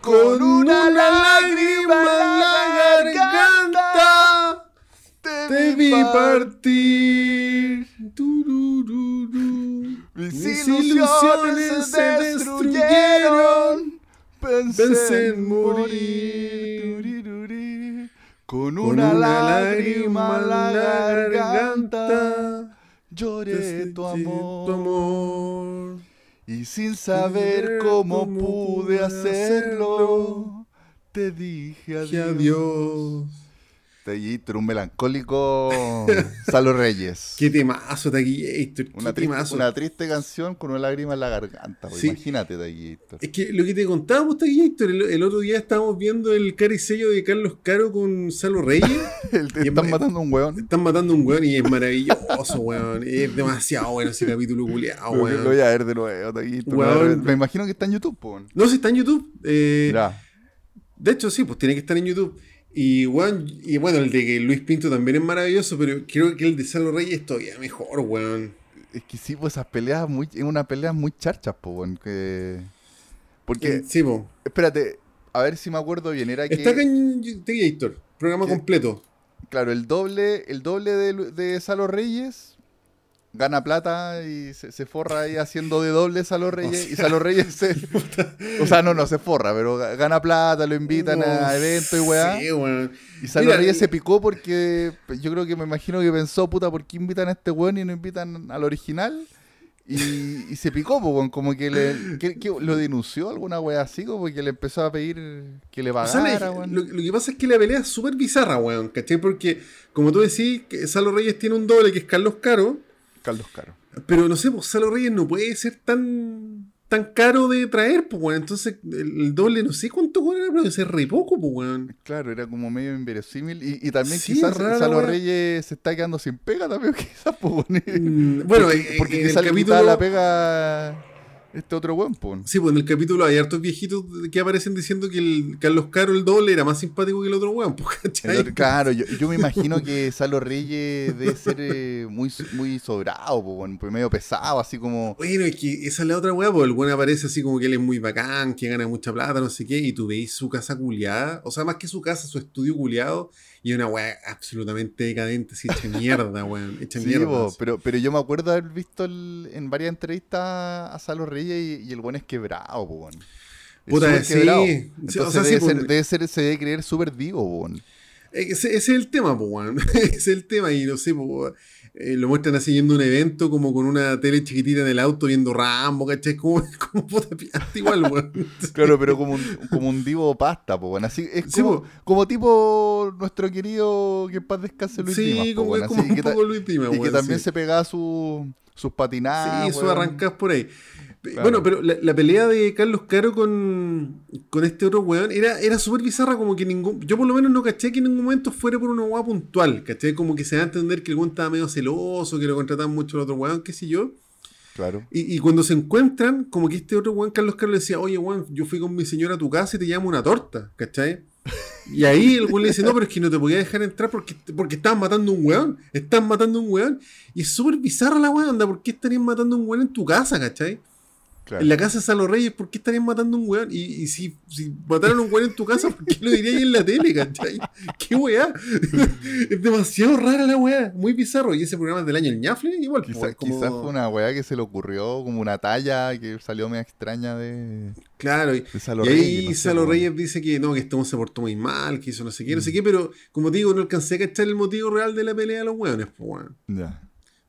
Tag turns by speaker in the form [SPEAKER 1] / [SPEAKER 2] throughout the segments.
[SPEAKER 1] Con una lágrima en la garganta te vi partir. Mis ilusiones se destruyeron. Pensé en morir. Con una lágrima en la garganta lloré tu amor. Y sin saber cómo pude hacerlo, te dije adiós. Taquillator, un melancólico Salo Reyes.
[SPEAKER 2] Qué temazo. Qué
[SPEAKER 1] Una, triste,
[SPEAKER 2] temazo.
[SPEAKER 1] una triste canción con una lágrima en la garganta. pues,
[SPEAKER 2] Sí.
[SPEAKER 1] Imagínate, Taquillator.
[SPEAKER 2] Es que lo que te contábamos, Taquillator, el, el otro día estábamos viendo el caricello de Carlos Caro con Salo Reyes.
[SPEAKER 1] El-
[SPEAKER 2] Y
[SPEAKER 1] están
[SPEAKER 2] es-
[SPEAKER 1] matando a un weón.
[SPEAKER 2] Están matando a un weón y es maravilloso, weón. Es demasiado bueno ese capítulo culiado,
[SPEAKER 1] Lo, lo
[SPEAKER 2] weón.
[SPEAKER 1] voy a ver de nuevo, Taquillator.
[SPEAKER 2] Weón.
[SPEAKER 1] Me imagino que está en YouTube, po.
[SPEAKER 2] No, si está en YouTube. eh, de hecho, sí, pues tiene que estar en YouTube. Y, weón, y bueno, el de que Luis Pinto también es maravilloso, pero creo que el de Salo Reyes es todavía mejor, weón.
[SPEAKER 1] Es que sí, pues esas peleas muy, es una pelea muy charchas, po, weón, que... Porque,
[SPEAKER 2] Eh, Sí, po.
[SPEAKER 1] espérate, a ver si me acuerdo bien, era que...
[SPEAKER 2] Está acá en Taquillator, programa
[SPEAKER 1] ¿Qué?
[SPEAKER 2] completo.
[SPEAKER 1] Claro, el doble, el doble de, de Salo Reyes gana plata y se, se forra ahí haciendo de doble Salo Reyes. y Salo Reyes se. o sea, no, no se forra, pero ga- gana plata, lo invitan a
[SPEAKER 2] No
[SPEAKER 1] eventos y weá.
[SPEAKER 2] Sí, weón.
[SPEAKER 1] Y Salo
[SPEAKER 2] Mira,
[SPEAKER 1] Reyes
[SPEAKER 2] y-
[SPEAKER 1] se picó porque pues, yo creo que me imagino que pensó, puta, ¿por qué invitan a este weón y no invitan al original? Y, y se picó, po, weón, como que, le, que- que lo denunció alguna weá así, como que le empezó a pedir que le
[SPEAKER 2] O sea,
[SPEAKER 1] pagara, weón.
[SPEAKER 2] lo, lo que pasa es que la pelea es súper bizarra, weón, ¿cachai? Porque, como tú decís, que Salo Reyes tiene un doble que es Carlos Caro,
[SPEAKER 1] Carlos Caro.
[SPEAKER 2] pero no sé, pues Salo Reyes no puede ser tan tan caro de traer, pues, weón. Entonces, el, el doble, no sé cuánto weón era, pero ser re poco, pues, weón.
[SPEAKER 1] Claro, era como medio inverosímil. Y, y también
[SPEAKER 2] Sí,
[SPEAKER 1] quizás
[SPEAKER 2] rara,
[SPEAKER 1] Salo
[SPEAKER 2] weá.
[SPEAKER 1] Reyes se está quedando sin pega también, quizás, pues, weón.
[SPEAKER 2] Mm, bueno,
[SPEAKER 1] porque,
[SPEAKER 2] eh,
[SPEAKER 1] porque
[SPEAKER 2] en el
[SPEAKER 1] quizás le
[SPEAKER 2] capítulo-
[SPEAKER 1] la pega este otro weón, pues.
[SPEAKER 2] Sí, pues en el capítulo hay hartos viejitos que aparecen diciendo que el Carlos Caro, el doble, era más simpático que el otro weón, pues,
[SPEAKER 1] claro, yo, yo me imagino que Salo Reyes debe ser eh, muy, muy sobrado, pues, weón, pues, medio pesado, así como.
[SPEAKER 2] Bueno, es que esa es la otra weá, porque el weón aparece así como que él es muy bacán, que gana mucha plata, no sé qué, y tú veis su casa culiada, o sea, más que su casa, su estudio culiado, y una weá absolutamente decadente, así hecha mierda, weón, hecha
[SPEAKER 1] Sí,
[SPEAKER 2] mierda.
[SPEAKER 1] po, pero, pero yo me acuerdo haber visto el- en varias entrevistas a Salo Reyes y, y el buen es quebrado, po, weón.
[SPEAKER 2] Puta, sí.
[SPEAKER 1] quebrado. Entonces
[SPEAKER 2] o sea,
[SPEAKER 1] debe, ser, debe ser, se debe creer súper divo, po, weón.
[SPEAKER 2] Ese, ese es el tema, weón. ese es el tema, y no sé, weón, eh, lo muestran así yendo a un evento como con una tele chiquitita en el auto viendo Rambo, ¿cachai? Como, como puta piante igual, weón.
[SPEAKER 1] Claro, pero como un, como un divo pasta, po, weón. Así, es como, como tipo nuestro querido que en paz descanse Luis
[SPEAKER 2] sí,
[SPEAKER 1] Dimas, po,
[SPEAKER 2] como, como
[SPEAKER 1] Así,
[SPEAKER 2] un
[SPEAKER 1] que
[SPEAKER 2] poco Luis Dima,
[SPEAKER 1] y que también
[SPEAKER 2] sí.
[SPEAKER 1] se pegaba su- sus patinadas.
[SPEAKER 2] Sí,
[SPEAKER 1] weón.
[SPEAKER 2] arrancás por ahí.
[SPEAKER 1] Claro.
[SPEAKER 2] Bueno, pero la, la pelea de Carlos Caro con, con este otro weón era, era súper bizarra, como que ningún. Yo por lo menos no caché que en ningún momento fuera por una weá puntual, ¿caché? Como que se da a entender que el weón estaba medio celoso, que lo contrataban mucho el otro weón, qué sé yo.
[SPEAKER 1] Claro.
[SPEAKER 2] Y, y cuando se encuentran, como que este otro weón, Carlos Caro, le decía, oye weón, yo fui con mi señora a tu casa y te llamo una torta, ¿cachai? Y ahí el weón le dice, no, pero es que no te podía dejar entrar porque, porque estaban matando a un weón. Están matando a un weón. Y es súper bizarra la weón, anda, ¿por qué estarían matando a un weón en tu casa, cachai?
[SPEAKER 1] Claro.
[SPEAKER 2] En la casa de Salo Reyes, ¿por qué estarían matando a un weón? Y, y si, si mataron a un weón en tu casa, ¿por qué lo dirías en la tele, cachai? ¿Qué weá? es demasiado rara la weá, muy bizarro. Y ese programa es del año El Ñafle, igual.
[SPEAKER 1] Quizá-
[SPEAKER 2] pues, como-
[SPEAKER 1] Quizás fue una weá que se le ocurrió como una talla que salió media extraña de,
[SPEAKER 2] Claro, y,
[SPEAKER 1] de Salo
[SPEAKER 2] y ahí
[SPEAKER 1] Reyes, no sé,
[SPEAKER 2] Salo. Reyes dice que no, que este weón se portó muy mal, que hizo no sé qué, no
[SPEAKER 1] Mm.
[SPEAKER 2] sé qué, pero como te digo, no alcancé a cachar el motivo real de la pelea de los weones, pues weón.
[SPEAKER 1] Ya.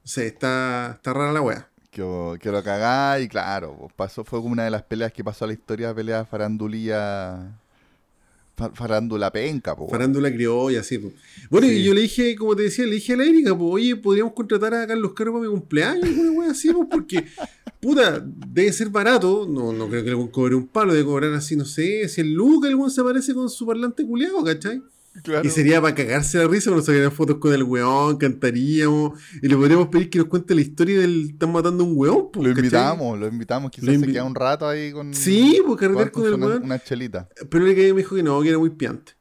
[SPEAKER 2] O sea, está, está rara la weá.
[SPEAKER 1] Que, que lo cagá y claro, pues, pasó, fue como una de las peleas que pasó a la historia pelea farandulía. fa- Farándula penca, po.
[SPEAKER 2] Farándula criolla, así, pues. Bueno, y
[SPEAKER 1] Sí.
[SPEAKER 2] yo le dije, como te decía, le dije a la Erika, pues, oye, podríamos contratar a Carlos Caro para mi cumpleaños, alguna wea así, pues, porque, puta, debe ser barato, no, no creo que le cobre un palo, debe cobrar así, no sé, si el Luca, el se aparece con su parlante culiado, ¿cachai?
[SPEAKER 1] Claro.
[SPEAKER 2] Y sería para cagarse la risa, nos sacarían fotos con el weón, cantaríamos, y le podríamos pedir que nos cuente la historia del están matando a un weón,
[SPEAKER 1] Lo
[SPEAKER 2] ¿cachai?
[SPEAKER 1] invitamos, lo invitamos, quizás
[SPEAKER 2] Lo
[SPEAKER 1] se queda un rato ahí con.
[SPEAKER 2] Sí, pues carretear con el
[SPEAKER 1] una,
[SPEAKER 2] weón.
[SPEAKER 1] una chelita.
[SPEAKER 2] Pero que me dijo que no, que era muy piante.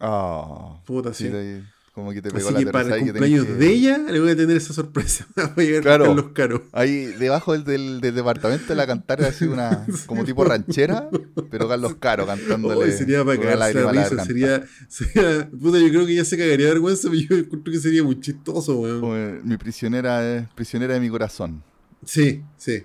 [SPEAKER 1] Ah.
[SPEAKER 2] Puta,
[SPEAKER 1] sí,
[SPEAKER 2] sí.
[SPEAKER 1] Como que te pegó
[SPEAKER 2] Así
[SPEAKER 1] la
[SPEAKER 2] que para el cumpleaños
[SPEAKER 1] que-
[SPEAKER 2] de ella le voy a tener esa sorpresa. Voy a llegar
[SPEAKER 1] Claro.
[SPEAKER 2] con Carlos Caro.
[SPEAKER 1] Ahí debajo del, del, del departamento de la cantaria así una como tipo ranchera, pero Carlos Caro cantándole.
[SPEAKER 2] Hoy sería para cagarse la risa. Sería, sería. Puta, yo creo que ya se cagaría de vergüenza, pero yo encuentro que sería muy chistoso, weón.
[SPEAKER 1] Mi prisionera es prisionera de mi corazón.
[SPEAKER 2] Sí, sí.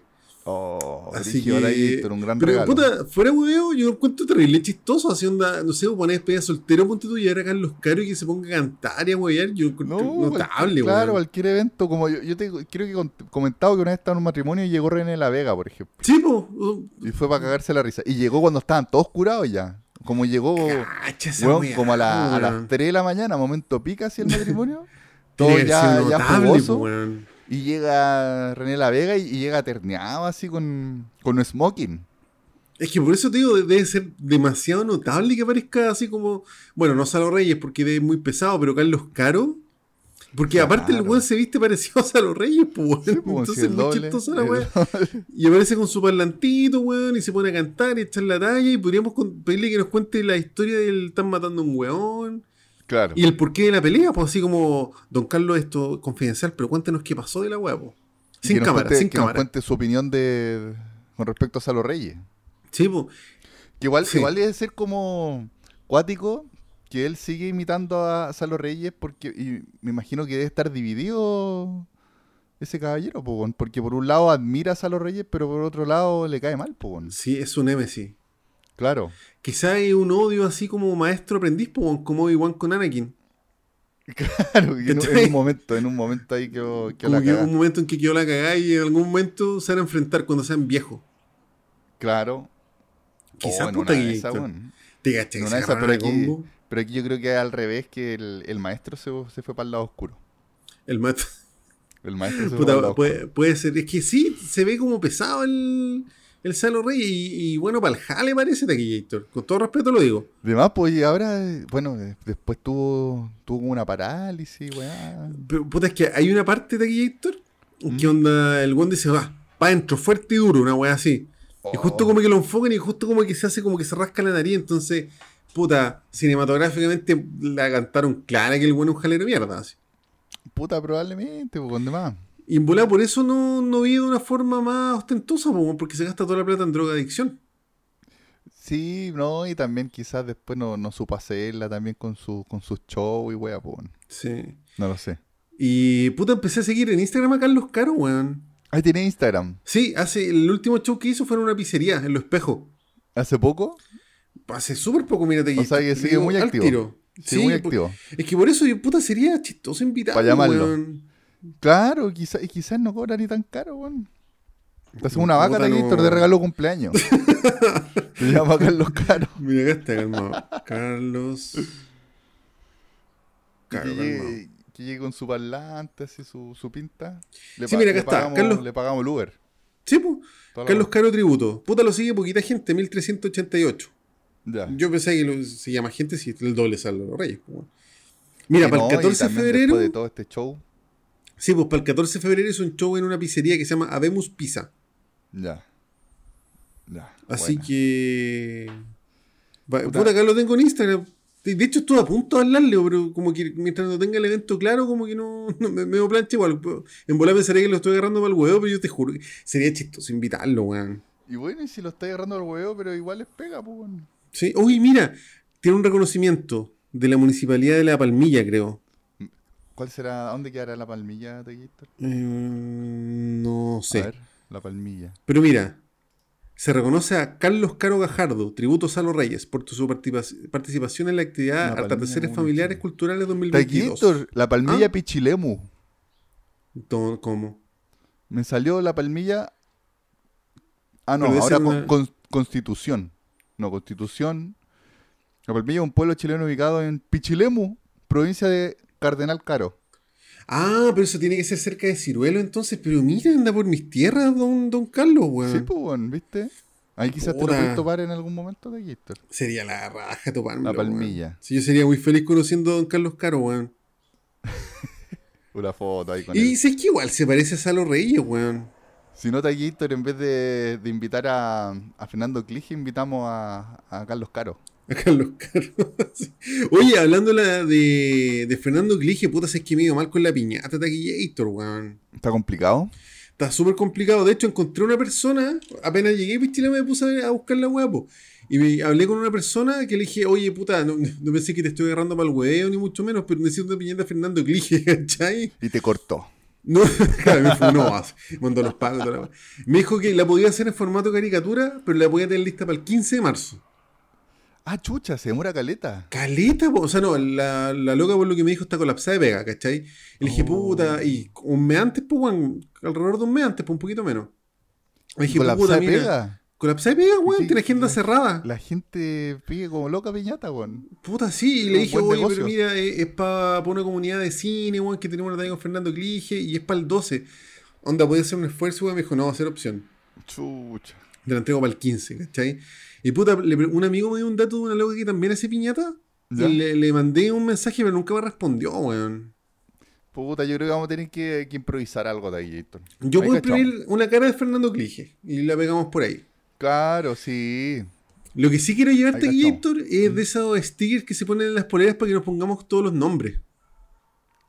[SPEAKER 1] Oh,
[SPEAKER 2] Así que.
[SPEAKER 1] Héctor, un gran
[SPEAKER 2] pero,
[SPEAKER 1] regalo.
[SPEAKER 2] puta, fuera weón, yo lo encuentro terrible chistoso. Así onda, no sé, poner despedida soltero, ponte tú y ahora Carlos Caro y que se ponga a cantar y a wear. Yo
[SPEAKER 1] No,
[SPEAKER 2] notable,
[SPEAKER 1] claro, cualquier evento, como yo, yo te creo que comentado que una vez estaba en un matrimonio y llegó René La Vega, por ejemplo.
[SPEAKER 2] Sí, po.
[SPEAKER 1] Y fue para cagarse la risa. Y llegó cuando estaban todos curados ya. Como llegó,
[SPEAKER 2] weá,
[SPEAKER 1] como a, la- a
[SPEAKER 2] weón.
[SPEAKER 1] las 3 de la mañana, momento pica así el matrimonio. Todo ya, ya jugoso.
[SPEAKER 2] po.
[SPEAKER 1] Y llega René La Vega y, y llega terneado así con, con smoking.
[SPEAKER 2] Es que por eso te digo, debe ser demasiado notable que aparezca así como. Bueno, no Salo Reyes porque es muy pesado, pero Carlos Caro. Porque
[SPEAKER 1] Claro.
[SPEAKER 2] aparte el weón se viste parecido a Salo Reyes, pues, weón.
[SPEAKER 1] Sí, pues,
[SPEAKER 2] Entonces
[SPEAKER 1] sí, el
[SPEAKER 2] es muy chistosa la weá. Y aparece con su parlantito, weón, y se pone a cantar y echar la talla. Y podríamos pedirle que nos cuente la historia del están matando a un weón.
[SPEAKER 1] Claro.
[SPEAKER 2] Y el porqué de la pelea, pues así como, don Carlos, esto es confidencial, pero cuéntanos qué pasó de la weá, pues. Sin cámara,
[SPEAKER 1] cuente-
[SPEAKER 2] sin
[SPEAKER 1] que nos
[SPEAKER 2] cámara.
[SPEAKER 1] cuente su opinión de con respecto a Salo Reyes.
[SPEAKER 2] Sí, pues.
[SPEAKER 1] Que igual,
[SPEAKER 2] Sí.
[SPEAKER 1] igual debe ser como cuático que él sigue imitando a Salo Reyes porque y me imagino que debe estar dividido ese caballero, po, weón, porque por un lado admira a Salo Reyes, pero por otro lado le cae mal, po, weón.
[SPEAKER 2] Sí, es un Nemesis.
[SPEAKER 1] Claro.
[SPEAKER 2] Quizá hay un odio así como maestro aprendiz, como Obi-Wan con Anakin.
[SPEAKER 1] Claro, en, un- en un momento, en un momento ahí que, que
[SPEAKER 2] Como
[SPEAKER 1] la
[SPEAKER 2] que un momento en que quedó la cagada y en algún momento se van a enfrentar cuando sean viejos.
[SPEAKER 1] Claro.
[SPEAKER 2] Quizá
[SPEAKER 1] Oh,
[SPEAKER 2] puta que-. Te
[SPEAKER 1] En una pero aquí, pero aquí yo creo que es al revés, que el, el maestro se, se fue para el lado oscuro.
[SPEAKER 2] El maestro.
[SPEAKER 1] El maestro se fue para el lado
[SPEAKER 2] puede,
[SPEAKER 1] oscuro.
[SPEAKER 2] puede ser. Es que sí, se ve como pesado el, el Salo Rey. Y, y bueno, para el jale parece Taquillator. Con todo respeto lo digo.
[SPEAKER 1] Además, pues, y ahora, bueno, después tuvo, tuvo como una parálisis, weá.
[SPEAKER 2] Pero puta, es que hay una parte de Taquillator
[SPEAKER 1] Mm.
[SPEAKER 2] que onda, el buen dice, va, pa' adentro, fuerte y duro, una wea así. Y justo
[SPEAKER 1] Oh.
[SPEAKER 2] como que lo enfocan y justo como que se hace como que se rasca la nariz. Entonces, puta, cinematográficamente la cantaron clara que el bueno es un jalero mierda. Así.
[SPEAKER 1] Puta, probablemente, pues, ¿dónde más?
[SPEAKER 2] Y en volada por eso no, no vive de una forma más ostentosa, po, porque se gasta toda la plata en drogadicción.
[SPEAKER 1] Sí, no, y también quizás después no, no supo hacerla también con su, con sus shows y weá, pues,
[SPEAKER 2] Sí.
[SPEAKER 1] no lo sé.
[SPEAKER 2] Y puta, empecé a seguir en Instagram a Carlos Caro, weón.
[SPEAKER 1] Ahí tiene Instagram.
[SPEAKER 2] Sí, hace el último show que hizo fue en una pizzería, en Los Espejos.
[SPEAKER 1] ¿Hace poco?
[SPEAKER 2] Hace súper poco, mírate
[SPEAKER 1] O sea que sigue muy activo. Sí, muy activo.
[SPEAKER 2] Es que por eso, yo, puta, sería chistoso invitarlo,
[SPEAKER 1] Pa' llamarlo.
[SPEAKER 2] weón.
[SPEAKER 1] Claro, quizás y quizás no cobra ni tan caro, weón. Hace una vaca,
[SPEAKER 2] no.
[SPEAKER 1] Taquistor, de regalo de cumpleaños. Te llama Carlos Caro.
[SPEAKER 2] Mira, acá está, calmado. Carlos.
[SPEAKER 1] que,
[SPEAKER 2] Caro,
[SPEAKER 1] llegue, que llegue con su parlante, así, su, su pinta. Le
[SPEAKER 2] Sí, mira, acá
[SPEAKER 1] le
[SPEAKER 2] está,
[SPEAKER 1] Pagamos,
[SPEAKER 2] Carlos-
[SPEAKER 1] Le pagamos el Uber.
[SPEAKER 2] Sí, pues. Carlos. Caro Tributo. Puta, lo sigue poquita gente, 1388.
[SPEAKER 1] Ya.
[SPEAKER 2] Yo pensé que lo- se llama gente si el doble de los reyes. Mira, para
[SPEAKER 1] no,
[SPEAKER 2] el
[SPEAKER 1] y
[SPEAKER 2] 14 de febrero.
[SPEAKER 1] De todo este show.
[SPEAKER 2] Sí, pues para el 14 de febrero es un show en una pizzería que se llama Habemus Pizza.
[SPEAKER 1] Ya. Ya.
[SPEAKER 2] Así
[SPEAKER 1] buena.
[SPEAKER 2] que. Va-
[SPEAKER 1] Puta.
[SPEAKER 2] Puta, acá lo tengo en Instagram. De hecho, estuve a punto de hablarle, pero como que mientras no tenga el evento claro, como que no, no me, me plancha igual. En bola pensaría que lo estoy agarrando para el huevo, pero yo te juro que sería chistoso invitarlo, weón.
[SPEAKER 1] Y bueno, y si lo está agarrando al huevo, pero igual les pega, pues.
[SPEAKER 2] Sí, uy, mira, tiene un reconocimiento de la municipalidad de La Palmilla, creo.
[SPEAKER 1] ¿Cuál será? ¿A dónde quedará la palmilla, Taquistor?
[SPEAKER 2] Eh, no
[SPEAKER 1] A
[SPEAKER 2] sé.
[SPEAKER 1] ver, la palmilla.
[SPEAKER 2] Pero mira, se reconoce a Carlos Caro Gajardo, tributo Salo Reyes, por su participa- participación en la actividad Atardeceres. Familiares Culturales 2022.
[SPEAKER 1] Taquistor, la palmilla
[SPEAKER 2] ¿Ah?
[SPEAKER 1] Pichilemu.
[SPEAKER 2] ¿Cómo?
[SPEAKER 1] Me salió la palmilla. Ah, no, ahora
[SPEAKER 2] una-
[SPEAKER 1] con- Constitución. No, Constitución. La palmilla es un pueblo chileno ubicado en Pichilemu, provincia de Cardenal Caro.
[SPEAKER 2] Ah, pero eso tiene que ser cerca de Ciruelo entonces. Pero mira, anda por mis tierras, don, don Carlos, weón.
[SPEAKER 1] Sí, pues, weón, ¿viste? Ahí quizás te lo puedes topar en algún momento, Taquistor.
[SPEAKER 2] Sería la raja toparme.
[SPEAKER 1] La palmilla.
[SPEAKER 2] Sí, yo sería muy feliz conociendo a don Carlos Caro, weón.
[SPEAKER 1] Una foto ahí con
[SPEAKER 2] Y
[SPEAKER 1] él.
[SPEAKER 2] sé que igual se parece a Salo Reyes, weón.
[SPEAKER 1] Si no, Taquistor, en vez de, de invitar a, a Fernando Clige, invitamos a, a Carlos Caro.
[SPEAKER 2] A Carlos Caro. Sí. Oye, hablando la- de, de Fernando Glige, puta, es que me he ido mal con la piñata Taquillator, weón.
[SPEAKER 1] ¿Está complicado?
[SPEAKER 2] Está súper complicado. De hecho, encontré una persona, apenas llegué Pichila me puse a buscar la. Y me hablé con una persona que le dije, oye, puta, no, no pensé que te estoy agarrando el huevo, ni mucho menos, pero necesito una piñata Fernando Glige, ¿cachai?
[SPEAKER 1] Y te cortó.
[SPEAKER 2] No, claro, me no, mandó los pagos. Me dijo que la podía hacer en formato caricatura, pero la podía tener lista para el 15 de marzo.
[SPEAKER 1] Ah, chucha, se demora caleta.
[SPEAKER 2] Caleta, po. o sea, no, la, la loca por lo que me dijo está colapsada de pega, ¿cachai? Y le dije,
[SPEAKER 1] Oh.
[SPEAKER 2] puta, y un mes antes, pues, weón, alrededor de un mes antes, pues, un poquito menos. Le dije,
[SPEAKER 1] Colapsada de pega.
[SPEAKER 2] colapsada de pega, weón,
[SPEAKER 1] Sí,
[SPEAKER 2] tiene agenda
[SPEAKER 1] la-
[SPEAKER 2] cerrada.
[SPEAKER 1] La gente pide como loca piñata, weón.
[SPEAKER 2] Puta, sí, y le dije, oye,
[SPEAKER 1] negocio.
[SPEAKER 2] pero mira, es, es para una comunidad de cine, weón, que tenemos una talla con Fernando Clige, y es para el 12. Onda, podía hacer un esfuerzo, weón, me dijo, no, va a ser opción.
[SPEAKER 1] Chucha.
[SPEAKER 2] Te la entrego para el 15, ¿cachai? Y puta, le un amigo me dio un dato de una loca que también hace piñata,
[SPEAKER 1] ¿Ya?
[SPEAKER 2] y le, le mandé un mensaje, pero nunca me respondió, weón.
[SPEAKER 1] Puta, yo creo que vamos a tener que, que improvisar algo de ahí.
[SPEAKER 2] Yo puedo imprimir una cara de Fernando Clige y la pegamos por ahí.
[SPEAKER 1] Claro, sí.
[SPEAKER 2] Lo que sí quiero llevarte. Héctor, es de esos stickers que se ponen en las poleras para que nos pongamos todos los nombres.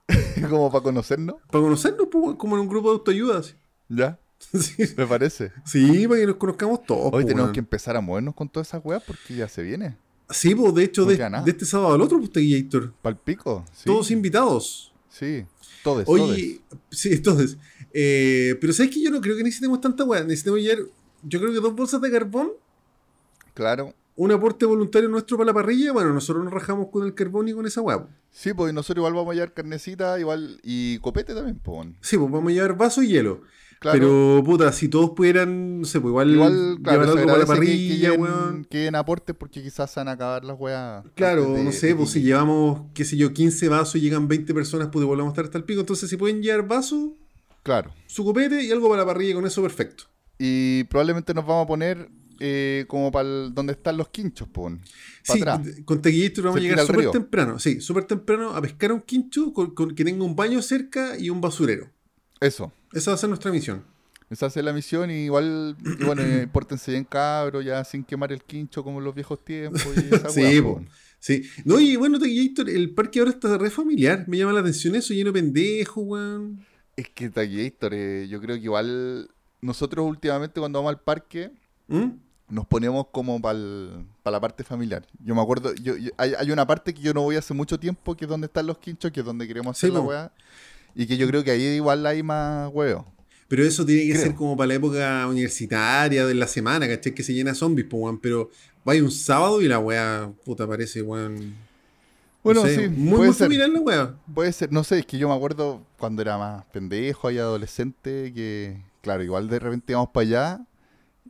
[SPEAKER 1] como para conocernos.
[SPEAKER 2] Para conocernos, pues, como en un grupo de autoayuda. así.
[SPEAKER 1] ¿Ya?
[SPEAKER 2] Sí,
[SPEAKER 1] Me parece.
[SPEAKER 2] Sí, para que nos conozcamos todos.
[SPEAKER 1] Hoy
[SPEAKER 2] pues,
[SPEAKER 1] tenemos que empezar a movernos con todas esas weas porque ya se viene.
[SPEAKER 2] Sí, pues de hecho,
[SPEAKER 1] No
[SPEAKER 2] de, de este sábado al otro, pues, aquí, Héctor.
[SPEAKER 1] Palpico. Sí.
[SPEAKER 2] Todos invitados.
[SPEAKER 1] Sí. Todos.
[SPEAKER 2] Oye, sí, entonces. eh, pero ¿sabes que Yo no creo que necesitemos tanta weá. Necesitemos llevar, yo creo que dos bolsas de carbón,
[SPEAKER 1] Claro.
[SPEAKER 2] un aporte voluntario nuestro para la parrilla. Bueno, nosotros nos rajamos con el carbón y con esa weá. pues.
[SPEAKER 1] Sí, pues nosotros igual vamos a llevar carnecita, igual. Y copete también, pues.
[SPEAKER 2] Sí, pues vamos a llevar vaso y hielo.
[SPEAKER 1] Claro.
[SPEAKER 2] Pero, puta, si todos pudieran, no sé, pues igual,
[SPEAKER 1] igual, claro,
[SPEAKER 2] llevar algo la
[SPEAKER 1] agradece que- que,
[SPEAKER 2] parrilla, weón.
[SPEAKER 1] que aportes porque quizás se van a acabar las weas.
[SPEAKER 2] Claro,
[SPEAKER 1] de-
[SPEAKER 2] no sé,
[SPEAKER 1] de
[SPEAKER 2] pues si llevamos, qué sé yo, 15 vasos y llegan 20 personas, pues igual vamos a estar hasta el pico. Entonces, si pueden llevar vaso,
[SPEAKER 1] Claro.
[SPEAKER 2] su copete y algo para la parrilla, con eso perfecto.
[SPEAKER 1] Y probablemente nos vamos a poner eh, como para donde están los quinchos. Para
[SPEAKER 2] Sí,
[SPEAKER 1] atrás.
[SPEAKER 2] con Taquillito vamos a llegar súper temprano. Sí, súper temprano a pescar un quincho con, con- que tenga un baño cerca y un basurero.
[SPEAKER 1] Eso.
[SPEAKER 2] Esa va a ser nuestra misión.
[SPEAKER 1] Esa es la misión y igual, y bueno, eh, pórtense bien cabros, ya sin quemar el quincho como en los viejos tiempos. Y esa
[SPEAKER 2] Sí, po.
[SPEAKER 1] po.
[SPEAKER 2] Sí. No, y bueno, Taquillito, el parque ahora está re familiar. Me llama la atención eso, lleno de pendejos, weón.
[SPEAKER 1] Es que Taquillator, eh, yo creo que igual nosotros últimamente cuando vamos al parque
[SPEAKER 2] ¿Mm?
[SPEAKER 1] nos ponemos como para la parte familiar. Yo me acuerdo, yo, yo- hay, hay una parte que yo no voy hace mucho tiempo, que es donde están los quinchos, que es donde queremos hacer
[SPEAKER 2] Sí,
[SPEAKER 1] la weá. Y que yo creo que ahí igual hay más huevos.
[SPEAKER 2] Pero eso tiene que
[SPEAKER 1] Creo.
[SPEAKER 2] ser como para la época universitaria de la semana, ¿cachai? Que se llena zombies, pues, weón. Pero vaya un sábado y la weá, puta, parece, weón. no
[SPEAKER 1] Bueno,
[SPEAKER 2] sé,
[SPEAKER 1] sí,
[SPEAKER 2] muy,
[SPEAKER 1] puede
[SPEAKER 2] muy
[SPEAKER 1] ser.
[SPEAKER 2] familiar la weá.
[SPEAKER 1] Puede ser, no sé, es que yo me acuerdo cuando era más pendejo y adolescente, que claro, igual de repente íbamos para allá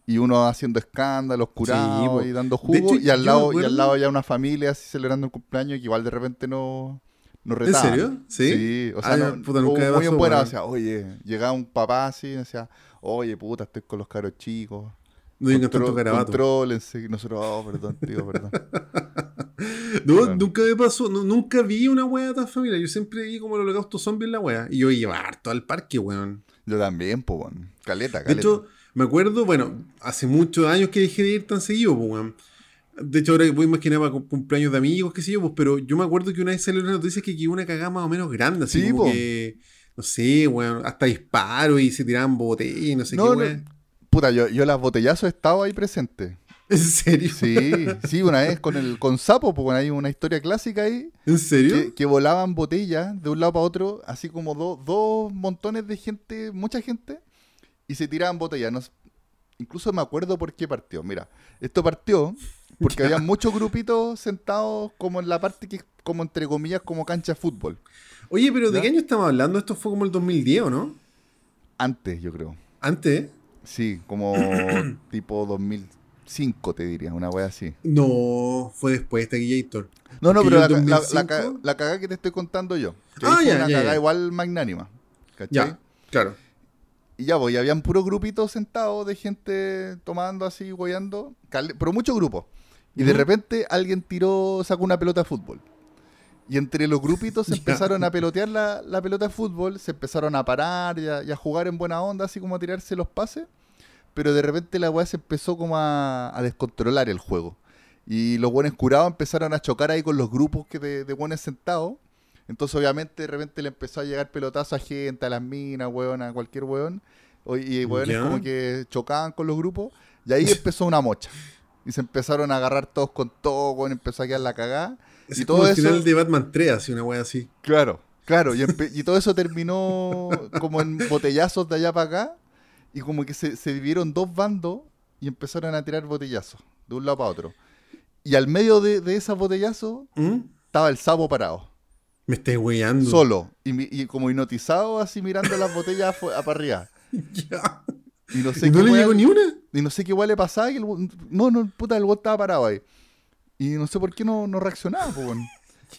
[SPEAKER 1] y uno haciendo escándalos, curados
[SPEAKER 2] po.
[SPEAKER 1] y dando jugo,
[SPEAKER 2] hecho,
[SPEAKER 1] y al lado, y al lado ya una familia así celebrando el cumpleaños que igual de repente no nos
[SPEAKER 2] ¿En serio? ¿Sí?
[SPEAKER 1] Sí, o sea,
[SPEAKER 2] Ah, ya,
[SPEAKER 1] no,
[SPEAKER 2] puta, nunca
[SPEAKER 1] muy en buena, o sea, oye, llegaba un papá así y decía, oye, puta, estoy con los caros chicos.
[SPEAKER 2] No digan tanto carabato.
[SPEAKER 1] Contrólense, nosotros, oh, perdón, tío, perdón.
[SPEAKER 2] No, nunca me pasó, no- nunca vi una weá tan familiar. Yo siempre vi como el holocausto zombie en la weá. Y yo iba harto al parque, weón.
[SPEAKER 1] Yo también, pues, weón. caleta, caleta.
[SPEAKER 2] De hecho, me acuerdo, bueno, hace muchos años que dejé de ir tan seguido, pues, weón. De hecho, ahora voy más que nada para cum- cumpleaños de amigos, qué sé yo, pues, pero yo me acuerdo que una vez salió una noticia que quedó una cagada más o menos grande, así
[SPEAKER 1] Sí,
[SPEAKER 2] como que, no sé, weón, hasta disparos y se tiraban botellas y no sé
[SPEAKER 1] No,
[SPEAKER 2] qué,
[SPEAKER 1] no. Puta, yo, yo las botellazos he estado ahí presente.
[SPEAKER 2] ¿En serio?
[SPEAKER 1] Sí, sí, una vez con el con Sapo, pues hay una historia clásica ahí,
[SPEAKER 2] ¿En serio?
[SPEAKER 1] que, que volaban botellas de un lado para otro, así como do- dos montones de gente, mucha gente, y se tiraban botellas. Incluso me acuerdo por qué partió. Mira, esto partió porque había muchos grupitos sentados como en la parte que es como entre comillas como cancha de fútbol.
[SPEAKER 2] Oye, pero ¿de
[SPEAKER 1] ¿Ya?
[SPEAKER 2] qué año estamos hablando? Esto fue como el 2010, ¿o no?
[SPEAKER 1] Antes, yo creo.
[SPEAKER 2] Antes.
[SPEAKER 1] Sí, como tipo 2005, te diría, una wea así.
[SPEAKER 2] No, fue después de Taquillator.
[SPEAKER 1] No, no, pero la, la,
[SPEAKER 2] 2005
[SPEAKER 1] la caga- la cagada que te estoy contando yo. Que
[SPEAKER 2] Ah, ya,
[SPEAKER 1] una
[SPEAKER 2] ya,
[SPEAKER 1] cagada igual magnánima. ¿Cachai?
[SPEAKER 2] Ya, claro.
[SPEAKER 1] Y ya, pues, y habían puro grupito sentados de gente tomando así, guayando, cale- pero muchos grupos. Y de repente alguien tiró, sacó una pelota de fútbol. Y entre los grupitos se empezaron a pelotear la, la pelota de fútbol, se empezaron a parar y a, y a jugar en buena onda, así como a tirarse los pases. Pero de repente la weá se empezó como a, a descontrolar el juego. Y los buenos curados empezaron a chocar ahí con los grupos que de, de buenos sentados. Entonces, obviamente, de repente le empezó a llegar pelotazo a gente, a las minas, weón, a cualquier weón. Y weones
[SPEAKER 2] Ya.
[SPEAKER 1] como que chocaban con los grupos. Y ahí empezó una mocha. Y se empezaron a agarrar todos con todo, weón, empezó a quedar la cagada.
[SPEAKER 2] Es
[SPEAKER 1] y
[SPEAKER 2] como
[SPEAKER 1] todo
[SPEAKER 2] el
[SPEAKER 1] eso.
[SPEAKER 2] final de Batman 3, así una wea así.
[SPEAKER 1] Claro, claro. Y, todo eso terminó como en botellazos de allá para acá. Y como que se, se dividieron dos bandos y empezaron a tirar botellazos de un lado para otro. Y al medio de, de esos botellazos
[SPEAKER 2] ¿Mm?
[SPEAKER 1] estaba el sapo parado,
[SPEAKER 2] Me estáis weyando.
[SPEAKER 1] solo. Y, y como hipnotizado, así mirando las botellas para arriba.
[SPEAKER 2] Ya.
[SPEAKER 1] Y no sé
[SPEAKER 2] ¿Y no le llegó ni una?
[SPEAKER 1] y no sé qué igual le pasaba. Y el weón- no, no, puta, el weón estaba parado ahí. Y no sé por qué no, no reaccionaba, weón.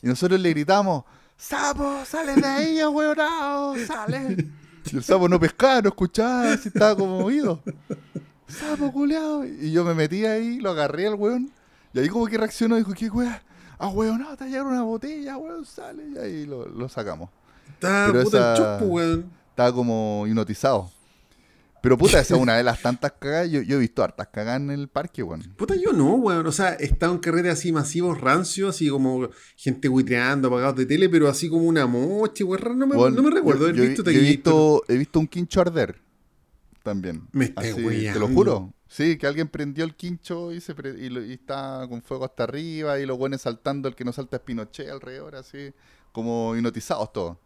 [SPEAKER 1] Y nosotros le gritamos, ¡Sapo, sale de ahí, weonado! ¡Sale! Y el sapo no pescaba, no escuchaba, así estaba como oído. ¡Sapo, culeado! Y yo me metí ahí, lo agarré al weón. Y ahí como que reaccionó dijo, ¿qué weón? Ah, weonado, te llegaron una botella, weón, sale. Y ahí lo, lo sacamos.
[SPEAKER 2] Está puta
[SPEAKER 1] esa-
[SPEAKER 2] el chupo, weón.
[SPEAKER 1] Estaba como hipnotizado. Pero puta, esa es una de las tantas cagadas. Yo, yo he visto hartas cagadas en el parque, weón.
[SPEAKER 2] Puta, yo no, weón. O sea, en carreras así masivos, rancios, así como gente buitreando, apagados de tele, pero así como una moche, weón. No me,
[SPEAKER 1] Bueno,
[SPEAKER 2] no me recuerdo haber visto
[SPEAKER 1] yo he visto, he visto un quincho arder también.
[SPEAKER 2] Me
[SPEAKER 1] Así, Te lo juro. Sí, que alguien prendió el quincho y se pre- y, lo- y está con fuego hasta arriba y los buenos saltando, el que no salta es Pinochet alrededor, así, como hipnotizados todos.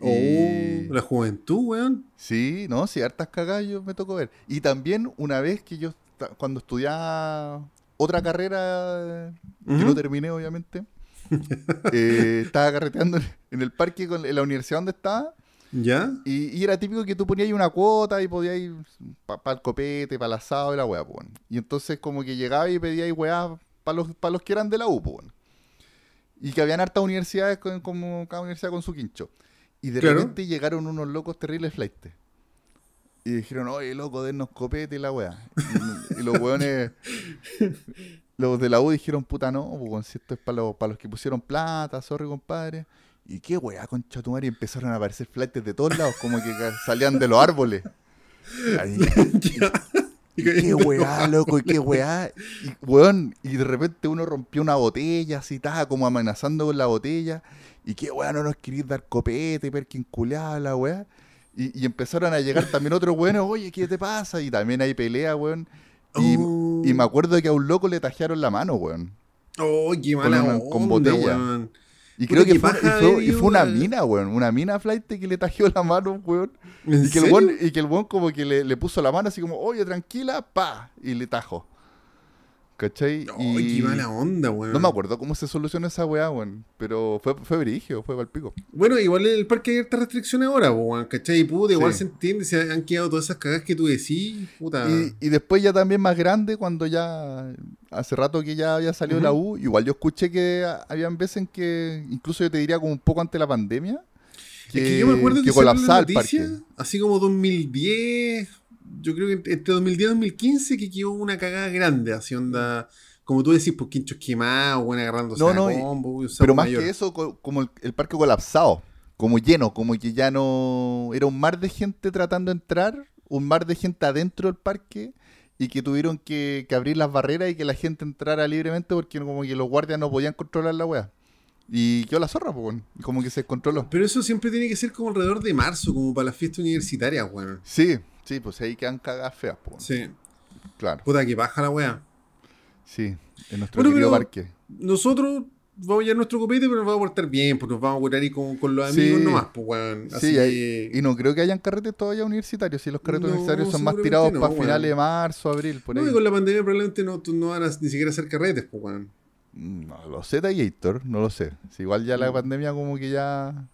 [SPEAKER 2] Oh, la juventud, weón.
[SPEAKER 1] Sí, no, sí, hartas cagadas yo me tocó ver. Y también una vez que yo, cuando estudiaba otra carrera, que no terminé obviamente, eh, estaba carreteando en- el parque con, en la universidad donde estaba.
[SPEAKER 2] ¿Ya?
[SPEAKER 1] Y, y era típico que tú ponías una cuota y podías ir para el copete, para el asado y la weá, pues. weón. Y entonces como que llegaba y pedía weá para los, pa' los que eran de la U, pues, weón. Y que habían hartas universidades con- como cada universidad con su quincho. Y de
[SPEAKER 2] Claro.
[SPEAKER 1] repente llegaron unos locos terribles flight. Y dijeron, oye, loco, dennos copete y la weá. Y, y los weones, los de la U dijeron, puta, no, pues, si esto es para los, pa' los que pusieron plata, sorry, compadre. Y qué weá, concha tu madre, y empezaron a aparecer flights de todos lados, como que salían de los árboles. Ahí,
[SPEAKER 2] Y
[SPEAKER 1] qué weá, loco, y qué weá. Y, weón, y de repente uno rompió una botella, así, estaba como amenazando con la botella. Y qué weá, no nos dar copete, perkin culeada, la weá. Y, y empezaron a llegar también otros weones, oye, ¿qué te pasa? Y también hay pelea, weón. Y,
[SPEAKER 2] Oh.
[SPEAKER 1] y me acuerdo que a un loco le tajearon la mano, weón.
[SPEAKER 2] Oh, qué mala
[SPEAKER 1] una-
[SPEAKER 2] onda,
[SPEAKER 1] con botella.
[SPEAKER 2] weón.
[SPEAKER 1] Y creo que fue, y
[SPEAKER 2] paja
[SPEAKER 1] fue-
[SPEAKER 2] haber
[SPEAKER 1] y
[SPEAKER 2] ido
[SPEAKER 1] fue una mina, weón. Una mina flight que le tajeó la mano, weón.
[SPEAKER 2] ¿En
[SPEAKER 1] Y que, el weón, y que el weón como que le, le puso la mano así como, oye, tranquila, pa, y le tajó. ¿Cachai?
[SPEAKER 2] Oh,
[SPEAKER 1] y
[SPEAKER 2] qué mala onda, weón.
[SPEAKER 1] no me acuerdo cómo se solucionó esa weá, weón. Pero fue, fue brigio, fue pico.
[SPEAKER 2] Bueno, igual en el parque hay harta restricción ahora, weón, ¿cachai? Puta, igual
[SPEAKER 1] Sí.
[SPEAKER 2] se entiende, se han quedado todas esas cagadas que tú decís, puta.
[SPEAKER 1] Y, y después ya también más grande, cuando ya, hace rato que ya había salido la U, igual yo escuché que habían veces en que, incluso yo te diría como un poco ante la pandemia,
[SPEAKER 2] es que yo me acuerdo que,
[SPEAKER 1] que colapsaba el parque.
[SPEAKER 2] así como 2010, yo creo que entre 2010 y 2015 que quedó una cagada grande, así onda, como tú decís, pues quinchos quemados, weón, agarrándose
[SPEAKER 1] No, no,
[SPEAKER 2] combo, y
[SPEAKER 1] Pero más
[SPEAKER 2] mayor.
[SPEAKER 1] que eso, co- como el, el parque colapsado, como lleno, como que ya no... Era un mar de gente tratando de entrar, un mar de gente adentro del parque y que tuvieron que, que abrir las barreras y que la gente entrara libremente porque como que los guardias no podían controlar la wea. Y quedó la zorra, pues, como que se descontroló.
[SPEAKER 2] Pero eso siempre tiene que ser como alrededor de marzo, como para las fiestas universitarias, weón.
[SPEAKER 1] Sí, sí, pues ahí quedan cagadas feas, pues,
[SPEAKER 2] Sí.
[SPEAKER 1] claro.
[SPEAKER 2] Puta, que baja la weá.
[SPEAKER 1] Sí, en nuestro
[SPEAKER 2] Bueno,
[SPEAKER 1] parque.
[SPEAKER 2] Nosotros vamos a llevar nuestro copete, pero nos vamos a portar bien, pues nos vamos a curar ahí con, con los amigos
[SPEAKER 1] Sí.
[SPEAKER 2] nomás, pues weón. Así
[SPEAKER 1] Sí,
[SPEAKER 2] que-
[SPEAKER 1] y no creo que hayan carretes todavía universitarios. Si los carretes
[SPEAKER 2] No,
[SPEAKER 1] universitarios son más tirados
[SPEAKER 2] no,
[SPEAKER 1] para
[SPEAKER 2] weón.
[SPEAKER 1] finales de marzo, abril, por
[SPEAKER 2] No,
[SPEAKER 1] ahí.
[SPEAKER 2] y con la pandemia probablemente no, no van a ni siquiera hacer carretes, pues weón.
[SPEAKER 1] No lo sé, Gator, no lo sé. Si igual ya la
[SPEAKER 2] Mm.
[SPEAKER 1] pandemia como que ya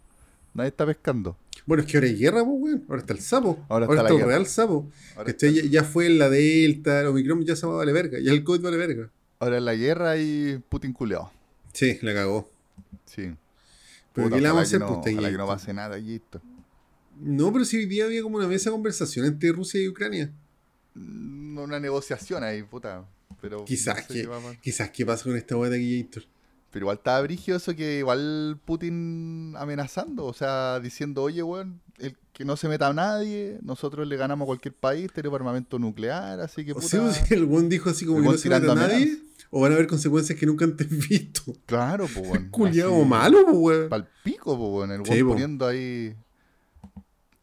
[SPEAKER 1] nadie está pescando.
[SPEAKER 2] Bueno, es que ahora hay guerra, pues weón. Ahora está el sapo.
[SPEAKER 1] Ahora
[SPEAKER 2] Ahora,
[SPEAKER 1] está la
[SPEAKER 2] está el real sapo.
[SPEAKER 1] Ahora,
[SPEAKER 2] Ya, ya fue la Delta, el Omicron ya se va vale verga. Ya el COVID vale verga.
[SPEAKER 1] ahora en la guerra y Putin culeado.
[SPEAKER 2] Sí, la cagó.
[SPEAKER 1] Sí.
[SPEAKER 2] Pero ¿qué le vamos a hacer, pues,
[SPEAKER 1] no, ojalá que no pase nada, Gator.
[SPEAKER 2] No, pero si hoy día había como una mesa de conversación entre Rusia y Ucrania.
[SPEAKER 1] Mm, Una negociación ahí, puta. Pero
[SPEAKER 2] Quizás
[SPEAKER 1] no sé
[SPEAKER 2] que,
[SPEAKER 1] va a
[SPEAKER 2] quizás qué pasa con esta weá de aquí.
[SPEAKER 1] Pero igual estaba brigio eso que igual Putin amenazando, o sea, diciendo, oye, weón, el que no se meta a nadie, nosotros le ganamos a cualquier país, tenemos armamento nuclear, así que
[SPEAKER 2] O
[SPEAKER 1] puta...
[SPEAKER 2] sea, pues, el buen dijo así como que
[SPEAKER 1] weón
[SPEAKER 2] no se mete a nadie. o van a haber consecuencias que nunca antes visto.
[SPEAKER 1] Claro, pues, weón.
[SPEAKER 2] Culiado malo, pues, weón.
[SPEAKER 1] Pal pico, pues, weón. El
[SPEAKER 2] Sí,
[SPEAKER 1] weón
[SPEAKER 2] po.
[SPEAKER 1] poniendo ahí.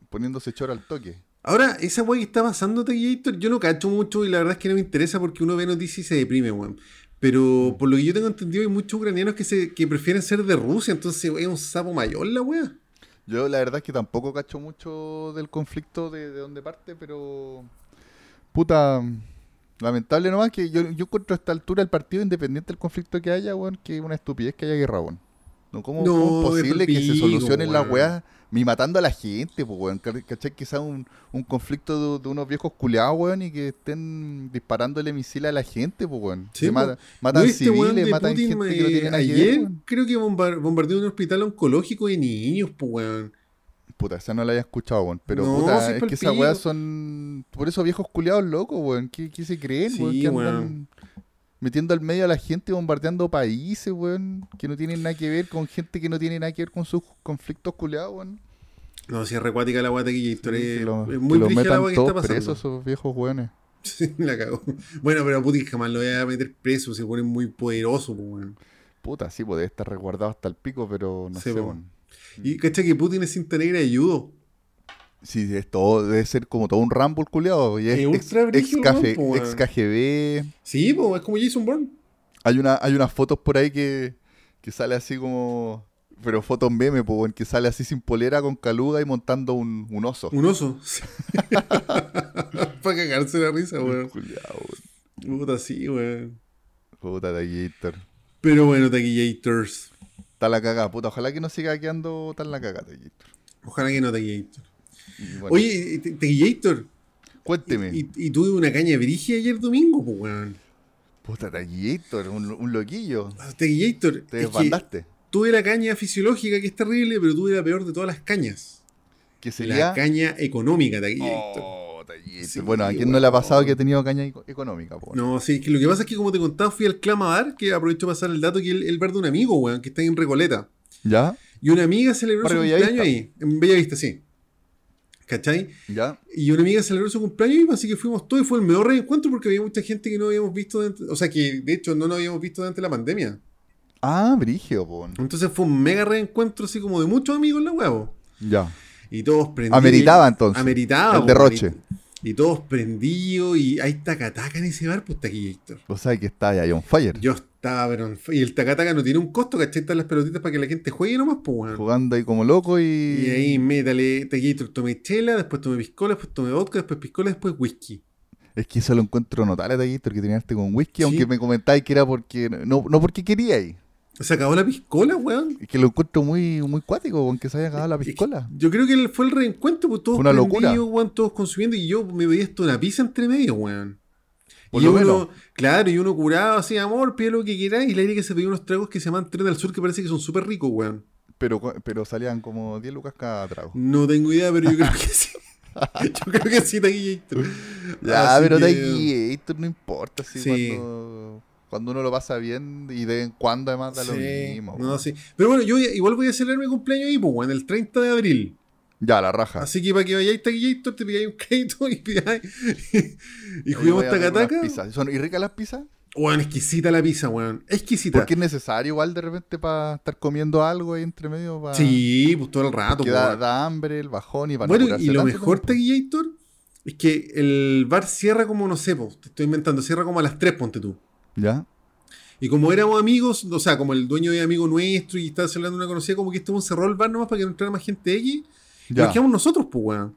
[SPEAKER 1] Poniéndose choro al toque.
[SPEAKER 2] Ahora, esa weá que está pasando, Taquillator, yo no cacho mucho y la verdad es que no me interesa porque uno ve noticias y se deprime, weón. Pero por lo que yo tengo entendido, hay muchos ucranianos que, se, que prefieren ser de Rusia, entonces es un sapo mayor la weá.
[SPEAKER 1] Yo la verdad es que tampoco cacho mucho del conflicto de, de dónde parte, pero. Puta. Lamentable nomás que yo, yo encuentro a esta altura el partido independiente del conflicto que haya, weón, que es una estupidez que haya guerra, weón. ¿Cómo,
[SPEAKER 2] No,
[SPEAKER 1] cómo es posible que se solucionen las weas ni matando a la gente, pues, weón? Ca- ¿Cachai? Que sea un, un conflicto de, de unos viejos culeados, weón, y que estén disparándole misiles a la gente, pues, weón.
[SPEAKER 2] Sí,
[SPEAKER 1] Que
[SPEAKER 2] po.
[SPEAKER 1] mata- matan
[SPEAKER 2] ¿No weón,
[SPEAKER 1] civiles, matan
[SPEAKER 2] Putin,
[SPEAKER 1] gente que no tiene nada que ver,
[SPEAKER 2] Ayer
[SPEAKER 1] weón.
[SPEAKER 2] creo que bombar- bombardeó un hospital oncológico de niños, pues, weón.
[SPEAKER 1] Puta, esa no la había escuchado, weón. Pero
[SPEAKER 2] No,
[SPEAKER 1] puta, es que esas weas son. Por eso viejos culiados locos, weón. ¿Qué, qué se creen,
[SPEAKER 2] Sí,
[SPEAKER 1] weón? Que andan metiendo al medio a la gente, bombardeando países, weón. Que no tienen nada que ver con gente que no tiene nada que ver con sus conflictos culiados, weón.
[SPEAKER 2] No, si es recuática la
[SPEAKER 1] Sí,
[SPEAKER 2] es,
[SPEAKER 1] que lo-
[SPEAKER 2] es
[SPEAKER 1] que
[SPEAKER 2] muy brígida la weá que está pasando.
[SPEAKER 1] presos esos viejos weones.
[SPEAKER 2] Sí, la cagó. Bueno, pero a Putin jamás lo voy a meter preso, se pone muy poderoso, pues.
[SPEAKER 1] Puta, sí, debe estar resguardado hasta el pico, pero no
[SPEAKER 2] Sí,
[SPEAKER 1] sé,
[SPEAKER 2] po.
[SPEAKER 1] weón.
[SPEAKER 2] Y cacha que Putin es cinta negra de judo.
[SPEAKER 1] Sí, es todo, debe ser como todo un Rambo culiado. Y es
[SPEAKER 2] Es
[SPEAKER 1] ex,
[SPEAKER 2] ultra
[SPEAKER 1] ex, KG
[SPEAKER 2] po, weón.
[SPEAKER 1] ex KGB.
[SPEAKER 2] Sí, pues, es como Jason Bourne.
[SPEAKER 1] Hay, una, hay unas fotos por ahí que, que sale así como. Pero fotos meme, pues, que sale así sin polera, con caluga y montando un, un oso.
[SPEAKER 2] Un oso. Para cagarse la risa, weón. Puta, sí, weón.
[SPEAKER 1] Puta Gator.
[SPEAKER 2] Pero bueno, Taquillators.
[SPEAKER 1] Está la cagada, puta. Ojalá que no siga quedando tan la cagada, Gator.
[SPEAKER 2] Ojalá que no Taquillator.
[SPEAKER 1] Y bueno,
[SPEAKER 2] Oye, Taquillator.
[SPEAKER 1] cuénteme.
[SPEAKER 2] Y, y tuve una caña brigia ayer domingo, pues, weón.
[SPEAKER 1] Puta Gator, un, un loquillo.
[SPEAKER 2] Taquillator.
[SPEAKER 1] Te
[SPEAKER 2] que
[SPEAKER 1] desbandaste.
[SPEAKER 2] Tuve la caña fisiológica que es terrible, pero tuve la peor de todas las cañas.
[SPEAKER 1] Que sería.
[SPEAKER 2] La caña económica, Taquillator.
[SPEAKER 1] Oh.
[SPEAKER 2] Sí,
[SPEAKER 1] bueno, ¿a quién no le ha pasado que ha tenido caña eco- económica, po?
[SPEAKER 2] No, sí, que lo que pasa es que como te contaba, fui al Clama Bar, que aprovecho para pasar el dato, que es el, el bar de un amigo, weón, que está en Recoleta.
[SPEAKER 1] ¿Ya?
[SPEAKER 2] Y una amiga celebró su cumpleaños ahí, en Bellavista, sí. ¿Cachai?
[SPEAKER 1] ¿Ya?
[SPEAKER 2] Y una amiga celebró su cumpleaños y así que fuimos todos y fue el mejor reencuentro porque había mucha gente que no habíamos visto, o sea, que de hecho no nos habíamos visto durante la pandemia.
[SPEAKER 1] Ah, brigio, po.
[SPEAKER 2] Entonces fue un mega reencuentro así como de muchos amigos en la huevo.
[SPEAKER 1] Ya.
[SPEAKER 2] Y todos prendidos.
[SPEAKER 1] Ameritaba entonces.
[SPEAKER 2] Ameritaba.
[SPEAKER 1] El derroche.
[SPEAKER 2] Y, y todos prendidos y hay tacataca en ese bar, pues aquí Héctor.
[SPEAKER 1] O sea, que está ahí on fire.
[SPEAKER 2] Yo estaba, pero. Y el tacataca no tiene un costo, ¿cachai? Están las pelotitas para que la gente juegue nomás, pues, weón.
[SPEAKER 1] Jugando ahí como loco y.
[SPEAKER 2] Y ahí métale taquito, tomé chela, después tomé piscola, después tomé vodka, después piscola, después whisky.
[SPEAKER 1] Es que eso lo encuentro notable Gator, que tenía con whisky,
[SPEAKER 2] Sí.
[SPEAKER 1] aunque me comentáis que era porque. No, no porque quería ir.
[SPEAKER 2] Se acabó la piscola, weón.
[SPEAKER 1] Es que lo encuentro muy, muy cuático, aunque se haya acabado la
[SPEAKER 2] que
[SPEAKER 1] piscola.
[SPEAKER 2] Yo creo que el- fue el reencuentro, pues todos
[SPEAKER 1] una locura.
[SPEAKER 2] weón, todos consumiendo, y yo me veía esto una pizza entre medio, weón.
[SPEAKER 1] Por
[SPEAKER 2] y
[SPEAKER 1] lo
[SPEAKER 2] uno,
[SPEAKER 1] menos.
[SPEAKER 2] claro, y uno curado así, amor, pide lo que quieras, y la idea que se pidió unos tragos que se llaman Tren del Sur, que parece que son súper ricos, weón.
[SPEAKER 1] Pero, pero salían como 10 lucas cada trago.
[SPEAKER 2] No tengo idea, pero yo creo que sí. yo creo que sí, Taquillito.
[SPEAKER 1] Ya,
[SPEAKER 2] Así
[SPEAKER 1] pero
[SPEAKER 2] que-
[SPEAKER 1] Gator no importa si
[SPEAKER 2] Sí.
[SPEAKER 1] cuando, cuando uno lo pasa bien y de vez en cuando además da lo mismo.
[SPEAKER 2] no, sí. Pero bueno, yo igual voy a celebrar mi cumpleaños ahí, pues, weón, el 30 de abril.
[SPEAKER 1] Ya, la raja.
[SPEAKER 2] Así que para que vayáis Taquillator, te pidáis un crédito y pidáis. y
[SPEAKER 1] Ahí
[SPEAKER 2] juguemos tacataca.
[SPEAKER 1] ¿Son y ricas las pizzas?
[SPEAKER 2] Weón, exquisita la pizza, weón. Exquisita.
[SPEAKER 1] Porque es necesario igual de repente para estar comiendo algo ahí entre medio. Pa...
[SPEAKER 2] Sí, pues todo el rato.
[SPEAKER 1] Que da, hambre, el bajón y para
[SPEAKER 2] Bueno, y lo mejor, Taquillator, es que el bar cierra como, no sé, pues, te estoy inventando, cierra como a las 3, ponte tú.
[SPEAKER 1] ¿Ya?
[SPEAKER 2] Y como éramos amigos, o sea, como el dueño es amigo nuestro y estaba celebrando una conocida, como que este cerró el bar nomás para que no entrara más gente X. Y nos quedamos nosotros, pues, weón.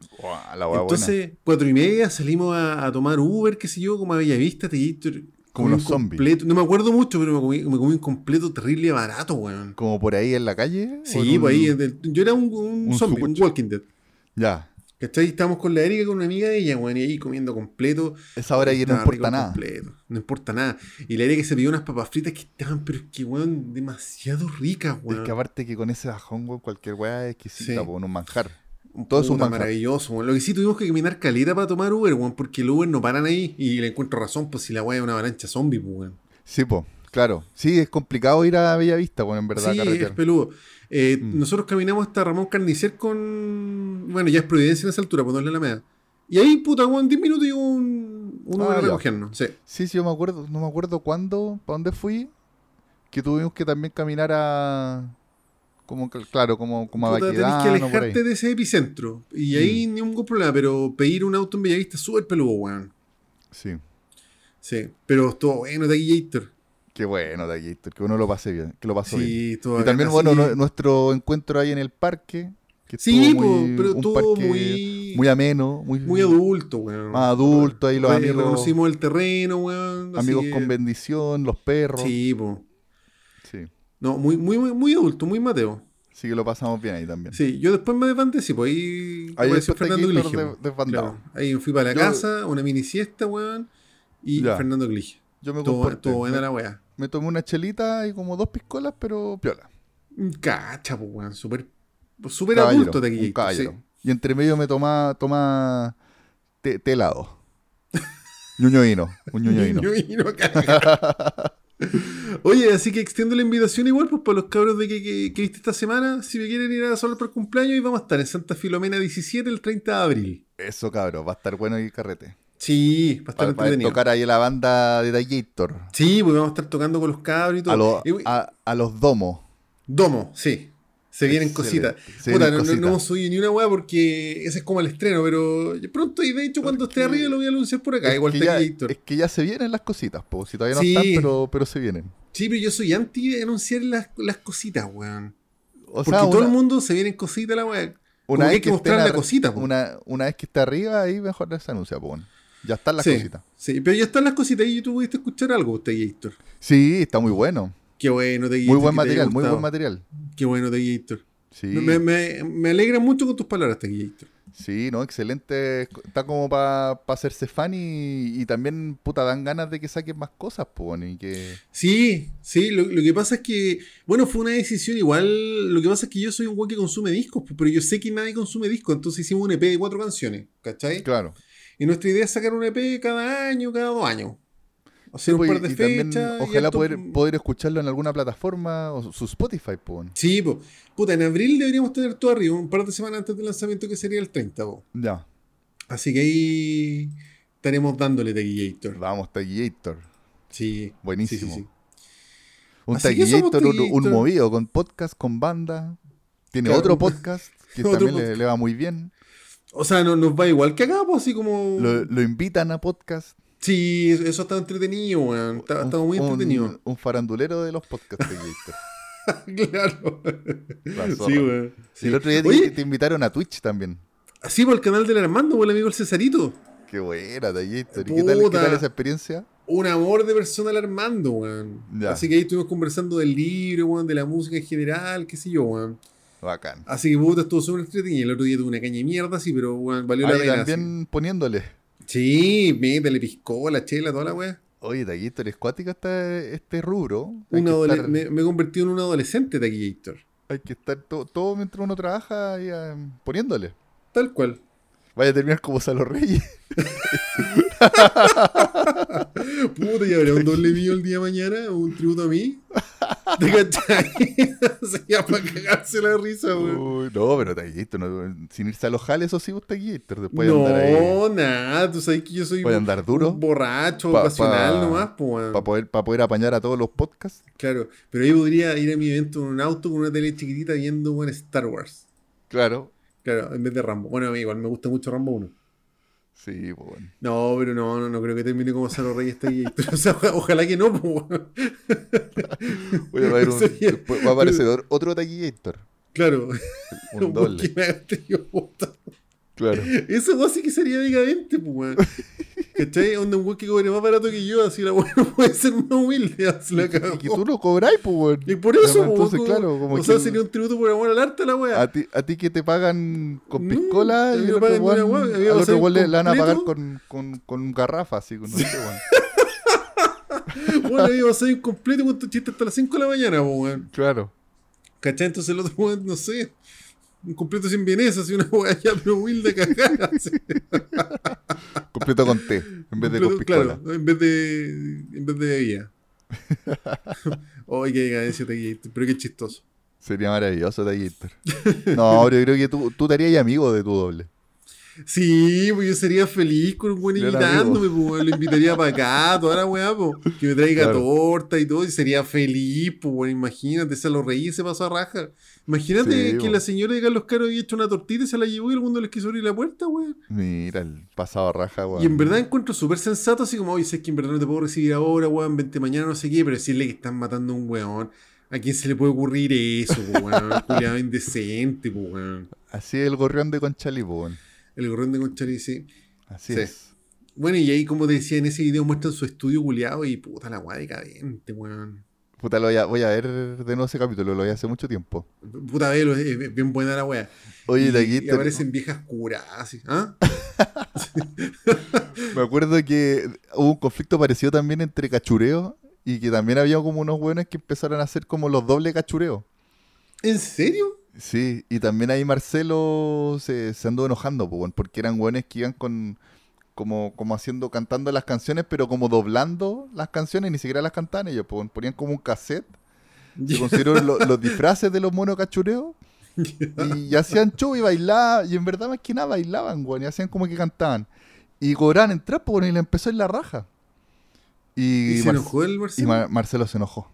[SPEAKER 1] Buena.
[SPEAKER 2] Entonces, cuatro y media salimos a, a tomar Uber, qué sé yo, como a Bellavista, Taquillator.
[SPEAKER 1] Como los zombies.
[SPEAKER 2] completo- No me acuerdo mucho, pero me comí, me comí un completo terrible barato, weón.
[SPEAKER 1] Como por ahí en la calle.
[SPEAKER 2] Sí,
[SPEAKER 1] en
[SPEAKER 2] pues ahí,
[SPEAKER 1] un-
[SPEAKER 2] del- yo era un, un
[SPEAKER 1] un
[SPEAKER 2] zombie, un. Walking Dead.
[SPEAKER 1] Ya.
[SPEAKER 2] ¿Cachai? Estábamos con la Erika, con una amiga de ella, weón, y ahí comiendo completo.
[SPEAKER 1] Esa hora ahí no importa nada.
[SPEAKER 2] completo, no importa nada. Y la Erika se pidió unas papas fritas que estaban, pero es que, weón, demasiado ricas, weón.
[SPEAKER 1] Es que aparte que con ese bajón, weón, cualquier weá es exquisita,
[SPEAKER 2] Sí.
[SPEAKER 1] un manjar. todo es un manjar.
[SPEAKER 2] maravilloso, weón. Lo que sí tuvimos que caminar caleta para tomar Uber, weón, porque el Uber no paran ahí. Y le encuentro razón, pues si la weá es una avalancha zombie, pues, weón.
[SPEAKER 1] Sí, po, claro. Sí, es complicado ir a Bellavista, bueno, en verdad,
[SPEAKER 2] Sí, es
[SPEAKER 1] carretear.
[SPEAKER 2] peludo. Eh,
[SPEAKER 1] Mm.
[SPEAKER 2] Nosotros caminamos hasta Ramón Carnicer con. Bueno, ya es Providencia en esa altura, pues no es la Alameda. Y ahí, puta, weón, 10 minutos y un, Uno
[SPEAKER 1] Ah,
[SPEAKER 2] a recogernos, sí.
[SPEAKER 1] Sí, sí, yo me acuerdo, no me acuerdo cuándo, para dónde fui, que tuvimos que también caminar a, como, claro, como, como a
[SPEAKER 2] Puta, tenés que alejarte de ese epicentro. Y ahí ni ningún problema, pero pedir un auto en Bellavista es súper peludo, weón.
[SPEAKER 1] Sí,
[SPEAKER 2] Sí, pero estuvo bueno Taquillator.
[SPEAKER 1] Qué bueno, Taquillator, que uno lo pase bien, que lo pasó bien. Y también, bueno, nuestro encuentro ahí en el parque, que
[SPEAKER 2] Sí,
[SPEAKER 1] muy,
[SPEAKER 2] pero
[SPEAKER 1] un parque
[SPEAKER 2] muy,
[SPEAKER 1] muy ameno, muy,
[SPEAKER 2] muy adulto, weón.
[SPEAKER 1] Más adulto, ahí los amigos-
[SPEAKER 2] Reconocimos el terreno, weón.
[SPEAKER 1] amigos con bendición, los perros.
[SPEAKER 2] Sí, po.
[SPEAKER 1] sí,
[SPEAKER 2] No, muy, muy, muy, muy adulto, muy Mateo.
[SPEAKER 1] sí que lo pasamos bien ahí también.
[SPEAKER 2] Sí, yo después me desbandé, sí, pues ahí,
[SPEAKER 1] Ahí
[SPEAKER 2] apareció Fernando
[SPEAKER 1] desbandado.
[SPEAKER 2] Claro, Ahí fui para la
[SPEAKER 1] Yo-
[SPEAKER 2] casa, una mini siesta, weón. Y
[SPEAKER 1] Ya.
[SPEAKER 2] Fernando Glige.
[SPEAKER 1] Yo me comporté.
[SPEAKER 2] estuvo buena la weá.
[SPEAKER 1] Me tomé una chelita y como dos piscolas, pero piola.
[SPEAKER 2] Cacha, pues, weón. Súper
[SPEAKER 1] Caballero,
[SPEAKER 2] adulto Taquillator.
[SPEAKER 1] caballero.
[SPEAKER 2] Sí.
[SPEAKER 1] Y entre medio me toma, toma té, té helado. un.
[SPEAKER 2] Oye, así que extiendo la invitación igual pues para los cabros de que, que, que viste esta semana. Si me quieren ir a solo por cumpleaños, y vamos a estar en Santa Filomena 17 el 30 de abril.
[SPEAKER 1] Eso, cabrón, va a estar bueno el carrete.
[SPEAKER 2] Sí, estar
[SPEAKER 1] Para,
[SPEAKER 2] entretenido.
[SPEAKER 1] tocar ahí la banda de Taquillator.
[SPEAKER 2] Sí, pues vamos a estar tocando con los cabros y todo.
[SPEAKER 1] A,
[SPEAKER 2] Y-
[SPEAKER 1] a, a los domos.
[SPEAKER 2] Domo, sí. Se vienen
[SPEAKER 1] Excelente.
[SPEAKER 2] cositas.
[SPEAKER 1] Se
[SPEAKER 2] Puta,
[SPEAKER 1] vienen
[SPEAKER 2] no, no- subido ni una weá porque ese es como el estreno, pero pronto y de hecho cuando esté arriba lo voy a anunciar por acá,
[SPEAKER 1] Es
[SPEAKER 2] igual
[SPEAKER 1] que, ya, es que ya se vienen las cositas, po. si todavía no
[SPEAKER 2] Sí.
[SPEAKER 1] están, pero, pero se vienen.
[SPEAKER 2] Sí, pero yo soy anti de anunciar las, las cositas, weón.
[SPEAKER 1] O
[SPEAKER 2] Porque
[SPEAKER 1] sea,
[SPEAKER 2] todo
[SPEAKER 1] una,
[SPEAKER 2] el mundo se vienen cositas la weá.
[SPEAKER 1] Una
[SPEAKER 2] que
[SPEAKER 1] vez
[SPEAKER 2] que mostrar
[SPEAKER 1] estén
[SPEAKER 2] la cosita, po.
[SPEAKER 1] Una, una vez que está arriba, ahí mejor se anuncia, po. Ya están las
[SPEAKER 2] sí,
[SPEAKER 1] cositas.
[SPEAKER 2] Sí, pero ya están las cositas y tú pudiste escuchar algo, Taquillator.
[SPEAKER 1] Sí, está muy bueno.
[SPEAKER 2] Qué bueno, Taquillator.
[SPEAKER 1] Muy buen material, muy buen material.
[SPEAKER 2] Qué bueno, Taquillator.
[SPEAKER 1] Sí,
[SPEAKER 2] Me, me, me alegra mucho con tus palabras, Taquillator.
[SPEAKER 1] sí, no, excelente. Está como para hacerse fan y, y también, puta, dan ganas de que saquen más cosas, po, y que...
[SPEAKER 2] Sí, sí, lo, lo que pasa es que, bueno, fue una decisión igual, lo que pasa es que yo soy un güey que consume discos, pero yo sé que nadie consume discos, entonces hicimos un EP de cuatro canciones, ¿cachai?
[SPEAKER 1] Claro.
[SPEAKER 2] Y nuestra idea es sacar un EP cada año, cada dos años. Hacer un
[SPEAKER 1] Pues,
[SPEAKER 2] par de
[SPEAKER 1] y también,
[SPEAKER 2] fechas. y
[SPEAKER 1] ojalá poder, poder escucharlo en alguna plataforma o su Spotify, po.
[SPEAKER 2] Sí, pues, puta, en abril deberíamos tener todo arriba, un par de semanas antes del lanzamiento que sería el 30, po.
[SPEAKER 1] Ya,
[SPEAKER 2] Así que ahí estaremos dándole Taquillator.
[SPEAKER 1] vamos, Taquillator.
[SPEAKER 2] Sí.
[SPEAKER 1] Buenísimo.
[SPEAKER 2] sí, sí, sí.
[SPEAKER 1] Un Taquillator, un, un movido con podcast, con banda. Tiene
[SPEAKER 2] Claro.
[SPEAKER 1] otro podcast que
[SPEAKER 2] Otro
[SPEAKER 1] también le, le va muy bien.
[SPEAKER 2] O sea, no, nos va igual que acá, pues así como.
[SPEAKER 1] Lo, lo invitan a podcast.
[SPEAKER 2] Sí, eso está entretenido, weón. Está, está muy entretenido.
[SPEAKER 1] Un, un farandulero de los podcasts Taquillator.
[SPEAKER 2] claro.
[SPEAKER 1] La
[SPEAKER 2] Sí, weón.
[SPEAKER 1] Y el otro día te,
[SPEAKER 2] Oye,
[SPEAKER 1] te invitaron a Twitch también.
[SPEAKER 2] así por el canal del Armando, por el amigo el Cesarito.
[SPEAKER 1] Qué buena, Taquillator. ¿Y qué tal, qué tal esa experiencia?
[SPEAKER 2] Un amor de persona el Armando, weón. Así que ahí estuvimos conversando del libro, weón, de la música en general, qué sé yo, weón.
[SPEAKER 1] Bacán.
[SPEAKER 2] Así que puta, estuvo súper entretenido. El otro día tuve una caña de mierda, sí, pero weón, valió la pena.
[SPEAKER 1] también poniéndole.
[SPEAKER 2] Sí, métele piscola, chela, toda la weá.
[SPEAKER 1] Oye, Taquillator, es cuático este, este rubro. Hay
[SPEAKER 2] Un
[SPEAKER 1] que,
[SPEAKER 2] adole-
[SPEAKER 1] estar,
[SPEAKER 2] me, me he convertido en un adolescente Taquillator.
[SPEAKER 1] hay que estar to- todo mientras uno trabaja ahí, eh, poniéndole.
[SPEAKER 2] Tal cual.
[SPEAKER 1] Vaya a terminar como Salo Reyes.
[SPEAKER 2] Puta, y habrá un doble mío el día de mañana, un tributo a mí. ¿Te cachai? Sería para cagarse la risa.
[SPEAKER 1] Uy, no, pero Taquillator, no, sin irse a los jales, eso sí, vos Taquillator. Después de andar ahí.
[SPEAKER 2] No, nada, tú sabes que yo soy
[SPEAKER 1] Voy a andar duro.
[SPEAKER 2] un borracho,
[SPEAKER 1] Pa-
[SPEAKER 2] pasional
[SPEAKER 1] pa-
[SPEAKER 2] nomás, pues.
[SPEAKER 1] Para poder, pa poder apañar a todos los podcasts.
[SPEAKER 2] Claro, pero yo podría ir a mi evento en un auto con una tele chiquitita viendo weón, Star Wars.
[SPEAKER 1] Claro.
[SPEAKER 2] Claro, en vez de Rambo. Bueno, a mí igual me gusta mucho Rambo 1.
[SPEAKER 1] Sí, pues bueno.
[SPEAKER 2] No, pero no, no, no creo que termine como Salo Reyes está ahí. O sea, oja- ojalá que no, pues, weón.
[SPEAKER 1] Voy a ver un-
[SPEAKER 2] Sería-
[SPEAKER 1] va a aparecer otro Taquillator.
[SPEAKER 2] Claro,
[SPEAKER 1] Un doble. Claro.
[SPEAKER 2] Eso weón, sí que sería decadente, pues, weón. ¿Cachai? Onda un weón que cobre más barato que yo, así la weón no puede ser más humilde, así la
[SPEAKER 1] Y que tú lo cobráis, pues, weón.
[SPEAKER 2] Y por eso,
[SPEAKER 1] Además,
[SPEAKER 2] pues,
[SPEAKER 1] Entonces,
[SPEAKER 2] como-
[SPEAKER 1] claro, como
[SPEAKER 2] o
[SPEAKER 1] que
[SPEAKER 2] sea, sería un tributo por amor al arte la weá.
[SPEAKER 1] a ti, a ti que te pagan con piscola y otro
[SPEAKER 2] pagan con
[SPEAKER 1] weón-
[SPEAKER 2] una weá,
[SPEAKER 1] al otro weón le, le van a pagar con, con, con garrafa, así, con no sé, weón.
[SPEAKER 2] Bueno, va a ser incompleto con tu chiste hasta las 5 de la mañana, po, weón.
[SPEAKER 1] Claro.
[SPEAKER 2] ¿Cachai? Entonces el otro weón, no sé. Un completo sin vienesa, así una weá ya, pero humilde cagada.
[SPEAKER 1] Completo con té, en vez de con
[SPEAKER 2] Completo,
[SPEAKER 1] piscola.
[SPEAKER 2] Claro, en vez de, en vez de bebida. Oye, qué decadencia guiaste, pero qué chistoso.
[SPEAKER 1] Sería maravilloso, Taquillator. No, pero yo creo que tú, tú te harías amigo de tu doble.
[SPEAKER 2] Sí, pues yo sería feliz con un buen invitándome, pues lo invitaría para acá, toda la weá, pues. Que me traiga
[SPEAKER 1] Claro.
[SPEAKER 2] torta y todo, y sería feliz, pues bueno, imagínate, se lo reí y se pasó a raja. Imagínate
[SPEAKER 1] Sí,
[SPEAKER 2] que la señora de Carlos Caro había hecho una tortita y se la llevó y el mundo les quiso abrir la puerta, weón.
[SPEAKER 1] Mira, el pasado a raja, weón.
[SPEAKER 2] Y en verdad encuentro súper sensato, así como, oye, sé que en verdad no te puedo recibir ahora, weón, vente mañana, no sé qué, pero decirle que están matando a un weón. ¿A quién se le puede ocurrir eso, weón? Culiado indecente, weón.
[SPEAKER 1] Así es el gorrión de Conchalí, weón.
[SPEAKER 2] El gorrón de Conchari, sí.
[SPEAKER 1] Así
[SPEAKER 2] Sí.
[SPEAKER 1] es.
[SPEAKER 2] Bueno, y ahí, como te decía, en ese video muestran su estudio culiado y puta la weá decadente, weón.
[SPEAKER 1] Puta, lo voy a, voy a ver de nuevo ese capítulo, lo vi hace mucho tiempo.
[SPEAKER 2] Puta velo, es bien buena la weá.
[SPEAKER 1] Oye,
[SPEAKER 2] y,
[SPEAKER 1] de aquí
[SPEAKER 2] y
[SPEAKER 1] te-
[SPEAKER 2] aparecen viejas curas, así. ¿Ah?
[SPEAKER 1] me acuerdo que hubo un conflicto parecido también entre cachureo y que también había como unos buenos que empezaron a hacer como los doble cachureos.
[SPEAKER 2] ¿En serio?
[SPEAKER 1] Sí, y también ahí Marcelo se, se anduvo enojando, porque eran buenos que iban con como, como haciendo, cantando las canciones, pero como doblando las canciones, ni siquiera las cantaban ellos, ponían como un cassette, se consiguieron lo- los disfraces de los monos cachureos, y hacían show y bailaban, y en verdad más que nada bailaban, weón, y hacían como que cantaban. Y cobraban entrar, po, weón, y le empezó en la raja. Y,
[SPEAKER 2] ¿Y se
[SPEAKER 1] Mar-
[SPEAKER 2] enojó el
[SPEAKER 1] y
[SPEAKER 2] Marcelo?
[SPEAKER 1] Mar- Marcelo se enojó.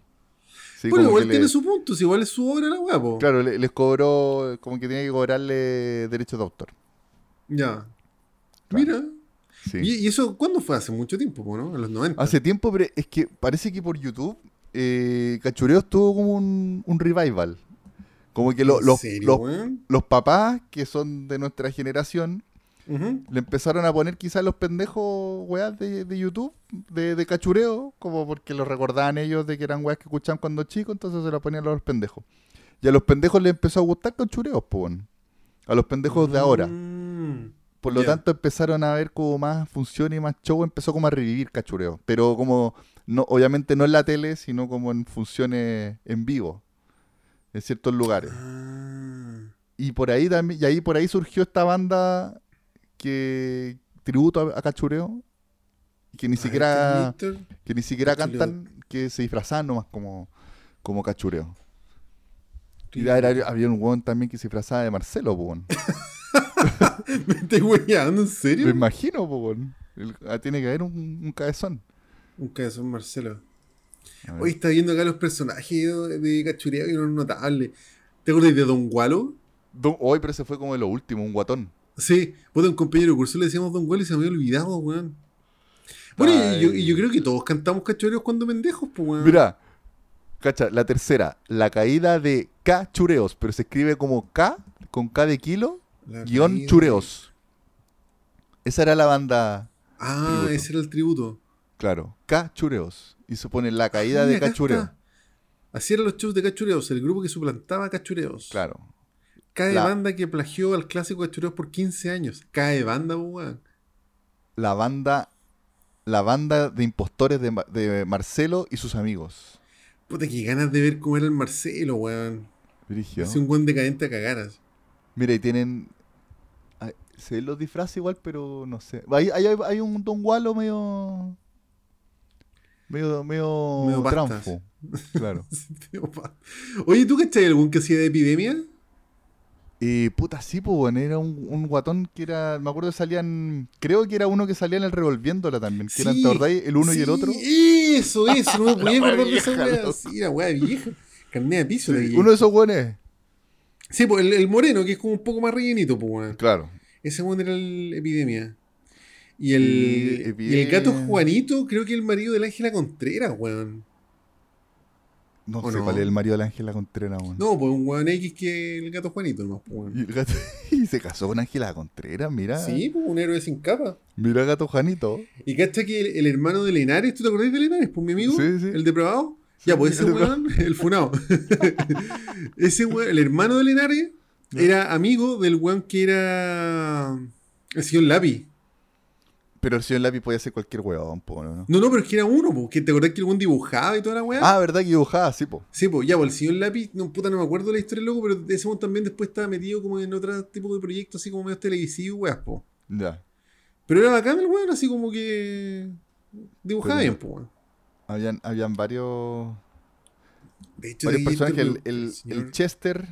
[SPEAKER 1] Sí,
[SPEAKER 2] bueno, igual tiene
[SPEAKER 1] le-
[SPEAKER 2] su punto, si igual es su obra la po.
[SPEAKER 1] Claro, le- les cobró, como que tenía que cobrarle derechos de autor.
[SPEAKER 2] Ya.
[SPEAKER 1] Claro.
[SPEAKER 2] Mira.
[SPEAKER 1] Sí.
[SPEAKER 2] ¿Y, y eso cuándo fue? Hace mucho tiempo, po, ¿no? En los 90.
[SPEAKER 1] Hace tiempo, pero es que parece que por YouTube eh, Cachureos tuvo como un, un revival. Como que lo-
[SPEAKER 2] ¿En
[SPEAKER 1] los,
[SPEAKER 2] serio,
[SPEAKER 1] los,
[SPEAKER 2] weón?
[SPEAKER 1] los papás, que son de nuestra generación, Le empezaron a poner quizás los pendejos weas de, de YouTube, de, de cachureo, como porque los recordaban ellos de que eran weas que escuchaban cuando chicos, entonces se los ponían a los pendejos. Y a los pendejos les empezó a gustar cachureos, pues. A los pendejos de ahora.
[SPEAKER 2] Mm.
[SPEAKER 1] Por lo tanto, empezaron a ver como más función y más show, empezó como a revivir cachureo. Pero como, no, obviamente no en la tele, sino como en funciones en vivo, en ciertos lugares.
[SPEAKER 2] Ah.
[SPEAKER 1] Y por ahí también, y ahí por ahí surgió esta banda que tributo a, a cachureo, que ni siquiera,
[SPEAKER 2] este
[SPEAKER 1] que ni siquiera
[SPEAKER 2] Cachureo.
[SPEAKER 1] cantan, que se disfrazaban nomás como, como cachureo. Y era- había un weón también que se disfrazaba de Marcelo, weón.
[SPEAKER 2] ¿Me estás weyando? ¿En
[SPEAKER 1] Me
[SPEAKER 2] serio?
[SPEAKER 1] imagino, po, weón. Ah, tiene que haber un, un cabezón.
[SPEAKER 2] Un cabezón Marcelo. Hoy está viendo acá los personajes de, Cachureo y uno notable. ¿Te acuerdas de Don Gualo?
[SPEAKER 1] Don- Hoy, pero ese fue como de lo último, un guatón.
[SPEAKER 2] Sí, puta, un compañero de curso le decíamos Don Gualo y se me había olvidado, weón. Bueno, y yo, y yo creo que todos cantamos cachureos cuando pendejos, pues, weón.
[SPEAKER 1] Mira, cacha, la tercera, la caída de Cachureos, pero se escribe como K, con K de kilo,
[SPEAKER 2] La
[SPEAKER 1] guion
[SPEAKER 2] caída.
[SPEAKER 1] chureos. Esa era la banda,
[SPEAKER 2] Ah,
[SPEAKER 1] Tributo.
[SPEAKER 2] ese era el tributo.
[SPEAKER 1] claro, Cachureos. Y se pone la caída
[SPEAKER 2] Ah,
[SPEAKER 1] de
[SPEAKER 2] acá
[SPEAKER 1] Cachureo.
[SPEAKER 2] está. Así eran los shows de Cachureos, el grupo que suplantaba a Cachureos.
[SPEAKER 1] Claro.
[SPEAKER 2] Cae
[SPEAKER 1] La-
[SPEAKER 2] banda que plagió al clásico Cachureos por 15 años. Cae banda, weón.
[SPEAKER 1] La banda, la banda de impostores de, de Marcelo y sus amigos.
[SPEAKER 2] Puta, que ganas de ver cómo era el Marcelo, weón. Es un buen decadente a cagaras.
[SPEAKER 1] Mira, y tienen. ay, Se ven los disfraces igual, pero no sé. Hay, hay, hay un Don Gualo medio. Medio. Medio.
[SPEAKER 2] Medio.
[SPEAKER 1] Claro.
[SPEAKER 2] Oye, ¿tú cachai algún que hacía de epidemia?
[SPEAKER 1] Y puta, sí, pues, bueno, era un, un guatón que era. Me acuerdo que salían. Creo que era uno que salía en el revolviéndola también. Que eran, ¿te acordáis? El uno y el
[SPEAKER 2] sí,
[SPEAKER 1] otro.
[SPEAKER 2] Eso, eso, no me podía acordar de esa wea. Sí, la wea vieja. Carne de piso.
[SPEAKER 1] Sí,
[SPEAKER 2] de
[SPEAKER 1] uno de esos buenos.
[SPEAKER 2] Sí, pues el, el moreno, que es como un poco más rellenito, pues weón.
[SPEAKER 1] Claro.
[SPEAKER 2] Ese weón era el epidemia. Y el,
[SPEAKER 1] Y
[SPEAKER 2] el gato Juanito, creo que el marido de la Ángela Contreras, weón.
[SPEAKER 1] No
[SPEAKER 2] ¿O
[SPEAKER 1] sé
[SPEAKER 2] no?
[SPEAKER 1] cuál es el marido de la Ángela Contreras, weón.
[SPEAKER 2] No, pues un weón X que el gato Juanito, nomás, pues, weón.
[SPEAKER 1] Y, el gato- y se casó con Ángela Contreras, mira.
[SPEAKER 2] Sí, pues un héroe sin capa.
[SPEAKER 1] Mira gato Janito.
[SPEAKER 2] Y cacha que el, el hermano de Lenares, ¿tú te acordás de Lenares? Pues mi amigo,
[SPEAKER 1] Sí, sí.
[SPEAKER 2] el depravado.
[SPEAKER 1] Sí,
[SPEAKER 2] ya, pues ese weón, el funado. ese weón, el hermano de Lenares,
[SPEAKER 1] Ya.
[SPEAKER 2] era amigo del weón que era el señor Lápiz.
[SPEAKER 1] Pero el señor Lápiz podía ser cualquier huevón, po, ¿no?
[SPEAKER 2] No, no, pero es que era uno, pues, que te acordás que el weón dibujaba y toda la weá.
[SPEAKER 1] Ah, ¿verdad que dibujaba? Sí, po.
[SPEAKER 2] Sí, pues ya, pues el señor Lápiz, no, puta, no me acuerdo la historia, loco, pero ese weón también después estaba metido como en otro tipo de proyectos, así como medio televisivos, weas, po.
[SPEAKER 1] Ya.
[SPEAKER 2] Pero era bacán el weón, así como que dibujaba
[SPEAKER 1] Pero-
[SPEAKER 2] bien, pues, weón.
[SPEAKER 1] Habían, habían varios,
[SPEAKER 2] De hecho,
[SPEAKER 1] varios personajes. El, el,
[SPEAKER 2] señor-
[SPEAKER 1] el Chester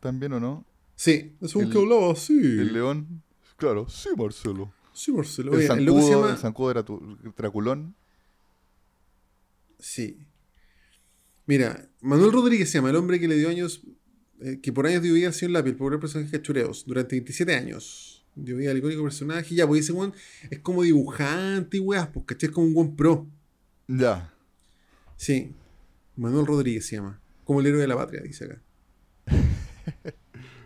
[SPEAKER 1] también, ¿o no?
[SPEAKER 2] Sí, es un
[SPEAKER 1] el-
[SPEAKER 2] que hablaba así.
[SPEAKER 1] El león. Claro, sí, Marcelo.
[SPEAKER 2] Sí.
[SPEAKER 1] El
[SPEAKER 2] Oye, el
[SPEAKER 1] zancudo,
[SPEAKER 2] llama...
[SPEAKER 1] el zancudo era tu, Draculón.
[SPEAKER 2] Sí. Mira, Manuel Rodríguez se llama el hombre que le dio años, eh, que por años dio vida al señor Lápiz, el popular personaje cachureos, durante 27 años. Dio vida al icónico personaje. Ya, pues ese weón es como dibujante y weas, pues, ¿cachai? Es como un buen pro.
[SPEAKER 1] Ya.
[SPEAKER 2] Sí. Manuel Rodríguez se llama. Como el héroe de la patria, dice acá.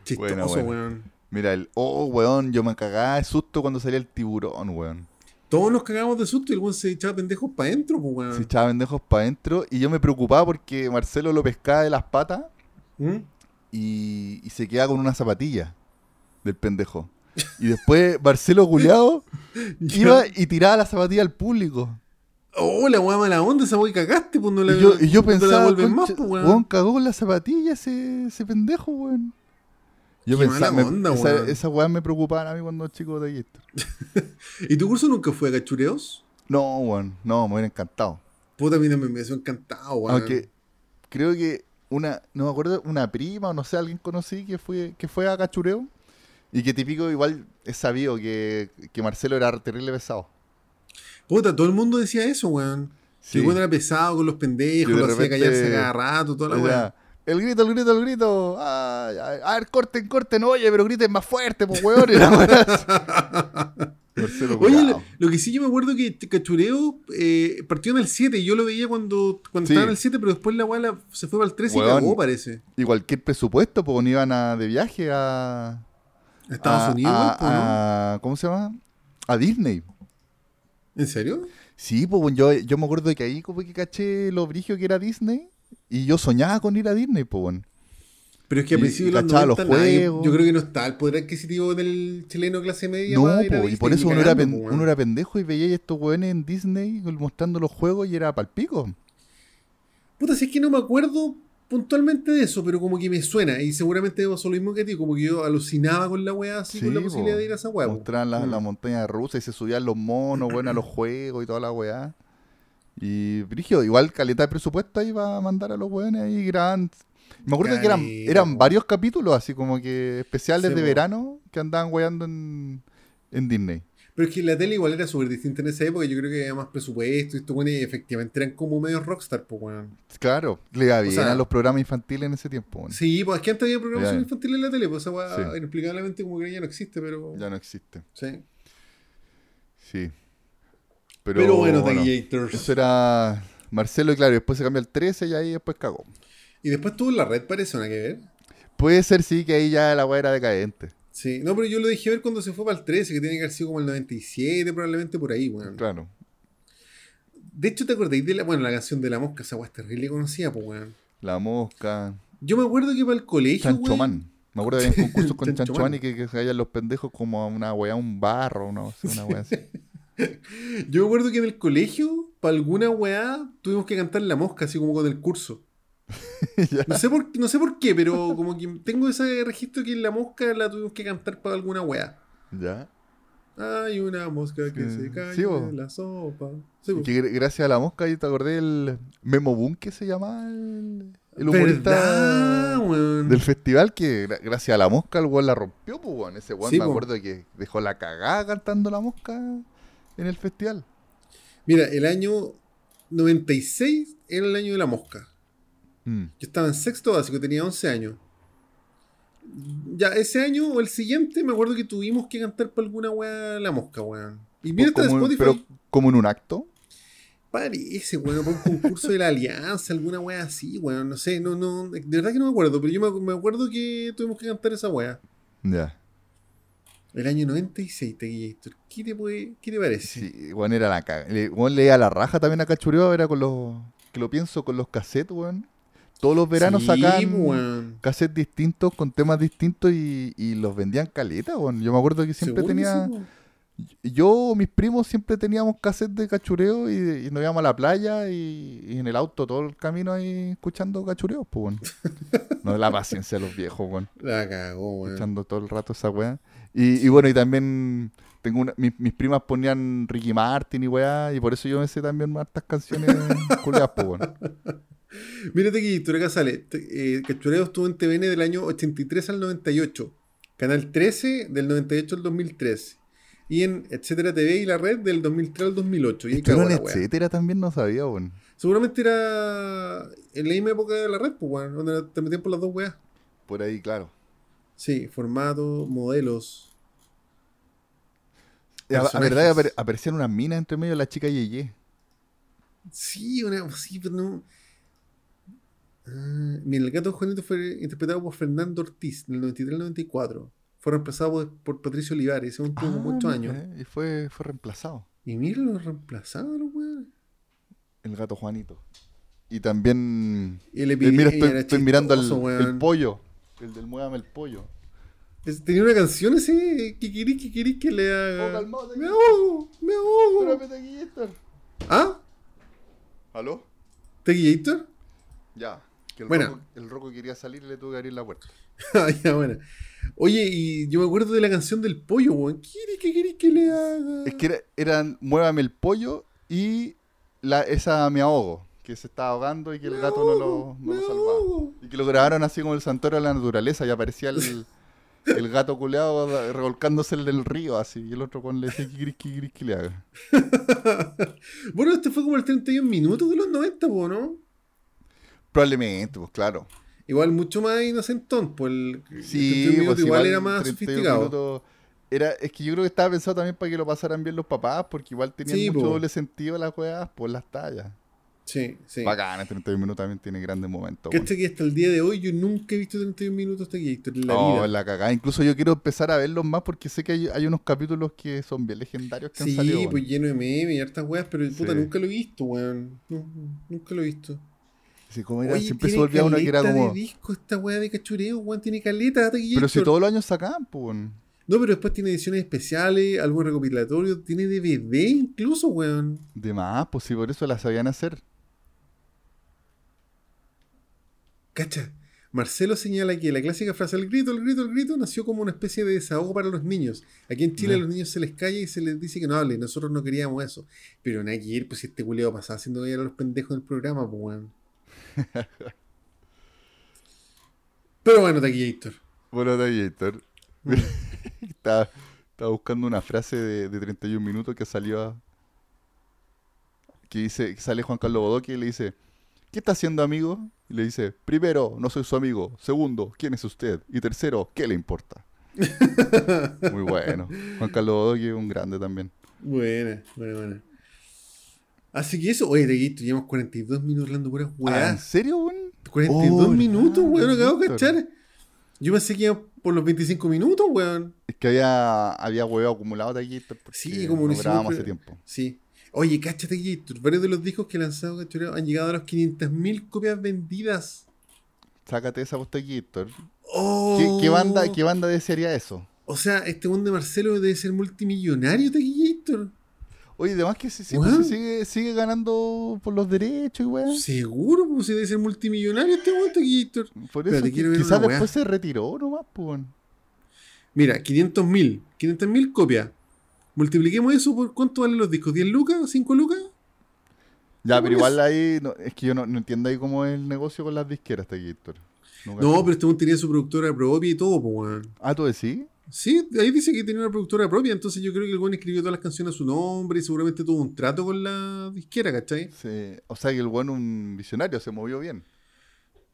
[SPEAKER 2] Chistoso,
[SPEAKER 1] Bueno, bueno.
[SPEAKER 2] weón.
[SPEAKER 1] Mira, el. Oh, weón, yo me cagaba de susto cuando salía el tiburón, weón.
[SPEAKER 2] Todos nos cagamos de susto y el weón se echaba pendejos para adentro, pues, weón.
[SPEAKER 1] Se echaba pendejos para adentro y yo me preocupaba porque Marcelo lo pescaba de las patas
[SPEAKER 2] ¿Mm?
[SPEAKER 1] y, y se quedaba con una zapatilla del pendejo. Y después Marcelo Guleado iba y tiraba la zapatilla al público.
[SPEAKER 2] Oh, la weá mala onda, esa weá cagaste, pues no la,
[SPEAKER 1] Y yo, y yo
[SPEAKER 2] la
[SPEAKER 1] pensaba,
[SPEAKER 2] devuelven más,
[SPEAKER 1] "Concha,
[SPEAKER 2] pues, weón.
[SPEAKER 1] weón, cagó con la zapatilla ese, ese pendejo, weón. Yo
[SPEAKER 2] Qué
[SPEAKER 1] pensaba,
[SPEAKER 2] mala
[SPEAKER 1] me-
[SPEAKER 2] onda,
[SPEAKER 1] esa, esa weá me preocupaba a mí cuando chico de esto.
[SPEAKER 2] ¿Y tu curso nunca fue a cachureos?
[SPEAKER 1] No, weón, no, me hubiera encantado.
[SPEAKER 2] Puta, a mí me hubiese encantado, weón.
[SPEAKER 1] Aunque creo que una, no me acuerdo, una prima o no sé, alguien conocí que fue, que fue a Cachureo y que típico igual es sabido que, que Marcelo era terrible pesado.
[SPEAKER 2] Puta, todo el mundo decía eso, weón.
[SPEAKER 1] Sí.
[SPEAKER 2] El weón era pesado con los pendejos, lo hacía callarse cada rato, toda la weá.
[SPEAKER 1] El grito, el grito, el grito. Ay, ay, a ver, corten, corten, oye, pero griten más fuerte, pues weón.
[SPEAKER 2] Oye, lo, lo que sí yo me acuerdo que Cachureo eh, partió en el 7 y yo lo veía cuando, cuando
[SPEAKER 1] Sí.
[SPEAKER 2] estaba en el 7, pero después la weá la- se fue para el 13
[SPEAKER 1] Weón.
[SPEAKER 2] y cagó, parece.
[SPEAKER 1] Y cualquier presupuesto, pues iban a, de viaje a.
[SPEAKER 2] A Estados
[SPEAKER 1] a-
[SPEAKER 2] Unidos,
[SPEAKER 1] a-
[SPEAKER 2] ¿no?
[SPEAKER 1] a- ¿Cómo se llama? A Disney.
[SPEAKER 2] ¿En serio?
[SPEAKER 1] Sí, pues yo, yo me acuerdo que ahí como que caché lo brigio que era Disney y yo soñaba con ir a Disney, pues bueno.
[SPEAKER 2] Pero es que a
[SPEAKER 1] Y-
[SPEAKER 2] principios
[SPEAKER 1] y
[SPEAKER 2] de los
[SPEAKER 1] cachaba los
[SPEAKER 2] 90 nadie-
[SPEAKER 1] juegos.
[SPEAKER 2] yo creo que no está el poder adquisitivo del chileno clase media.
[SPEAKER 1] No, po, y por eso uno era, pen- uno era pendejo y veía a estos weones en Disney mostrando los juegos y era palpico.
[SPEAKER 2] Puta, si es que no me acuerdo puntualmente de eso, pero como que me suena. Y seguramente pasó lo mismo que a ti, como que yo alucinaba con la weá así,
[SPEAKER 1] Sí,
[SPEAKER 2] con la
[SPEAKER 1] po.
[SPEAKER 2] posibilidad de ir a esa weá.
[SPEAKER 1] Mostraban la,
[SPEAKER 2] Mm.
[SPEAKER 1] la montaña rusa y se subían los monos, bueno, a los juegos y toda la weá. Y Brigio, igual caleta de presupuesto ahí va a mandar a los weones ahí gran. Me acuerdo que eran, eran varios capítulos así como que especiales
[SPEAKER 2] Sí,
[SPEAKER 1] de
[SPEAKER 2] po.
[SPEAKER 1] verano que andaban weando en, en Disney.
[SPEAKER 2] Pero es que la tele igual era súper distinta en esa época. Yo creo que había más presupuesto y estos weones efectivamente eran como medios rockstar, pues weón.
[SPEAKER 1] Claro, le iba bien
[SPEAKER 2] sea-
[SPEAKER 1] a los programas infantiles en ese tiempo. weón.
[SPEAKER 2] Sí, pues es que antes había programación
[SPEAKER 1] Ya.
[SPEAKER 2] infantil en la tele, pues esa
[SPEAKER 1] Sí.
[SPEAKER 2] inexplicablemente como que ya no existe, pero.
[SPEAKER 1] Ya no existe.
[SPEAKER 2] Sí.
[SPEAKER 1] Sí. Pero,
[SPEAKER 2] Pero, bueno,
[SPEAKER 1] bueno,
[SPEAKER 2] Tagliators.
[SPEAKER 1] eso era Marcelo y claro, después se cambia el 13 y ahí después cagó.
[SPEAKER 2] Y después tuvo la red, parece, ¿no? que ver?
[SPEAKER 1] Puede ser sí que ahí ya la weá era decadente.
[SPEAKER 2] Sí, no, pero yo lo dejé ver cuando se fue para el 13, que tiene que haber sido como el 97, probablemente por ahí, weón.
[SPEAKER 1] Claro.
[SPEAKER 2] De hecho, ¿te acordáis de la, bueno, la canción de la mosca? Esa weá es terrible conocida, pues, weón.
[SPEAKER 1] La mosca.
[SPEAKER 2] Yo me acuerdo que para el colegio, weón,
[SPEAKER 1] Chanchomán. Me acuerdo que había concursos con.
[SPEAKER 2] Chanchomán
[SPEAKER 1] y que, que se vayan los pendejos como a una weá, un barro, una, una weá así.
[SPEAKER 2] Yo me acuerdo que en el colegio, para alguna weá, tuvimos que cantar la mosca, así como con el curso. No sé por, no sé por qué, pero como que tengo ese registro que en la mosca la tuvimos que cantar para alguna weá.
[SPEAKER 1] Ya.
[SPEAKER 2] Hay una mosca que
[SPEAKER 1] Sí.
[SPEAKER 2] se cae
[SPEAKER 1] Sí,
[SPEAKER 2] en la sopa. Sí,
[SPEAKER 1] Y
[SPEAKER 2] bo.
[SPEAKER 1] que gr- gracias a la mosca ahí te acordé el Memo Boom que se llamaba el, el humorista del festival que gra- gracias a la mosca el weón la rompió, pues. Ese weón me
[SPEAKER 2] po.
[SPEAKER 1] acuerdo que dejó la cagada cantando la mosca en el festival.
[SPEAKER 2] Mira, el año 96 era el año de la mosca.
[SPEAKER 1] Mm.
[SPEAKER 2] Yo estaba en sexto básico, tenía 11 años. Ya, ese año o el siguiente, me acuerdo que tuvimos que cantar para alguna weá la mosca, weón. Y mira,
[SPEAKER 1] como,
[SPEAKER 2] Spotify.
[SPEAKER 1] pero como en un acto.
[SPEAKER 2] Parece, weón, para un concurso de la alianza, alguna weá así, weón. No sé, no, no, de verdad que no me acuerdo, pero yo me, me acuerdo que tuvimos que cantar esa weá.
[SPEAKER 1] Ya.
[SPEAKER 2] El año 96, Tequillator. ¿Qué te, puede, ¿Qué te parece?
[SPEAKER 1] Sí, weón era la caga. Weón leía la raja también a Cachureo, era con los. Que lo pienso con los cassettes, weón. Todos los veranos
[SPEAKER 2] Sí,
[SPEAKER 1] sacaban
[SPEAKER 2] weón.
[SPEAKER 1] cassettes distintos con temas distintos y, y los vendían caleta, weón. Yo me acuerdo que siempre tenía. Yo, mis primos siempre teníamos cassettes de cachureo y, y nos íbamos a la playa y, y en el auto todo el camino ahí escuchando cachureos, pues, weón. No la paciencia de los viejos, weón.
[SPEAKER 2] La cagó, weón.
[SPEAKER 1] Escuchando todo el rato esa weá. Y, y bueno, y también tengo una, mis, mis primas ponían Ricky Martin y weá, y por eso yo me sé también hartas canciones culiadas, pues, weón.
[SPEAKER 2] Mírate que acá sale. Eh, Cachureo estuvo en TVN del año 83 al 98. Canal 13 del 98 al 2013. Y en Etcétera TV y la red del 2003 al 2008. Y
[SPEAKER 1] en etcétera también no sabía, weón.
[SPEAKER 2] Seguramente era en la misma época de la red, pues, weón, donde te metían por las dos weas.
[SPEAKER 1] Por ahí, claro.
[SPEAKER 2] Sí, formato, modelos.
[SPEAKER 1] La
[SPEAKER 2] Personajes.
[SPEAKER 1] verdad apare- aparecían unas minas entre medio de la chica Yeye.
[SPEAKER 2] Sí, una, sí, pero no. Ah, mira, el gato Juanito fue interpretado por Fernando Ortiz en el 93-94. Fue reemplazado por, por Patricio Olivares, según tuvo muchos
[SPEAKER 1] Ah,
[SPEAKER 2] años.
[SPEAKER 1] Y fue, fue reemplazado.
[SPEAKER 2] Y mira, lo reemplazaron, weones.
[SPEAKER 1] El gato Juanito. Y también.
[SPEAKER 2] Y le
[SPEAKER 1] eh, mira, estoy, mirando al, el
[SPEAKER 2] weón.
[SPEAKER 1] pollo. El del Muévame el pollo.
[SPEAKER 2] Tenía una canción ese que querís que le haga.
[SPEAKER 1] Oh, calmado,
[SPEAKER 2] me ahogo, me ahogo. ¿Ah?
[SPEAKER 1] ¿Aló?
[SPEAKER 2] ¿Tequillator?
[SPEAKER 1] Ya. Que el,
[SPEAKER 2] Buena.
[SPEAKER 1] roco, el roco quería salir y le tuve que abrir la puerta.
[SPEAKER 2] Ah, ya, bueno. Oye, y yo me acuerdo de la canción del pollo, weón. ¿Qué querés que le haga?
[SPEAKER 1] Es que era- eran Muévame el pollo y la, esa Me ahogo. Que se estaba ahogando y que el gato no lo, no lo salvaba. Y que lo grabaron así como el santuario de la naturaleza y aparecía el, el gato culeado revolcándose en el río así. Y el otro con le decía, ¿qué querés, qué querés que le haga?
[SPEAKER 2] bueno, este fue como el 31 minutos de los 90, po, ¿no?
[SPEAKER 1] Probablemente, pues claro.
[SPEAKER 2] Igual mucho más inocentón, pues el, el
[SPEAKER 1] Sí,
[SPEAKER 2] 31 minutos
[SPEAKER 1] pues,
[SPEAKER 2] igual, era más
[SPEAKER 1] 31
[SPEAKER 2] sofisticado.
[SPEAKER 1] minutos Era, es que yo creo que estaba pensado también para que lo pasaran bien los papás, porque igual tenían
[SPEAKER 2] Sí,
[SPEAKER 1] mucho
[SPEAKER 2] po.
[SPEAKER 1] doble sentido las weas por las tallas.
[SPEAKER 2] Sí, sí.
[SPEAKER 1] Bacán, en 31 minutos también tiene grandes momentos.
[SPEAKER 2] Cacha que hasta el día de hoy yo nunca he visto 31 minutos de Gator en la
[SPEAKER 1] No,
[SPEAKER 2] vida.
[SPEAKER 1] la cagada. Incluso yo quiero empezar a verlos más porque sé que hay, hay unos capítulos que son bien legendarios que han
[SPEAKER 2] Sí,
[SPEAKER 1] salido.
[SPEAKER 2] pues
[SPEAKER 1] weón.
[SPEAKER 2] lleno de memes y hartas weas, pero puta,
[SPEAKER 1] Sí.
[SPEAKER 2] nunca lo he visto, weón. No, nunca lo he visto.
[SPEAKER 1] Sí, como era,
[SPEAKER 2] Oye,
[SPEAKER 1] siempre se volvía uno que era como.
[SPEAKER 2] de disco esta wea de cachureo, weón, tiene caleta
[SPEAKER 1] Pero si todos los años sacaban, pues.
[SPEAKER 2] No, pero después tiene ediciones especiales, algo recopilatorio, tiene DVD incluso, weón.
[SPEAKER 1] De más, pues sí, por eso las sabían hacer.
[SPEAKER 2] Cacha. Marcelo señala que la clásica frase el grito, el grito, el grito nació como una especie de desahogo para los niños. Aquí en Chile a los niños se les calla y se les dice que no hablen. Nosotros no queríamos eso. Pero que ir, pues si este culiado pasaba haciendo ver a los pendejos del programa, pues weón. Pero bueno, Taquillator.
[SPEAKER 1] Bueno, Tallator.
[SPEAKER 2] Mm.
[SPEAKER 1] estaba, estaba buscando una frase de, de 31 minutos que salió. a- que dice, que sale Juan Carlos Bodoque y le dice, ¿qué está haciendo amigo? Y le dice, primero, no soy su amigo. Segundo, ¿quién es usted? Y tercero, ¿qué le importa? Muy bueno. Juan Carlos Bodoque un grande también.
[SPEAKER 2] Buena, buena, buena. Así que eso, oye, Taquillator, llevamos 42 minutos hablando puras
[SPEAKER 1] Ah,
[SPEAKER 2] weá.
[SPEAKER 1] ¿En serio, weón?
[SPEAKER 2] 42
[SPEAKER 1] Oh,
[SPEAKER 2] minutos, weón, acabo de cachar. Yo pensé que iba por los 25 minutos, weón.
[SPEAKER 1] Es que había, había huevo acumulado de aquí.
[SPEAKER 2] Sí, como
[SPEAKER 1] no
[SPEAKER 2] pre-
[SPEAKER 1] hace tiempo.
[SPEAKER 2] Sí. Oye, cáchate Gator. Varios de los discos que ha lanzado Cachureo han llegado a las 500.000 copias vendidas.
[SPEAKER 1] Sácate esa posta Héctor.
[SPEAKER 2] Oh.
[SPEAKER 1] ¿Qué, qué banda, ¿Qué banda desearía eso?
[SPEAKER 2] O sea, este mundo de Marcelo debe ser multimillonario, Gator.
[SPEAKER 1] Oye, además que se,
[SPEAKER 2] Weón.
[SPEAKER 1] se sigue, sigue ganando por los derechos y weón.
[SPEAKER 2] Seguro, pues debe ser multimillonario este mundo Gator.
[SPEAKER 1] Por eso, quizás
[SPEAKER 2] weá.
[SPEAKER 1] después se retiró nomás, pues. weón.
[SPEAKER 2] Mira, 500.000. 500.000 copias. Multipliquemos eso por cuánto valen los discos. ¿10 lucas? ¿5 lucas?
[SPEAKER 1] Ya,
[SPEAKER 2] ¿Cómo
[SPEAKER 1] pero
[SPEAKER 2] es?
[SPEAKER 1] igual ahí, no- es que yo no, no entiendo ahí cómo es el negocio con las disqueras, este Héctor. Nunca
[SPEAKER 2] No, pero este tenía su productora propia y todo, pues, weón.
[SPEAKER 1] Ah, ¿tú decís?
[SPEAKER 2] Sí, ahí dice que tenía una productora propia, entonces yo creo que el weón escribió todas las canciones a su nombre y seguramente tuvo un trato con la disquera, ¿cachai?
[SPEAKER 1] Sí. O sea que el bueno un visionario, se movió bien.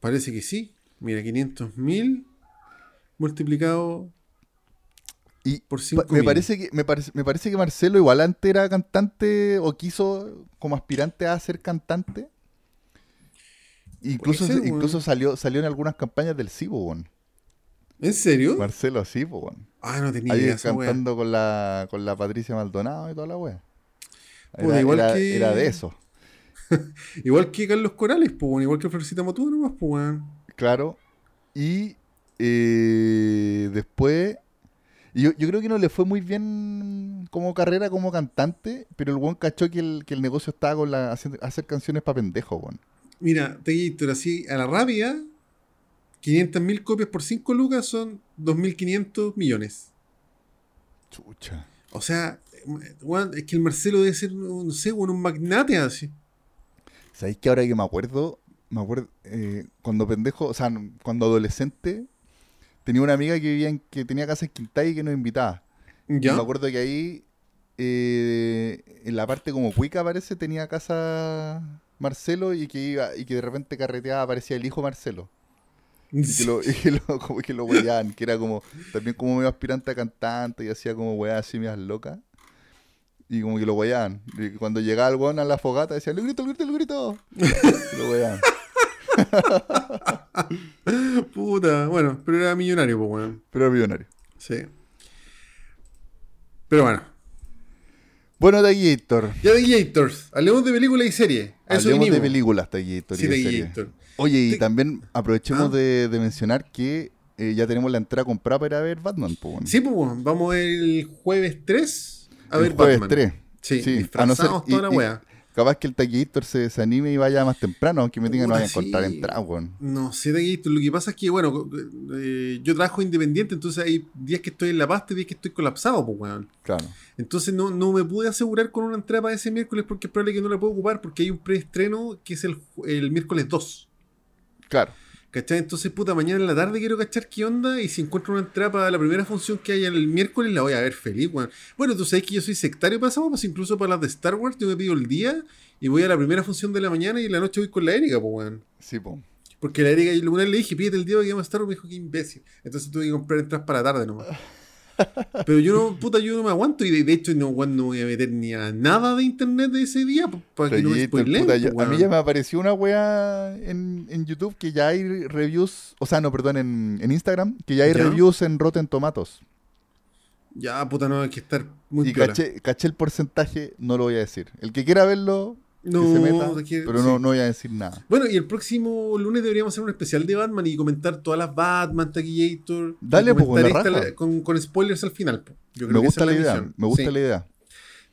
[SPEAKER 2] Parece que sí. Mira, 500 mil multiplicado
[SPEAKER 1] Y
[SPEAKER 2] por
[SPEAKER 1] Pa-
[SPEAKER 2] 5
[SPEAKER 1] me parece que me parece, me parece que Marcelo igual antes era cantante o quiso como aspirante a ser cantante. Incluso,
[SPEAKER 2] ser,
[SPEAKER 1] incluso salió, salió en algunas campañas del Cibo.
[SPEAKER 2] ¿En serio?
[SPEAKER 1] Marcelo así, po.
[SPEAKER 2] Ah, no tenía
[SPEAKER 1] Ahí
[SPEAKER 2] idea
[SPEAKER 1] cantando con la, con la Patricia Maldonado y toda la wea. Era,
[SPEAKER 2] igual
[SPEAKER 1] era-
[SPEAKER 2] que-
[SPEAKER 1] era de eso,
[SPEAKER 2] Igual que Carlos Corales, pues, igual que Florcita Motúa nomás, pues,
[SPEAKER 1] claro. Y eh, después, y yo, yo creo que no le fue muy bien como carrera como cantante, pero el weón cachó que el, que el negocio estaba con la, hacer canciones para pendejos, weón.
[SPEAKER 2] Mira, Teguitor, así a la rápida, 500 mil copias por 5 lucas son 2.500 millones.
[SPEAKER 1] Chucha.
[SPEAKER 2] O sea, weón, es que el Marcelo debe ser, no sé, weón, un magnate así.
[SPEAKER 1] ¿Sabéis que ahora que me acuerdo, me acuerdo, eh, cuando pendejo, o sea, cuando adolescente, tenía una amiga que vivía en, que tenía casa en Quintay y que nos invitaba. Y
[SPEAKER 2] ¿Ya?
[SPEAKER 1] me acuerdo que ahí, eh, en la parte como cuica parece, tenía casa Marcelo y que iba, y que de repente carreteaba, aparecía el hijo Marcelo. Y que lo, y que lo, como que lo huellaban, que era como, también como medio aspirante a cantante y hacía como weas así medias locas. Y como que lo huellaban. Y cuando llegaba el weón a la fogata decía, ¡el grito, el grito, el grito! Y lo huellaban.
[SPEAKER 2] Puta, bueno, pero era millonario, pues, weón.
[SPEAKER 1] Pero era millonario.
[SPEAKER 2] Sí. Pero bueno.
[SPEAKER 1] Bueno, Taquillator.
[SPEAKER 2] Ya de Gators. Hablemos de películas y series. A
[SPEAKER 1] Hablemos de películas, Taquillator. y
[SPEAKER 2] Sí. Gator.
[SPEAKER 1] Oye, y también aprovechemos
[SPEAKER 2] Ah.
[SPEAKER 1] de, de mencionar que eh, ya tenemos la entrada comprada para a ver Batman. po, weón.
[SPEAKER 2] Sí, pues, weón, vamos el jueves 3 a
[SPEAKER 1] El
[SPEAKER 2] ver
[SPEAKER 1] jueves
[SPEAKER 2] Batman.
[SPEAKER 1] 3.
[SPEAKER 2] Sí,
[SPEAKER 1] Sí,
[SPEAKER 2] toda
[SPEAKER 1] y- y
[SPEAKER 2] wea.
[SPEAKER 1] Capaz que el Taquillator se, se anime y vaya más temprano, aunque me que no
[SPEAKER 2] Puta,
[SPEAKER 1] vaya a encontrar entrada, weón.
[SPEAKER 2] No sé Gator. Lo que pasa es que, bueno, eh, yo trabajo independiente, entonces hay días que estoy en la pasta y días que estoy colapsado, pues, weón.
[SPEAKER 1] Claro.
[SPEAKER 2] Entonces no, no me pude asegurar con una entrada para ese miércoles porque es probable que no la puedo ocupar porque hay un preestreno que es el, el miércoles 2.
[SPEAKER 1] Claro.
[SPEAKER 2] ¿Cachai? Entonces, puta, mañana en la tarde quiero cachar qué onda y si encuentro una entrada para la primera función que haya el miércoles la voy a ver feliz, weón. Bueno, tú sabes que yo soy sectario esa, pues incluso para las de Star Wars yo me pido el día y voy a la primera función de la mañana y en la noche voy con la Erika, pues, weón.
[SPEAKER 1] Sí, po.
[SPEAKER 2] Porque la Erika, yo una le dije, pídete el día que vamos a Star Wars, me dijo que imbécil. Entonces tuve que comprar entradas para la tarde nomás. Pero yo no, puta, yo no me aguanto y de, de hecho no, no voy a meter ni a nada de internet de ese día pues, para que no me
[SPEAKER 1] puta,
[SPEAKER 2] pues,
[SPEAKER 1] a mí ya me apareció una wea en, en YouTube que ya hay reviews, o sea, no, perdón, en, en Instagram, que ya hay
[SPEAKER 2] ¿Ya?
[SPEAKER 1] reviews en Rotten Tomatoes.
[SPEAKER 2] Ya, puta, no, hay que estar muy
[SPEAKER 1] y caché el porcentaje, no lo voy a decir. El que quiera verlo,
[SPEAKER 2] No,
[SPEAKER 1] que se meta,
[SPEAKER 2] que-
[SPEAKER 1] pero no,
[SPEAKER 2] sí.
[SPEAKER 1] no voy a decir nada.
[SPEAKER 2] Bueno, y el próximo lunes deberíamos hacer un especial de Batman y comentar todas las Batman, Taquillator.
[SPEAKER 1] Dale,
[SPEAKER 2] comentar
[SPEAKER 1] con la
[SPEAKER 2] con, con spoilers al final. po. Yo creo
[SPEAKER 1] Me
[SPEAKER 2] que
[SPEAKER 1] gusta la idea,
[SPEAKER 2] misión.
[SPEAKER 1] me gusta
[SPEAKER 2] sí.
[SPEAKER 1] la idea.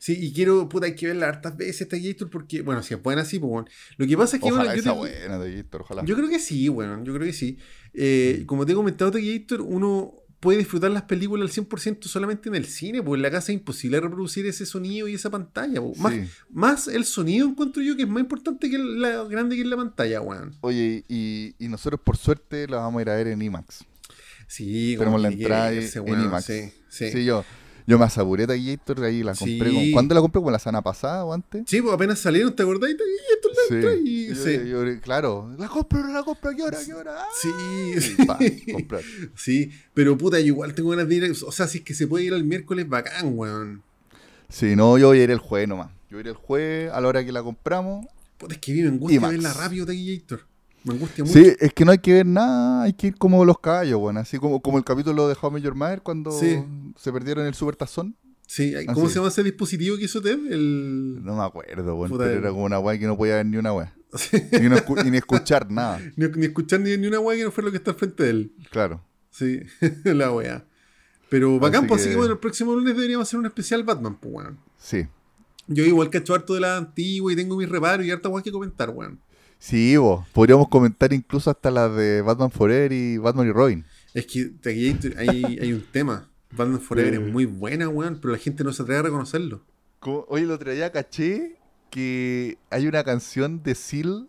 [SPEAKER 2] Sí, y quiero, puta, hay que verla hartas veces Taquillator porque, bueno, si es buena así, pues bueno. Lo que pasa es que,
[SPEAKER 1] Ojalá
[SPEAKER 2] bueno, yo,
[SPEAKER 1] esa
[SPEAKER 2] te-
[SPEAKER 1] buena, Taquillator, ojalá.
[SPEAKER 2] yo creo que sí, bueno, yo creo que sí. Eh, como te he comentado, Taquillator, uno puede disfrutar las películas al 100% solamente en el cine, porque en la casa es imposible reproducir ese sonido y esa pantalla. po. Más, el sonido encuentro yo que es más importante que la grande que es la pantalla, weón.
[SPEAKER 1] Oye, y, y nosotros por suerte la vamos a ir a ver en IMAX.
[SPEAKER 2] Sí,
[SPEAKER 1] Tenemos la entrada en IMAX.
[SPEAKER 2] Sí, sí.
[SPEAKER 1] Sí, yo, yo me aseguré Taquillator, ahí la compré.
[SPEAKER 2] Sí.
[SPEAKER 1] Con, ¿Cuándo la compré? ¿Con la semana pasada o antes?
[SPEAKER 2] Sí, pues apenas salieron, ¿te acordás? Y la entra y
[SPEAKER 1] Yo-
[SPEAKER 2] sí.
[SPEAKER 1] yo- claro, la compro, la compro, ¿qué hora? ¿Qué hora? Ah,
[SPEAKER 2] Sí,
[SPEAKER 1] y pa,
[SPEAKER 2] sí, pero puta, yo igual tengo ganas de ir, o sea, si es que se puede ir el miércoles, bacán, weón.
[SPEAKER 1] Sí, no, yo voy a ir el jueves nomás. Yo voy a ir el jueves a la hora que la compramos.
[SPEAKER 2] Puta, es que me angustia
[SPEAKER 1] IMAX.
[SPEAKER 2] verla rápido, Taquillator. Me angustia mucho.
[SPEAKER 1] Sí, es que no hay que ver nada, hay que ir como los caballos, bueno, así como, como el capítulo de How Your Mother cuando
[SPEAKER 2] Sí.
[SPEAKER 1] se perdieron el super tazón.
[SPEAKER 2] Sí, ¿cómo
[SPEAKER 1] Así.
[SPEAKER 2] se llama ese dispositivo que hizo Ted? El...
[SPEAKER 1] No me acuerdo, bueno, pero era como una weá que no podía ver ni una weá. Ni, no escu- y ni escuchar nada,
[SPEAKER 2] ni, ni escuchar ni, ni una weá que no fuera lo que está al frente de él.
[SPEAKER 1] claro.
[SPEAKER 2] Sí, la weá. Pero bacán, pues así
[SPEAKER 1] que-
[SPEAKER 2] que bueno, el próximo lunes deberíamos hacer un especial Batman, pues weón.
[SPEAKER 1] Sí.
[SPEAKER 2] Yo igual cacho harto de la antigua y tengo mis reparos y harta weá que comentar, weón.
[SPEAKER 1] Sí, vos. Podríamos comentar incluso hasta las de Batman Forever y Batman y Robin.
[SPEAKER 2] Es que aquí hay, un tema. Batman Forever es muy buena, weón, pero la gente no se atreve a reconocerlo.
[SPEAKER 1] Como- Oye, el otro día caché que hay una canción de Seal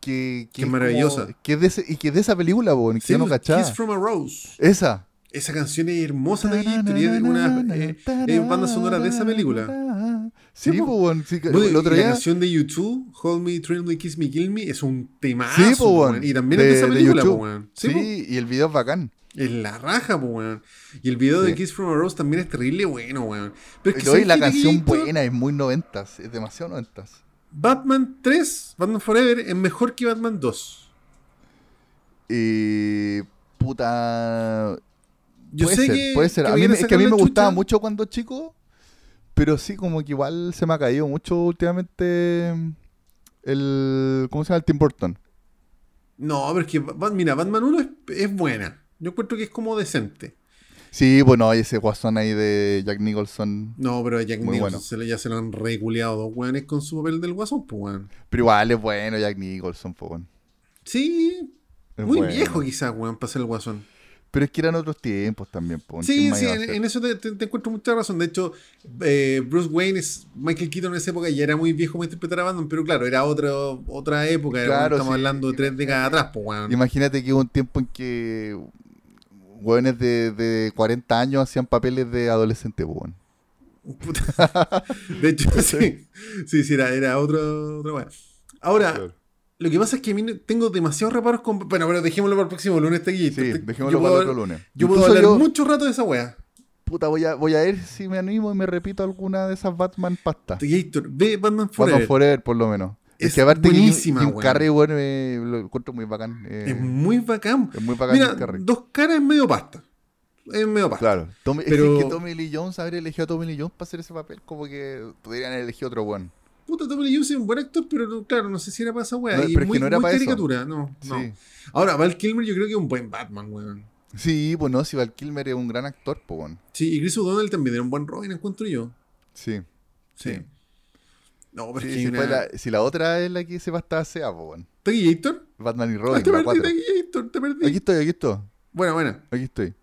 [SPEAKER 1] que,
[SPEAKER 2] Que es
[SPEAKER 1] como-
[SPEAKER 2] maravillosa.
[SPEAKER 1] que es de ese- y que es de esa película, bo, que yo no cachaba.
[SPEAKER 2] Kiss from a Rose.
[SPEAKER 1] Esa.
[SPEAKER 2] Esa canción es hermosa de y es una eh, es banda sonora de esa película.
[SPEAKER 1] Sí,
[SPEAKER 2] Sí, po.
[SPEAKER 1] po, weón, sí, que-
[SPEAKER 2] Bueno,
[SPEAKER 1] el otro
[SPEAKER 2] y la canción de YouTube, Hold Me, Thrill Me, Kiss Me, Kill Me, es un temazo,
[SPEAKER 1] Sí, po,
[SPEAKER 2] weón, Y también
[SPEAKER 1] de-
[SPEAKER 2] es de esa película, po, weón.
[SPEAKER 1] Sí, y el video es bacán.
[SPEAKER 2] Es la raja, po, weón. Y el video de. Kiss from a Rose también es terrible bueno, weón. Pero es que ¿sabes
[SPEAKER 1] la canción buena, es muy noventas, es demasiado noventas.
[SPEAKER 2] Batman 3, Batman Forever, es mejor que Batman 2.
[SPEAKER 1] Y puta.
[SPEAKER 2] Yo
[SPEAKER 1] puede
[SPEAKER 2] sé
[SPEAKER 1] ser,
[SPEAKER 2] que.
[SPEAKER 1] puede ser.
[SPEAKER 2] que
[SPEAKER 1] A mí,
[SPEAKER 2] vayan
[SPEAKER 1] me- es que a mí me gustaba mucho cuando chico, pero sí, como que igual se me ha caído mucho últimamente el. ¿Cómo se llama? El Tim Burton.
[SPEAKER 2] No, pero es que, mira, Batman 1 es, es buena. Yo encuentro que es como decente.
[SPEAKER 1] Sí, bueno, hay ese guasón ahí de Jack Nicholson.
[SPEAKER 2] No, pero a Jack
[SPEAKER 1] Muy
[SPEAKER 2] Nicholson
[SPEAKER 1] bueno.
[SPEAKER 2] se le- ya se lo han reculeado dos weones con su papel del guasón, pues weón.
[SPEAKER 1] Pero igual es bueno Jack Nicholson, po, weón.
[SPEAKER 2] Sí,
[SPEAKER 1] Es
[SPEAKER 2] muy
[SPEAKER 1] bueno.
[SPEAKER 2] viejo quizás, weón, para ser el guasón.
[SPEAKER 1] Pero es que eran otros tiempos también, po.
[SPEAKER 2] Sí,
[SPEAKER 1] ¿quién más
[SPEAKER 2] sí, en, eso te, te- te encuentro mucha razón. De hecho, eh, Bruce Wayne es Michael Keaton en esa época ya era muy viejo para interpretar a Batman, pero claro, era otra otra época. era-
[SPEAKER 1] Claro,
[SPEAKER 2] estamos
[SPEAKER 1] sí.
[SPEAKER 2] hablando de tres décadas atrás, pues weón.
[SPEAKER 1] Imagínate que hubo un tiempo en que hueones de, de 40 años hacían papeles de adolescente, weón.
[SPEAKER 2] Puta. De hecho, sí. Sí, sí, era, era otro. Ahora,
[SPEAKER 1] Claro.
[SPEAKER 2] Lo que pasa es que a mí tengo demasiados reparos con. Bueno, pero dejémoslo para el próximo lunes, este.
[SPEAKER 1] Sí, dejémoslo para el otro lunes.
[SPEAKER 2] Yo puedo hablar
[SPEAKER 1] yo-
[SPEAKER 2] mucho rato de esa weá.
[SPEAKER 1] Puta, voy a, voy a ver si me animo y me repito alguna de esas Batman pastas.
[SPEAKER 2] Gator, ve Batman Forever.
[SPEAKER 1] Batman Forever, por lo menos. Es,
[SPEAKER 2] Es
[SPEAKER 1] que aparte Jim-
[SPEAKER 2] buenísima,
[SPEAKER 1] Jim. Carrey, bueno, eh, lo encuentro muy bacán. eh,
[SPEAKER 2] Es muy bacán.
[SPEAKER 1] es muy bacán
[SPEAKER 2] Mira,
[SPEAKER 1] Jim Carrey.
[SPEAKER 2] dos caras es medio pasta. Es medio pasta.
[SPEAKER 1] Claro. Tommy-
[SPEAKER 2] Pero-
[SPEAKER 1] Es que Tommy Lee Jones, haber elegido a Tommy Lee Jones para hacer ese papel, como que podrían haber elegido otro weón.
[SPEAKER 2] Puta, Tommy Lee Jones es un buen actor, pero no- claro, no sé si era para esa weá.
[SPEAKER 1] No,
[SPEAKER 2] y
[SPEAKER 1] pero es que
[SPEAKER 2] muy,
[SPEAKER 1] no era
[SPEAKER 2] muy
[SPEAKER 1] para eso.
[SPEAKER 2] caricatura, no, no.
[SPEAKER 1] Sí.
[SPEAKER 2] Ahora, Val Kilmer yo creo que es un buen Batman, weón.
[SPEAKER 1] Sí, pues no, si Val Kilmer es un gran actor, pues weón.
[SPEAKER 2] Sí, y Chris O'Donnell también era un buen Robin, encuentro yo.
[SPEAKER 1] Sí.
[SPEAKER 2] Sí.
[SPEAKER 1] Sí.
[SPEAKER 2] No, pero
[SPEAKER 1] Sí,
[SPEAKER 2] es
[SPEAKER 1] si,
[SPEAKER 2] una...
[SPEAKER 1] la, si la otra es la que se va a estar SEA, pues weón.
[SPEAKER 2] ¿Taki Gator?
[SPEAKER 1] Batman y
[SPEAKER 2] Ah,
[SPEAKER 1] Robin,
[SPEAKER 2] te
[SPEAKER 1] la
[SPEAKER 2] perdí, te perdí.
[SPEAKER 1] Aquí estoy, aquí estoy.
[SPEAKER 2] Bueno, bueno.
[SPEAKER 1] Aquí estoy.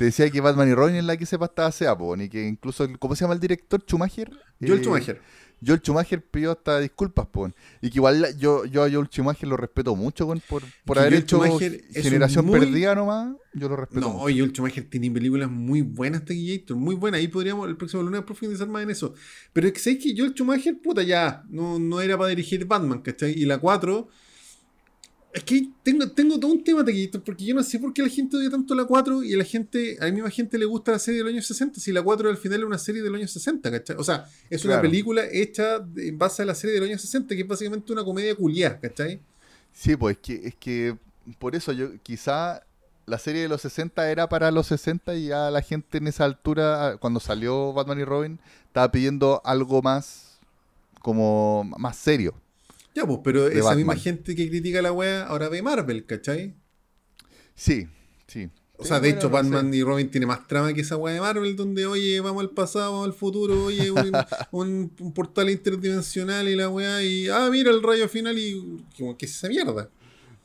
[SPEAKER 1] Te decía que Batman y Robin es la que se va a estar SEA, y que incluso, ¿cómo se llama el director? Schumacher.
[SPEAKER 2] Joel
[SPEAKER 1] Eh,
[SPEAKER 2] Schumacher.
[SPEAKER 1] Joel Schumacher pidió hasta disculpas, po. Y que igual la- yo, yo a Joel Schumacher lo respeto mucho, por, por haber
[SPEAKER 2] Joel
[SPEAKER 1] hecho
[SPEAKER 2] Schumacher
[SPEAKER 1] Generación
[SPEAKER 2] muy-
[SPEAKER 1] Perdida nomás. Yo lo respeto
[SPEAKER 2] No,
[SPEAKER 1] mucho.
[SPEAKER 2] Joel Schumacher tiene películas muy buenas, Taki Gator, muy buenas. Ahí podríamos el próximo lunes profundizar más en eso. Pero es que sabes que Joel Schumacher, puta, ya, no, no era para dirigir Batman, ¿cachai? Y la 4. Es que tengo, tengo todo un tema, Taki Gator, porque yo no sé por qué la gente odia tanto la 4 y a la gente, a la misma gente le gusta la serie del año 60, si la 4 al final es una serie del año 60, ¿cachai? O sea, es una película hecha de- en base a la serie del año 60, que es básicamente una comedia culiada, ¿cachai?
[SPEAKER 1] Sí, pues es que, es que por eso yo quizá la serie de los 60 era para los 60 y ya la gente en esa altura, cuando salió Batman y Robin, estaba pidiendo algo más como más serio.
[SPEAKER 2] Ya, pues, pero esa misma gente que critica la wea ahora ve Marvel, ¿cachai?
[SPEAKER 1] Sí, sí.
[SPEAKER 2] O
[SPEAKER 1] Sí,
[SPEAKER 2] sea, de
[SPEAKER 1] bueno,
[SPEAKER 2] hecho,
[SPEAKER 1] no sé.
[SPEAKER 2] Batman y Robin tiene más trama que esa weá de Marvel, donde, oye, vamos al pasado, vamos al futuro, oye, un, un- un portal interdimensional y la weá, y, ah, mira el rayo final y, como, ¿qué es esa mierda?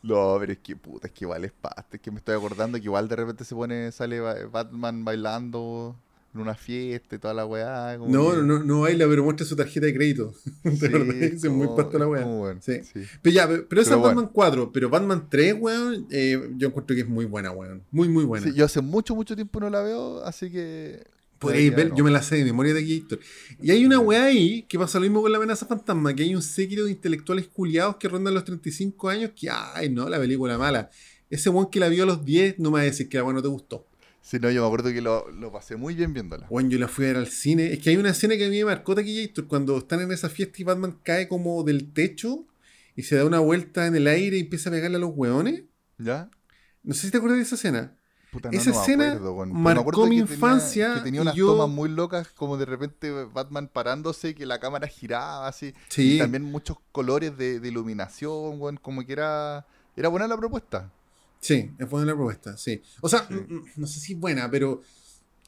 [SPEAKER 1] No, pero es que puta, es que igual es pasta, es que me estoy acordando que igual de repente se pone, sale Ba- Batman bailando en una fiesta y toda la weá. como
[SPEAKER 2] No,
[SPEAKER 1] que-
[SPEAKER 2] no, no, no baila, pero muestra su tarjeta de crédito. De
[SPEAKER 1] Sí,
[SPEAKER 2] verdad, es muy pasta la weá.
[SPEAKER 1] bueno,
[SPEAKER 2] Sí.
[SPEAKER 1] sí.
[SPEAKER 2] Pero ya, pero esa es
[SPEAKER 1] bueno.
[SPEAKER 2] Batman 4, pero Batman 3, weón, eh, yo encuentro que es muy buena, weón. Muy, muy buena.
[SPEAKER 1] Sí, yo hace mucho, mucho tiempo no la veo, así que. Debería,
[SPEAKER 2] ver,
[SPEAKER 1] ¿no?
[SPEAKER 2] yo me la sé de memoria de aquí, Héctor. Y hay una weá ahí que pasa lo mismo con la amenaza fantasma, que hay un séquito de intelectuales culiados que rondan los 35 años que, ay, no, la película mala. Ese weón que la vio a los 10 no me va a decir que la weá no te gustó.
[SPEAKER 1] Sí, no, yo me acuerdo que lo, lo pasé muy bien viéndola.
[SPEAKER 2] Weón, yo la fui a ver al cine. Es que hay una escena que a mí me marcó Héctor, cuando están en esa fiesta y Batman cae como del techo y se da una vuelta en el aire y empieza a pegarle a los weones.
[SPEAKER 1] ¿Ya?
[SPEAKER 2] No sé si te acuerdas de esa escena.
[SPEAKER 1] Puta,
[SPEAKER 2] Esa
[SPEAKER 1] me
[SPEAKER 2] escena
[SPEAKER 1] acuerdo,
[SPEAKER 2] marcó mi
[SPEAKER 1] tenía-
[SPEAKER 2] infancia
[SPEAKER 1] Que tenía unas
[SPEAKER 2] yo-
[SPEAKER 1] tomas muy locas, como de repente Batman parándose que la cámara giraba así.
[SPEAKER 2] Sí.
[SPEAKER 1] Y también muchos colores de, de iluminación, weón, como que era. Era buena la propuesta.
[SPEAKER 2] Sí, es buena la propuesta, sí. O sea,
[SPEAKER 1] Sí.
[SPEAKER 2] mm, mm, no sé si es buena, pero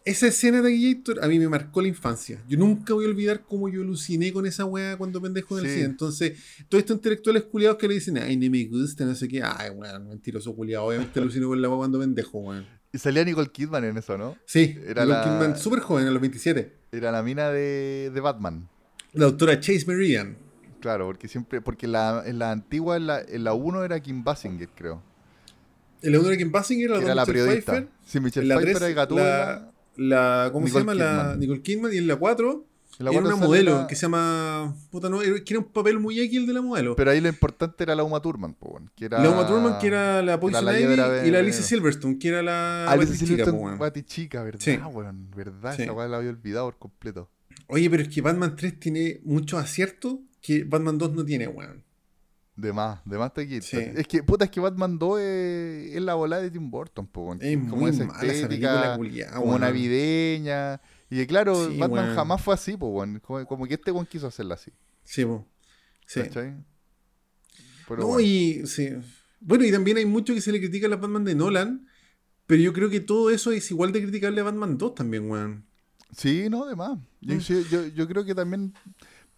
[SPEAKER 2] esa escena de Gator a mí me marcó la infancia. Yo nunca voy a olvidar cómo yo aluciné con esa weá cuando pendejo en el cine. Entonces, todos estos intelectuales culiados que le dicen, ay, no me gusta, no sé qué, ay, weón, mentiroso culiado. Obviamente aluciné con la weá cuando pendejo, weón.
[SPEAKER 1] Y salía Nicole Kidman en eso, ¿no?
[SPEAKER 2] Sí,
[SPEAKER 1] Era
[SPEAKER 2] Nicole
[SPEAKER 1] la-
[SPEAKER 2] Kidman súper joven, a los 27.
[SPEAKER 1] Era la mina de, de Batman.
[SPEAKER 2] La doctora Chase Meridian.
[SPEAKER 1] Claro, porque siempre. Porque la, en la antigua, en la, en la 1 era Kim Basinger, creo.
[SPEAKER 2] El segundo era Kim Basinger, la
[SPEAKER 1] que era la
[SPEAKER 2] Michelle
[SPEAKER 1] periodista.
[SPEAKER 2] Pfeiffer.
[SPEAKER 1] Sí, Michelle
[SPEAKER 2] En la
[SPEAKER 1] Pfeiffer
[SPEAKER 2] 3,
[SPEAKER 1] y Gatúbela.
[SPEAKER 2] la, la, ¿cómo se
[SPEAKER 1] Nicole
[SPEAKER 2] llama? La
[SPEAKER 1] Kidman.
[SPEAKER 2] Nicole Kidman. Y en la 4
[SPEAKER 1] En la
[SPEAKER 2] era una modelo
[SPEAKER 1] la-
[SPEAKER 2] que se llama. Puta, no, que era un papel muy X el de la modelo.
[SPEAKER 1] Pero ahí lo importante era la Uma Thurman, po, que era...
[SPEAKER 2] La Uma Thurman, que era la Poison
[SPEAKER 1] la
[SPEAKER 2] Ivy,
[SPEAKER 1] Hiedra
[SPEAKER 2] y la
[SPEAKER 1] de-
[SPEAKER 2] Alicia Silverstone, que era la
[SPEAKER 1] Alice Silverstone. Batichica, ¿verdad,
[SPEAKER 2] Sí.
[SPEAKER 1] weón? ¿Verdad?
[SPEAKER 2] Sí.
[SPEAKER 1] Esa weá la había olvidado por completo.
[SPEAKER 2] Oye, pero es que Batman 3 tiene muchos aciertos que Batman 2 no tiene, weón.
[SPEAKER 1] De más, de más te quita.
[SPEAKER 2] Sí.
[SPEAKER 1] Es que, puta, es que Batman 2 es, es la bola de Tim Burton, po.
[SPEAKER 2] Es
[SPEAKER 1] como
[SPEAKER 2] muy
[SPEAKER 1] esa
[SPEAKER 2] mala esa
[SPEAKER 1] estética,
[SPEAKER 2] culiada,
[SPEAKER 1] como
[SPEAKER 2] weón.
[SPEAKER 1] navideña. Y que, claro,
[SPEAKER 2] Sí,
[SPEAKER 1] Batman jamás fue así, po, weón. Como, como que este weón quiso hacerla así.
[SPEAKER 2] Sí, po. Sí.
[SPEAKER 1] ¿cachai? Pero
[SPEAKER 2] no,
[SPEAKER 1] bueno.
[SPEAKER 2] y. Sí. Bueno, y también hay mucho que se le critica a la Batman de Nolan, pero yo creo que todo eso es igual de criticable a Batman 2 también, weón.
[SPEAKER 1] Sí, no, de más. Yo,
[SPEAKER 2] Mm.
[SPEAKER 1] yo creo que también,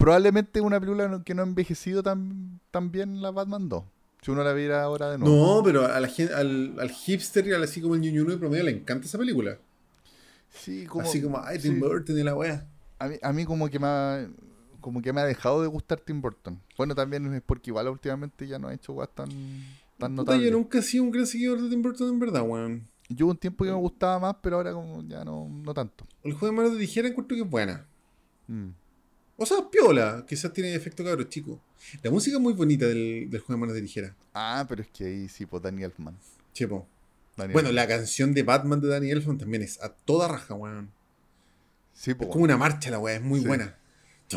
[SPEAKER 1] probablemente una película que no ha envejecido tan, tan bien la Batman 2. Si uno la viera ahora de nuevo.
[SPEAKER 2] No, pero a la al, al hipster y al- así como el ñuñuno de promedio le encanta esa película.
[SPEAKER 1] Sí, como,
[SPEAKER 2] así como, ay, Tim
[SPEAKER 1] sí.
[SPEAKER 2] Burton y la weá.
[SPEAKER 1] A mí, a mí como que me ha, como que me ha dejado de gustar Tim Burton. Bueno, también es porque igual últimamente ya no ha hecho guas tan, tan
[SPEAKER 2] Puta, yo nunca he sido un gran seguidor de Tim Burton en verdad, weón.
[SPEAKER 1] Yo hubo un tiempo que me gustaba más, pero ahora como ya no, no tanto.
[SPEAKER 2] El juego de manos de tijera encuentro que es buena.
[SPEAKER 1] Mm.
[SPEAKER 2] O sea, piola, quizás tiene efecto cabro chico. La música es muy bonita del, del juego de manos de tijera.
[SPEAKER 1] Ah, pero es que ahí sí, pues Danny Elfman.
[SPEAKER 2] Chepo.
[SPEAKER 1] Danny
[SPEAKER 2] Bueno,
[SPEAKER 1] Elfman.
[SPEAKER 2] la canción de Batman de Danny Elfman también es a toda raja, weón.
[SPEAKER 1] Sí,
[SPEAKER 2] Es
[SPEAKER 1] pues.
[SPEAKER 2] como una marcha la weá, es muy
[SPEAKER 1] Sí.
[SPEAKER 2] buena. Sí,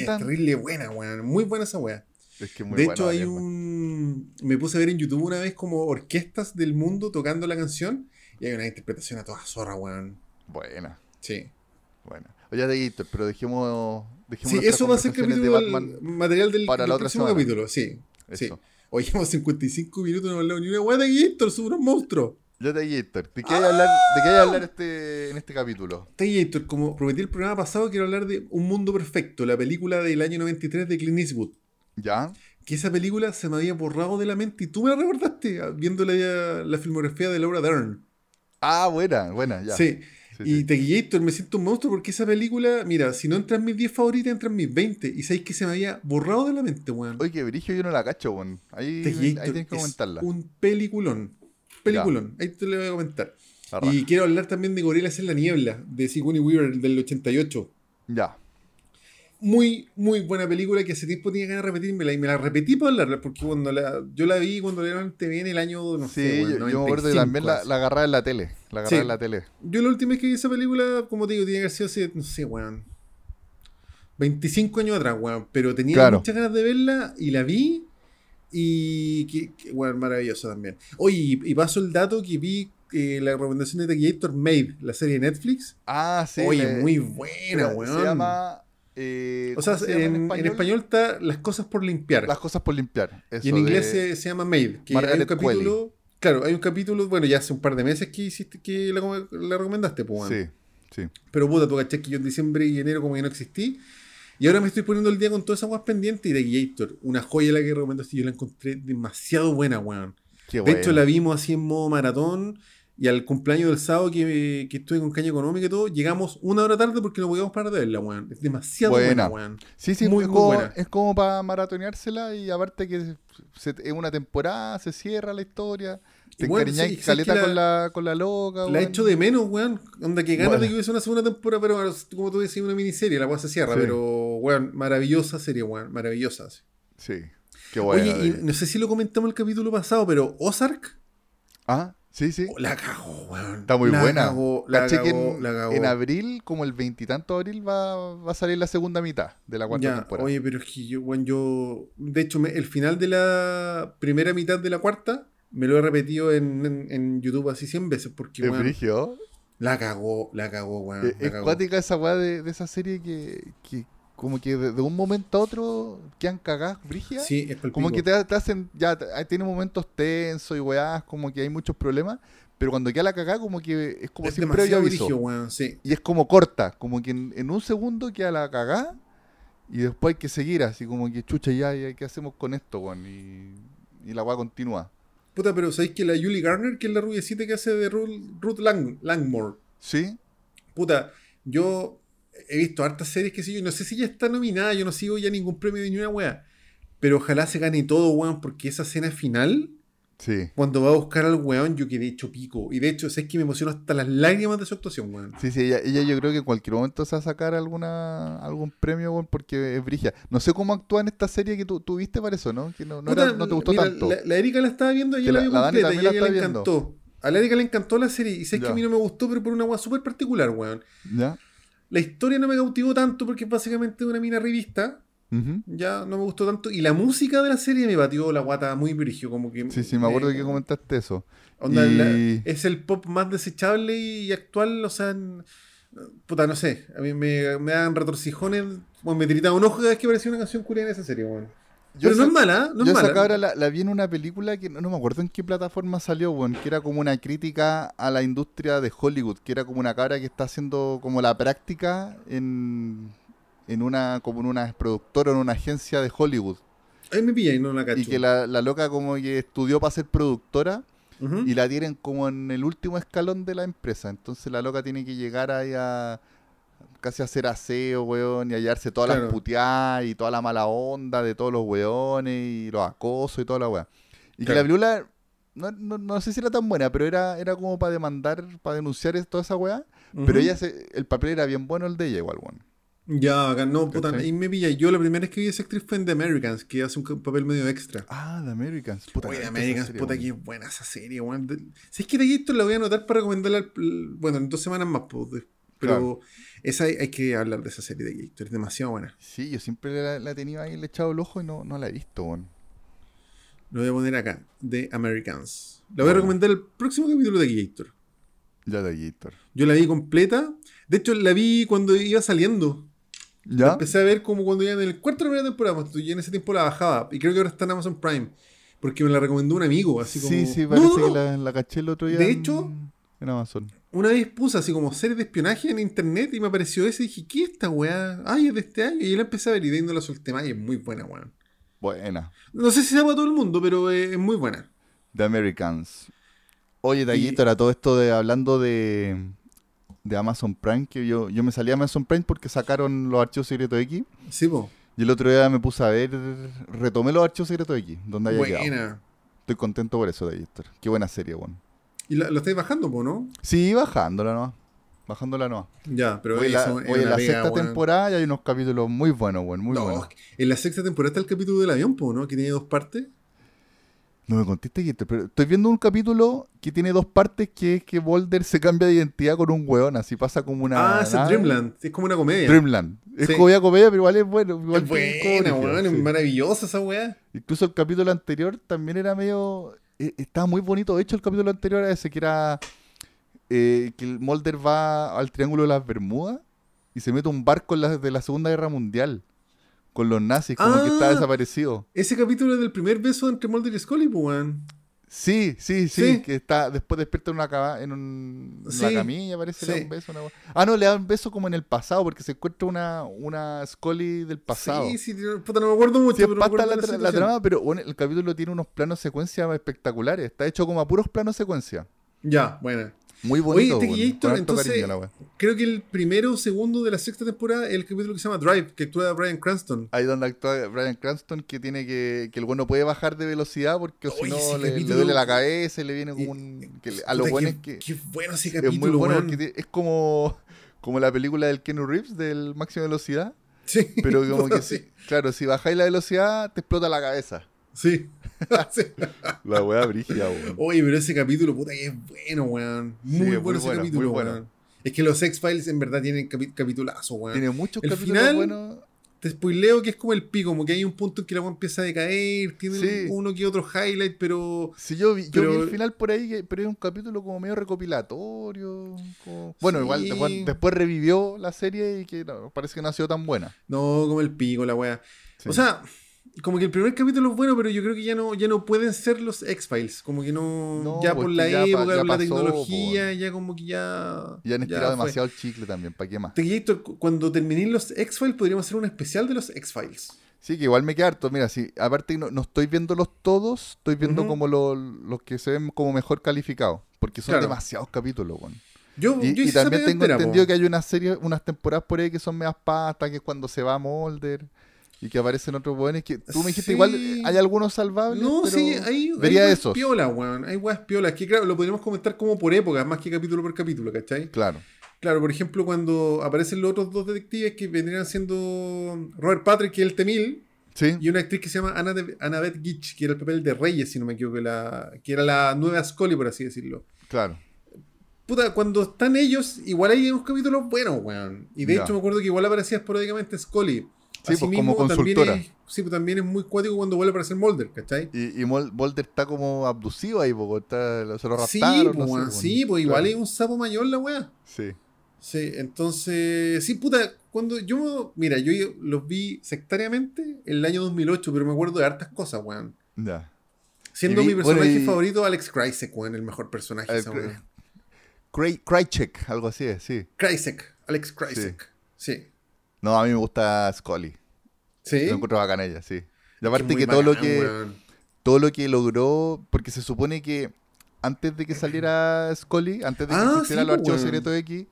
[SPEAKER 2] es terrible buena, weón. Muy buena esa weá.
[SPEAKER 1] Es que es muy
[SPEAKER 2] De
[SPEAKER 1] bueno
[SPEAKER 2] hecho, hay
[SPEAKER 1] Elfman.
[SPEAKER 2] un. Me puse a ver en YouTube una vez como orquestas del mundo tocando la canción. Y hay una interpretación a toda zorra, weón.
[SPEAKER 1] Buena,
[SPEAKER 2] Sí.
[SPEAKER 1] buena. Oye, de Gator, pero dejemos. dejemos
[SPEAKER 2] Sí, eso va a ser capítulo
[SPEAKER 1] de
[SPEAKER 2] material del,
[SPEAKER 1] para
[SPEAKER 2] del
[SPEAKER 1] la otra
[SPEAKER 2] próximo capítulo. Sí. sí.
[SPEAKER 1] Eso.
[SPEAKER 2] Hoy llevamos 55 minutos no hablado ni una weá de Gator, son unos monstruos.
[SPEAKER 1] Ya de Gator. ¿De qué hay a hablar, de qué hay a hablar este, en este capítulo?
[SPEAKER 2] Gator, como prometí el programa pasado, quiero hablar de Un Mundo Perfecto, la película del año 93 de Clint Eastwood.
[SPEAKER 1] ¿Ya?
[SPEAKER 2] Que esa película se me había borrado de la mente y tú me la recordaste ah, viendo la, la filmografía de Laura Dern.
[SPEAKER 1] Ah, buena, buena, ya.
[SPEAKER 2] Sí.
[SPEAKER 1] Sí,
[SPEAKER 2] y
[SPEAKER 1] sí.
[SPEAKER 2] Tequillator, me siento un monstruo porque esa película, mira, si no entra en mis 10 favoritas, entra en mis 20. Y sabéis que se me había borrado de la mente, weón.
[SPEAKER 1] Oye, que Brigio yo no la cacho, weón. Ahí, ahí tienes que
[SPEAKER 2] es
[SPEAKER 1] comentarla.
[SPEAKER 2] un peliculón. Peliculón. Ahí te lo voy a comentar. Y quiero hablar también de Gorilas en la Niebla, de Sigourney Weaver, del 88.
[SPEAKER 1] Ya.
[SPEAKER 2] Muy, muy buena película que hace tiempo tenía ganas de repetírmela y me la repetí para hablarla porque cuando la, yo la vi cuando la dieron en TV en el año, no
[SPEAKER 1] Sí,
[SPEAKER 2] sé,
[SPEAKER 1] yo, yo me acuerdo que
[SPEAKER 2] 95
[SPEAKER 1] también la, la agarraba en la tele. La agarraba
[SPEAKER 2] Sí.
[SPEAKER 1] en la tele.
[SPEAKER 2] Yo la última vez que vi esa película, como te digo, tiene que haber sido hace, no sé, weón. 25 años atrás, weón. Pero tenía
[SPEAKER 1] Claro.
[SPEAKER 2] muchas ganas de verla y la vi. Y, que, que, weón, maravillosa también. Oye, y, y paso el dato que vi eh, la recomendación de Tequillator Made, la serie de Netflix.
[SPEAKER 1] Ah, sí.
[SPEAKER 2] Oye, muy buena, weón.
[SPEAKER 1] Se llama. Eh,
[SPEAKER 2] o sea,
[SPEAKER 1] ¿cómo se
[SPEAKER 2] en, en español está Las cosas por limpiar.
[SPEAKER 1] Las cosas por limpiar.
[SPEAKER 2] y en
[SPEAKER 1] eso
[SPEAKER 2] inglés se, se llama Made. Que hay un capítulo. Claro, hay un capítulo, bueno, ya hace un par de meses que hiciste que la, la recomendaste, pues.
[SPEAKER 1] Sí, sí.
[SPEAKER 2] Pero puta, tú caché que yo en diciembre y enero como que no existí. Y ahora me estoy poniendo el día con todas esas guas pendientes y de Gator, una joya la que recomendaste, yo la encontré demasiado buena, weón.
[SPEAKER 1] Qué
[SPEAKER 2] De
[SPEAKER 1] bueno.
[SPEAKER 2] hecho, la vimos así en modo maratón. Y al cumpleaños del sábado que, que estuve con caña económica y todo, llegamos una hora tarde porque no podíamos parar de verla, weón. Es demasiado buena, weón.
[SPEAKER 1] Sí, sí,
[SPEAKER 2] muy,
[SPEAKER 1] es
[SPEAKER 2] muy
[SPEAKER 1] como,
[SPEAKER 2] buena.
[SPEAKER 1] es como para maratoneársela y aparte que se- es una temporada, se cierra la historia, te
[SPEAKER 2] bueno,
[SPEAKER 1] encariñáis
[SPEAKER 2] sí,
[SPEAKER 1] caleta
[SPEAKER 2] la-
[SPEAKER 1] con, la, con la loca.
[SPEAKER 2] La
[SPEAKER 1] weón.
[SPEAKER 2] he hecho de menos, weón. Onda que ganas
[SPEAKER 1] Bueno.
[SPEAKER 2] de que hubiese una segunda temporada, pero como tú decías, una miniserie, la weá se cierra.
[SPEAKER 1] Sí.
[SPEAKER 2] Pero, weón, maravillosa serie, weón. Maravillosa. sí.
[SPEAKER 1] Sí, qué bueno.
[SPEAKER 2] Oye, y no sé si lo comentamos el capítulo pasado, pero Ozark
[SPEAKER 1] Ah, sí, sí.
[SPEAKER 2] oh, la cagó, weón.
[SPEAKER 1] Está muy
[SPEAKER 2] la
[SPEAKER 1] buena.
[SPEAKER 2] Cagó, la
[SPEAKER 1] Caché
[SPEAKER 2] cagó,
[SPEAKER 1] en,
[SPEAKER 2] la cagó.
[SPEAKER 1] en abril, como el veintitanto de abril, va, va a salir la segunda mitad de la cuarta
[SPEAKER 2] Ya,
[SPEAKER 1] temporada.
[SPEAKER 2] oye, pero es que yo, weón, yo. De hecho, me- el final de la primera mitad de la cuarta me lo he repetido en, en- en YouTube así 100 veces porque,
[SPEAKER 1] es
[SPEAKER 2] weón,
[SPEAKER 1] brigio.
[SPEAKER 2] la cagó, la cagó, weón.
[SPEAKER 1] Es
[SPEAKER 2] la
[SPEAKER 1] es cuática esa weá de, de esa serie que, que como que de, de un momento a otro quedan cagadas, brigia.
[SPEAKER 2] Sí, es
[SPEAKER 1] Como que te, te hacen, ya, tiene momentos tensos y weás, como que hay muchos problemas, pero cuando queda la cagada, como que es como
[SPEAKER 2] es
[SPEAKER 1] sin previo aviso.
[SPEAKER 2] sí.
[SPEAKER 1] Y es como corta, como que en, en un segundo queda la cagada y después hay que seguir así, como que chucha, ya, ya ¿qué hacemos con esto, weón? Y, y la weá continúa.
[SPEAKER 2] Puta, pero ¿sabéis que la Julie Garner, que es la rubiecita que hace de Ruth, Ruth Lang- Langmore?
[SPEAKER 1] ¿Sí?
[SPEAKER 2] Puta, yo he visto hartas series que sé yo, y no sé si ya está nominada, yo no sigo ya ningún premio de ni una wea. Pero ojalá se gane todo, weón, porque esa escena final,
[SPEAKER 1] Sí.
[SPEAKER 2] cuando va a buscar al weón, yo quedé hecho pico. Y de hecho, sé que me emocionó hasta las lágrimas de su actuación, weón.
[SPEAKER 1] Sí, sí, ella, ella yo creo que en cualquier momento se va a sacar alguna, algún premio, weón, porque es brigia. No sé cómo actúa en esta serie que tú, tú viste para eso, ¿no? Que no, no,
[SPEAKER 2] Puta,
[SPEAKER 1] era- no te gustó
[SPEAKER 2] mira,
[SPEAKER 1] tanto.
[SPEAKER 2] La, la Erika la estaba viendo y la,
[SPEAKER 1] la-
[SPEAKER 2] vio
[SPEAKER 1] la
[SPEAKER 2] completa y
[SPEAKER 1] también
[SPEAKER 2] a
[SPEAKER 1] la
[SPEAKER 2] ella le
[SPEAKER 1] viendo.
[SPEAKER 2] encantó. A la Erika le encantó la serie y sé que a mí no me gustó, pero por una weá súper particular, weón.
[SPEAKER 1] ¿Ya?
[SPEAKER 2] La historia no me cautivó tanto porque es básicamente una mina revista. Ya no me gustó tanto. Y la música de la serie me batió la guata muy brigio, como que...
[SPEAKER 1] Sí, sí, me acuerdo
[SPEAKER 2] eh,
[SPEAKER 1] que comentaste eso.
[SPEAKER 2] onda,
[SPEAKER 1] Y-
[SPEAKER 2] la- es el pop más desechable y actual, o sea... en- puta, no sé. A mí me, me dan retorcijones. Bueno, me tiritaba un ojo cada vez que aparecía una canción coreana en esa serie, weón.
[SPEAKER 1] Yo
[SPEAKER 2] Pero no
[SPEAKER 1] esa-
[SPEAKER 2] es mala, no
[SPEAKER 1] yo
[SPEAKER 2] es
[SPEAKER 1] esa
[SPEAKER 2] mala.
[SPEAKER 1] cabra la, la vi en una película que no, no me acuerdo en qué plataforma salió, que era como una crítica a la industria de Hollywood, que era como una cabra que está haciendo como la práctica en, en una, como en una productora, en una agencia de Hollywood.
[SPEAKER 2] Ahí me pilla y no la cacho.
[SPEAKER 1] Y que la, la loca como que estudió para ser productora y la tienen como en el último escalón de la empresa. Entonces la loca tiene que llegar ahí a casi hacer aseo, weón, y hallarse todas
[SPEAKER 2] Claro.
[SPEAKER 1] las puteadas y toda la mala onda de todos los weones y los acosos y toda la weá. Y que
[SPEAKER 2] Claro.
[SPEAKER 1] la película no, no, no sé si era tan buena, pero era, era como para demandar, para denunciar toda esa weá.
[SPEAKER 2] Ujú.
[SPEAKER 1] Pero ella se, el papel era bien bueno el de ella igual, weón.
[SPEAKER 2] Ya, no, puta, ahí me pilla. Yo la primera vez que vi a esa actriz fue en The Americans, que hace un papel medio extra.
[SPEAKER 1] Ah, The Americans. Puta,
[SPEAKER 2] Oye, The Americans,
[SPEAKER 1] serie,
[SPEAKER 2] puta, que buena esa serie, weón. Si es que de esto la voy a anotar para recomendarla, bueno, en dos semanas más, pues, pero
[SPEAKER 1] Claro.
[SPEAKER 2] esa hay, hay que hablar de esa serie de Gator, es demasiado buena.
[SPEAKER 1] Sí, yo siempre la, la he tenido ahí, le he echado el ojo y no, no la he visto, weón.
[SPEAKER 2] Lo voy a poner acá, The Americans. La voy a recomendar el próximo capítulo de Gator.
[SPEAKER 1] Ya de Gator.
[SPEAKER 2] Yo la vi completa. De hecho, la vi cuando iba saliendo. La
[SPEAKER 1] ¿Ya?
[SPEAKER 2] empecé a ver como cuando iba en el cuarto de la primera temporada. Yo en ese tiempo la bajaba. Y creo que ahora está en Amazon Prime. Porque me la recomendó un amigo. Así como...
[SPEAKER 1] Sí, sí,
[SPEAKER 2] No,
[SPEAKER 1] parece
[SPEAKER 2] no, no.
[SPEAKER 1] que la, la caché el otro día.
[SPEAKER 2] De
[SPEAKER 1] en-
[SPEAKER 2] hecho-
[SPEAKER 1] En Amazon.
[SPEAKER 2] Una vez puse así como series de espionaje en internet y me apareció ese y dije, ¿qué es esta weá? Ay, es de este año. Y yo la empecé a ver y de ahí no la solté más y es muy buena, weón.
[SPEAKER 1] Buena.
[SPEAKER 2] No sé si sea para todo el mundo, pero es muy buena.
[SPEAKER 1] The Americans. Oye, Taguito, era todo esto de hablando de, de Amazon Prime, que yo, yo me salí a Amazon Prime porque sacaron los archivos secretos X.
[SPEAKER 2] Sí, po.
[SPEAKER 1] Y el otro día me puse a ver, retomé los archivos secretos X, donde quedado.
[SPEAKER 2] Buena.
[SPEAKER 1] Estoy contento por eso, Taguito. Qué buena serie, weón.
[SPEAKER 2] Y la- lo estáis bajando, po, ¿no?
[SPEAKER 1] Sí, bajándola nomás. Bajándola nomás.
[SPEAKER 2] Ya, pero
[SPEAKER 1] Hoy la, hoy en la sexta temporada y hay unos capítulos muy buenos, weón. Muy
[SPEAKER 2] no,
[SPEAKER 1] buenos.
[SPEAKER 2] en la sexta temporada está el capítulo del avión, po, ¿no? Que tiene dos partes.
[SPEAKER 1] No me contaste, Taguito, pero estoy viendo un capítulo que tiene dos partes que es que Boulder se cambia de identidad con un weón. Así pasa como una.
[SPEAKER 2] ah, es. Dreamland. Es como una comedia.
[SPEAKER 1] Dreamland. Es
[SPEAKER 2] Sí.
[SPEAKER 1] comedia, comedia, pero igual es bueno. Igual
[SPEAKER 2] es buena, weón. Es
[SPEAKER 1] sí.
[SPEAKER 2] maravillosa esa weá.
[SPEAKER 1] Incluso el capítulo anterior también era medio. Eh, Estaba muy bonito. De hecho, el capítulo anterior a ese que era. eh, que el Mulder va al Triángulo de las Bermudas y se mete un barco en la- de la Segunda Guerra Mundial con los nazis, como que está
[SPEAKER 2] Ah.
[SPEAKER 1] desaparecido.
[SPEAKER 2] Ese capítulo es del primer beso entre Mulder y Scully, po, weón.
[SPEAKER 1] Sí, sí, sí,
[SPEAKER 2] Sí.
[SPEAKER 1] que está después despierta en una, cama, en un, en
[SPEAKER 2] Sí,
[SPEAKER 1] una camilla, parece, le da un beso. una Ah, no, le da un beso como en el pasado, porque se encuentra una, una Scully del pasado.
[SPEAKER 2] Sí, sí, puta, no me acuerdo mucho, pero me acuerdo
[SPEAKER 1] la,
[SPEAKER 2] la
[SPEAKER 1] la trama, pero bueno, el capítulo tiene unos planos secuencia espectaculares. Está hecho como a puros planos secuencia.
[SPEAKER 2] Ya, buena.
[SPEAKER 1] Muy bonito.
[SPEAKER 2] Oye,
[SPEAKER 1] con harto
[SPEAKER 2] entonces,
[SPEAKER 1] cariño la
[SPEAKER 2] creo que el primero o segundo de la sexta temporada es el capítulo que se llama Drive, que actúa Brian Cranston.
[SPEAKER 1] Ahí donde actúa Brian Cranston, que tiene que. que el bueno puede bajar de velocidad porque si no le, duele la cabeza y le viene como un. que a los buenos que.
[SPEAKER 2] qué bueno ese
[SPEAKER 1] Es
[SPEAKER 2] capítulo,
[SPEAKER 1] muy bueno porque es como. como la película del Keanu Reeves del máxima velocidad.
[SPEAKER 2] Sí,
[SPEAKER 1] Pero como que sí. Claro, si bajáis la velocidad, te explota la cabeza.
[SPEAKER 2] Sí.
[SPEAKER 1] La wea brígida, weón.
[SPEAKER 2] Oye, pero ese capítulo, puta, que es bueno, weón. Muy bueno ese capítulo,
[SPEAKER 1] muy bueno.
[SPEAKER 2] weón. Es que los X-Files en verdad tienen capi capitulazo, weón.
[SPEAKER 1] Tiene muchos
[SPEAKER 2] El
[SPEAKER 1] capítulos
[SPEAKER 2] final-
[SPEAKER 1] buenos.
[SPEAKER 2] Te spoileo que es como el pico, como que hay un punto en que la weón empieza a decaer, tiene
[SPEAKER 1] Sí.
[SPEAKER 2] uno que otro highlight, pero.
[SPEAKER 1] Sí, yo vi, yo vi
[SPEAKER 2] Pero-
[SPEAKER 1] el final por ahí, pero es un capítulo como medio recopilatorio. como- Bueno,
[SPEAKER 2] Sí.
[SPEAKER 1] igual después, después revivió la serie y que no, parece que no ha sido tan buena.
[SPEAKER 2] No, como el pico, la weá. O sea, como que el primer capítulo es bueno, pero yo creo que ya no, ya no pueden ser los X-Files. Como que no.
[SPEAKER 1] No,
[SPEAKER 2] ya por la
[SPEAKER 1] ya pa-
[SPEAKER 2] época,
[SPEAKER 1] ya
[SPEAKER 2] por la
[SPEAKER 1] pasó,
[SPEAKER 2] tecnología,
[SPEAKER 1] po.
[SPEAKER 2] ya como que ya.
[SPEAKER 1] y han
[SPEAKER 2] ya
[SPEAKER 1] estirado demasiado el chicle también, ¿para qué más?
[SPEAKER 2] Tequillator, cu- cuando terminen los X-Files, podríamos hacer un especial de los X-Files.
[SPEAKER 1] Sí, que igual me queda harto. Mira, sí, aparte no, no estoy viéndolos todos, estoy viendo como lo- los que se ven como mejor calificados. Porque son
[SPEAKER 2] Claro.
[SPEAKER 1] demasiados capítulos, weón.
[SPEAKER 2] Yo,
[SPEAKER 1] Y,
[SPEAKER 2] yo
[SPEAKER 1] y también tengo
[SPEAKER 2] entera, po.
[SPEAKER 1] entendido que hay una serie, unas temporadas por ahí que son medias pastas, que es cuando se va Mulder y que aparecen otros buenos. Que tú me dijiste
[SPEAKER 2] Sí.
[SPEAKER 1] igual hay algunos salvables.
[SPEAKER 2] No,
[SPEAKER 1] pero
[SPEAKER 2] sí, hay,
[SPEAKER 1] vería
[SPEAKER 2] hay
[SPEAKER 1] esos.
[SPEAKER 2] piola, weón. Hay weas piolas. Que claro, lo podríamos comentar como por época, más que capítulo por capítulo, ¿cachai?
[SPEAKER 1] Claro.
[SPEAKER 2] Claro, por ejemplo, cuando aparecen los otros dos detectives que vendrían siendo Robert Patrick, que es el Temil,
[SPEAKER 1] Sí.
[SPEAKER 2] y una actriz que se llama Anna de- Annabeth Gitch, que era el papel de Reyes, si no me equivoco, la, que era la nueva Scully, por así decirlo.
[SPEAKER 1] Claro.
[SPEAKER 2] Puta, cuando están ellos, igual hay unos capítulos buenos, weón. Y de
[SPEAKER 1] Ya.
[SPEAKER 2] hecho me acuerdo que igual aparecía esporádicamente Scully.
[SPEAKER 1] Sí, pues, como consultora.
[SPEAKER 2] es, sí, pues también es muy cuático cuando vuelve a aparecer Mulder, ¿cachai?
[SPEAKER 1] Y, y Mulder está como abducido ahí, po, está- se lo
[SPEAKER 2] Sí,
[SPEAKER 1] raptaron.
[SPEAKER 2] pues,
[SPEAKER 1] no sé,
[SPEAKER 2] sí, pues igual
[SPEAKER 1] Claro.
[SPEAKER 2] es un sapo mayor la weá.
[SPEAKER 1] Sí.
[SPEAKER 2] Sí, entonces, sí, puta, cuando yo, mira, yo los vi sectariamente en el año 2008, pero me acuerdo de hartas cosas, weón.
[SPEAKER 1] Ya.
[SPEAKER 2] Siendo
[SPEAKER 1] vi-
[SPEAKER 2] mi personaje
[SPEAKER 1] bueno, y-
[SPEAKER 2] favorito Alex Krycek, weón, el mejor personaje. Esa
[SPEAKER 1] Krychek, algo así sí.
[SPEAKER 2] Krycek, Alex Krycek. Sí.
[SPEAKER 1] No, a mí me gusta Scully.
[SPEAKER 2] Sí.
[SPEAKER 1] Lo encuentro bacán ella, sí. Y aparte que todo lo que
[SPEAKER 2] weón.
[SPEAKER 1] todo lo que logró, porque se supone que antes de que saliera Scully, antes de que
[SPEAKER 2] Ah,
[SPEAKER 1] existieran
[SPEAKER 2] sí,
[SPEAKER 1] los archivos
[SPEAKER 2] weón.
[SPEAKER 1] secretos X,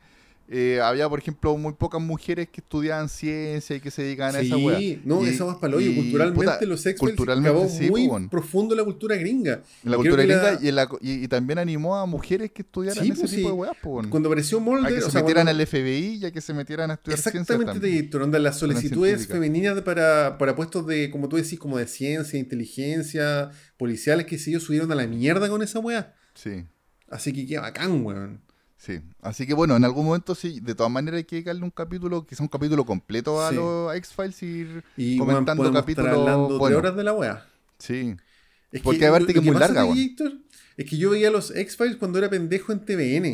[SPEAKER 1] eh, había, por ejemplo, muy pocas mujeres que estudiaban ciencia y que se dedicaban a esa weá.
[SPEAKER 2] Sí, no,
[SPEAKER 1] Y-
[SPEAKER 2] esa más para hoyo. Culturalmente
[SPEAKER 1] puta,
[SPEAKER 2] los X-Files
[SPEAKER 1] culturalmente
[SPEAKER 2] acabó
[SPEAKER 1] sí,
[SPEAKER 2] muy
[SPEAKER 1] weón.
[SPEAKER 2] profundo en la cultura gringa.
[SPEAKER 1] En la cultura
[SPEAKER 2] la-
[SPEAKER 1] gringa y, en la- y- y también animó a mujeres que estudiaran
[SPEAKER 2] Sí,
[SPEAKER 1] ese
[SPEAKER 2] pues,
[SPEAKER 1] tipo de po, weón.
[SPEAKER 2] Cuando apareció
[SPEAKER 1] a
[SPEAKER 2] Mulder,
[SPEAKER 1] que se
[SPEAKER 2] o sea,
[SPEAKER 1] metieran
[SPEAKER 2] cuando-
[SPEAKER 1] al FBI y a que se metieran a estudiar
[SPEAKER 2] Exactamente. Héctor. Onda, las solicitudes femeninas para, para puestos de, como tú decís, como de ciencia, inteligencia, policiales, que si ellos subieron a la mierda con esa weá.
[SPEAKER 1] Sí,
[SPEAKER 2] Así que qué bacán, weón.
[SPEAKER 1] Sí. Así que bueno, en algún momento sí, de todas maneras hay que dedicarle un capítulo, que sea un capítulo completo a
[SPEAKER 2] Sí.
[SPEAKER 1] los X-Files y ir
[SPEAKER 2] Y
[SPEAKER 1] comentando
[SPEAKER 2] estar
[SPEAKER 1] capítulos.
[SPEAKER 2] hablando
[SPEAKER 1] bueno,
[SPEAKER 2] horas de la weá.
[SPEAKER 1] sí.
[SPEAKER 2] Es
[SPEAKER 1] Porque aparte que es muy larga.
[SPEAKER 2] Héctor, es que yo veía los X-Files cuando era pendejo en TVN.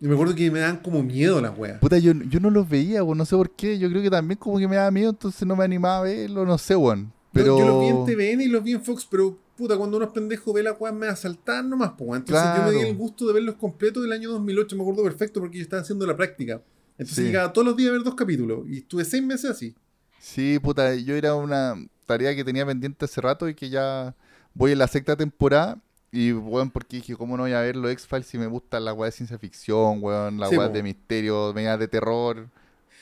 [SPEAKER 2] Y me acuerdo que me daban como miedo las weas.
[SPEAKER 1] Puta, yo, yo no los veía, weón, no sé por qué. Yo creo que también como que me daba miedo, entonces no me animaba a verlo, no sé, weón. Pero...
[SPEAKER 2] Yo, yo los vi en TVN y los vi en Fox, pero puta, cuando uno es pendejo ve la weá me va a saltar nomás, pues. Entonces yo me di el gusto de verlos completos del año 2008, me acuerdo perfecto porque yo estaba haciendo la práctica. Entonces
[SPEAKER 1] Sí.
[SPEAKER 2] llegaba todos los días a ver dos capítulos y estuve seis meses así.
[SPEAKER 1] Sí, puta, yo era una tarea que tenía pendiente hace rato y que ya voy en la sexta temporada. Y, weón, porque dije, ¿cómo no voy a ver los X-Files si me gustan las weas de ciencia ficción, weón, las
[SPEAKER 2] Sí,
[SPEAKER 1] de misterio, medias de terror?